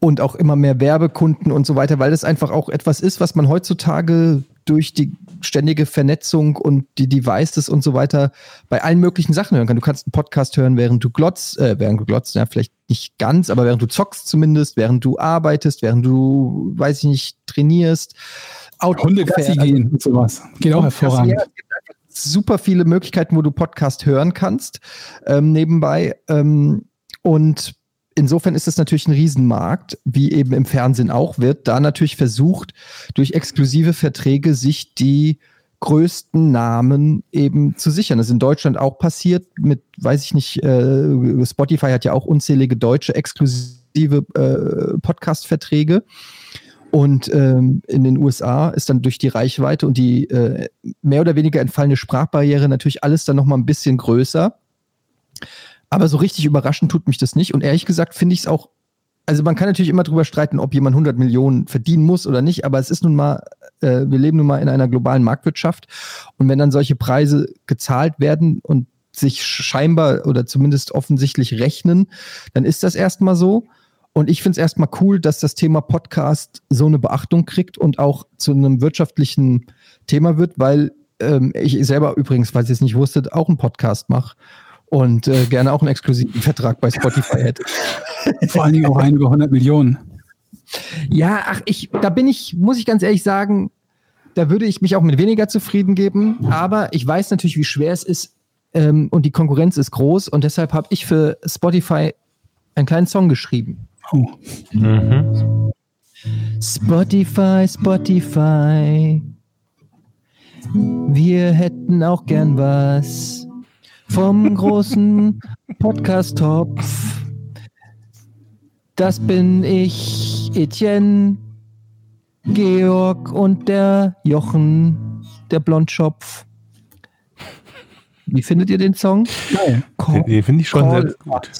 und auch immer mehr Werbekunden und so weiter, weil das einfach auch etwas ist, was man heutzutage durch die ständige Vernetzung und die Devices und so weiter bei allen möglichen Sachen hören kann. Du kannst einen Podcast hören, während du glotzt, äh, während du glotzt, ja, vielleicht nicht ganz, aber während du zockst zumindest, während du arbeitest, während du, weiß ich nicht, trainierst. Auto Hunde Gassi fährst. gehen und sowas. Geht auch hervorragend. Ja, gibt einfach super viele Möglichkeiten, wo du Podcast hören kannst ähm, nebenbei. Ähm, und insofern ist es natürlich ein Riesenmarkt, wie eben im Fernsehen auch wird. Da natürlich versucht, durch exklusive Verträge sich die größten Namen eben zu sichern. Das ist in Deutschland auch passiert mit, weiß ich nicht, äh, Spotify hat ja auch unzählige deutsche exklusive äh, Podcast-Verträge. Und ähm, in den USA ist dann durch die Reichweite und die äh, mehr oder weniger entfallene Sprachbarriere natürlich alles dann nochmal ein bisschen größer. Aber so richtig überraschend tut mich das nicht. Und ehrlich gesagt finde ich es auch, also man kann natürlich immer drüber streiten, ob jemand 100 Millionen verdienen muss oder nicht, aber es ist nun mal äh, wir leben nun mal in einer globalen Marktwirtschaft. Und wenn dann solche Preise gezahlt werden und sich scheinbar oder zumindest offensichtlich rechnen, dann ist das erstmal so. Und ich finde es erstmal cool, dass das Thema Podcast so eine Beachtung kriegt und auch zu einem wirtschaftlichen Thema wird, weil ähm, ich selber übrigens, falls ihr es nicht wusstet, auch einen Podcast mache und äh, gerne auch einen exklusiven Vertrag bei Spotify hätte. Vor allen Dingen auch einige hundert Millionen. Ja, ach, ich, da bin ich, muss ich ganz ehrlich sagen, da würde ich mich auch mit weniger zufrieden geben. Aber ich weiß natürlich, wie schwer es ist ähm, und die Konkurrenz ist groß und deshalb habe ich für Spotify einen kleinen Song geschrieben. Oh. Mhm. Spotify, Spotify. Wir hätten auch gern was vom großen Podcast-Topf. Das bin ich, Etienne, Georg und der Jochen, der Blondschopf. Wie findet ihr den Song? Geil. Call- Den finde ich schon sehr gut.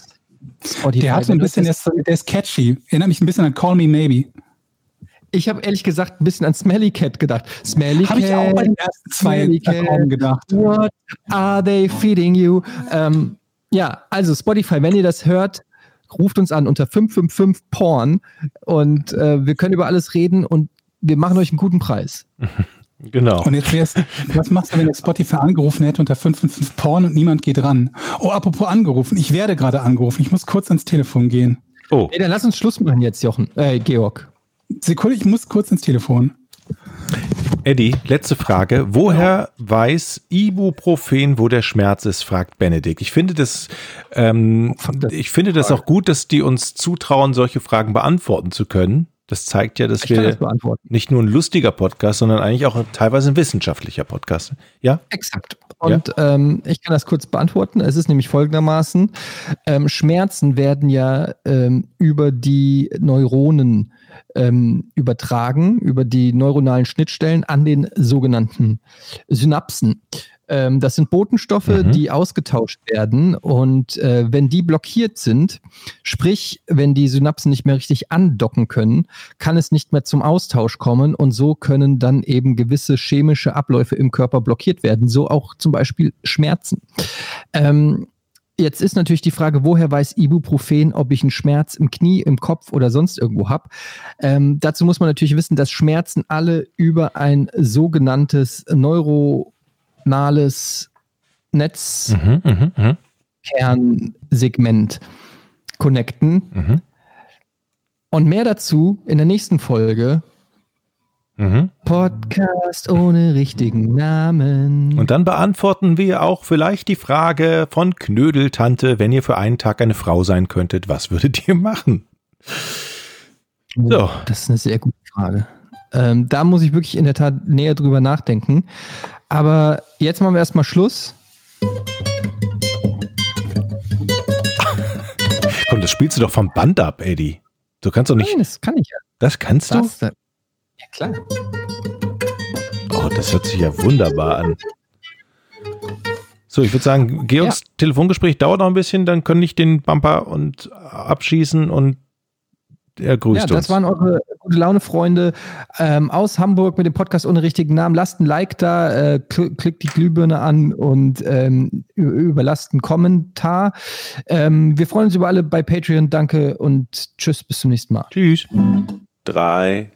Spotify, Der hat so ein bisschen, der ist, der ist catchy. Erinnert mich ein bisschen an Call Me Maybe. Ich habe ehrlich gesagt ein bisschen an Smelly Cat gedacht. Smelly Habe ich auch bei den Cat, ersten zwei Smelly Cat. Gedacht. What are they feeding you? Ähm, ja, also Spotify, wenn ihr das hört, ruft uns an unter 555 Porn und äh, wir können über alles reden und wir machen euch einen guten Preis. Genau. Und jetzt wär's, was machst du, wenn jetzt Spotify angerufen hätte unter 555 Porn und niemand geht ran? Oh, apropos angerufen. Ich werde gerade angerufen. Ich muss kurz ans Telefon gehen. Oh, Ey, dann lass uns Schluss machen jetzt, Jochen. Äh, Georg. Sekunde, ich muss kurz ins Telefon. Eddie, letzte Frage. Woher weiß Ibuprofen, wo der Schmerz ist, fragt Benedikt. Ich finde das, ähm, ich finde das auch gut, dass die uns zutrauen, solche Fragen beantworten zu können. Das zeigt ja, dass Ich das wir beantworten. nicht nur ein lustiger Podcast, sondern eigentlich auch teilweise ein wissenschaftlicher Podcast. Ja? Exakt. Und ähm, ich kann das kurz beantworten. Es ist nämlich folgendermaßen: ähm, Schmerzen werden ja ähm, über die Neuronen ähm, übertragen, über die neuronalen Schnittstellen an den sogenannten Synapsen. Ähm, das sind Botenstoffe, Mhm. die ausgetauscht werden. Und äh, wenn die blockiert sind, sprich, wenn die Synapsen nicht mehr richtig andocken können, kann es nicht mehr zum Austausch kommen. Und so können dann eben gewisse chemische Abläufe im Körper blockiert werden. So auch zum Beispiel Schmerzen. Ähm, Jetzt ist natürlich die Frage, woher weiß Ibuprofen, ob ich einen Schmerz im Knie, im Kopf oder sonst irgendwo habe. Ähm, dazu muss man natürlich wissen, dass Schmerzen alle über ein sogenanntes neuronales Netz Mhm, mhm, mhm, connecten. mhm, Und mehr dazu in der nächsten Folge. Mhm. Podcast ohne richtigen Namen. Und dann beantworten wir auch vielleicht die Frage von Knödeltante, wenn ihr für einen Tag eine Frau sein könntet, was würdet ihr machen? So. Das ist eine sehr gute Frage. Ähm, da muss ich wirklich in der Tat näher drüber nachdenken. Aber jetzt machen wir erstmal Schluss. Komm, das spielst du doch vom Band ab, Eddie. Du kannst doch nicht. Nein, das kann ich ja. Das kannst du? Das, ja, klar. Oh, das hört sich ja wunderbar an. So, ich würde sagen, Georgs Telefongespräch dauert noch ein bisschen, dann können ich den Bumper und abschießen und er grüßt Ja, das uns. waren eure gute Laune-Freunde ähm, aus Hamburg mit dem Podcast ohne richtigen Namen. Lasst ein Like da, äh, kl klickt die Glühbirne an und ähm, überlasst einen Kommentar. Ähm, wir freuen uns über alle bei Patreon. Danke und tschüss, bis zum nächsten Mal. Tschüss. Drei,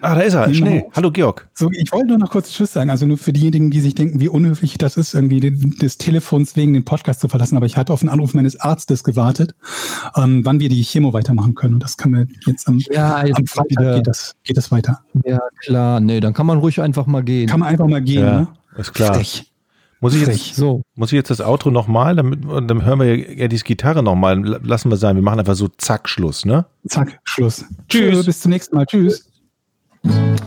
Ah, da ist er. Schnell. Hallo, Georg. So, ich wollte nur noch kurz Tschüss sagen. Also nur für diejenigen, die sich denken, wie unhöflich das ist, irgendwie den, des Telefons wegen den Podcast zu verlassen. Aber ich hatte auf den Anruf meines Arztes gewartet, ähm, wann wir die Chemo weitermachen können. Und das können wir jetzt am, Ja, jetzt am ist Freitag wieder- geht das, geht das weiter. Ja, klar. Nee, dann kann man ruhig einfach mal gehen. Kann man einfach mal gehen, Ja, ne? ist klar. Frech. Muss ich, jetzt, so. muss ich jetzt das Outro nochmal, damit, und dann hören wir ja Eddies Gitarre nochmal. Lassen wir sein. Wir machen einfach so zack, Schluss, ne? Zack, Schluss. Tschüss. Bis zum nächsten Mal. Tschüss. Tschüss.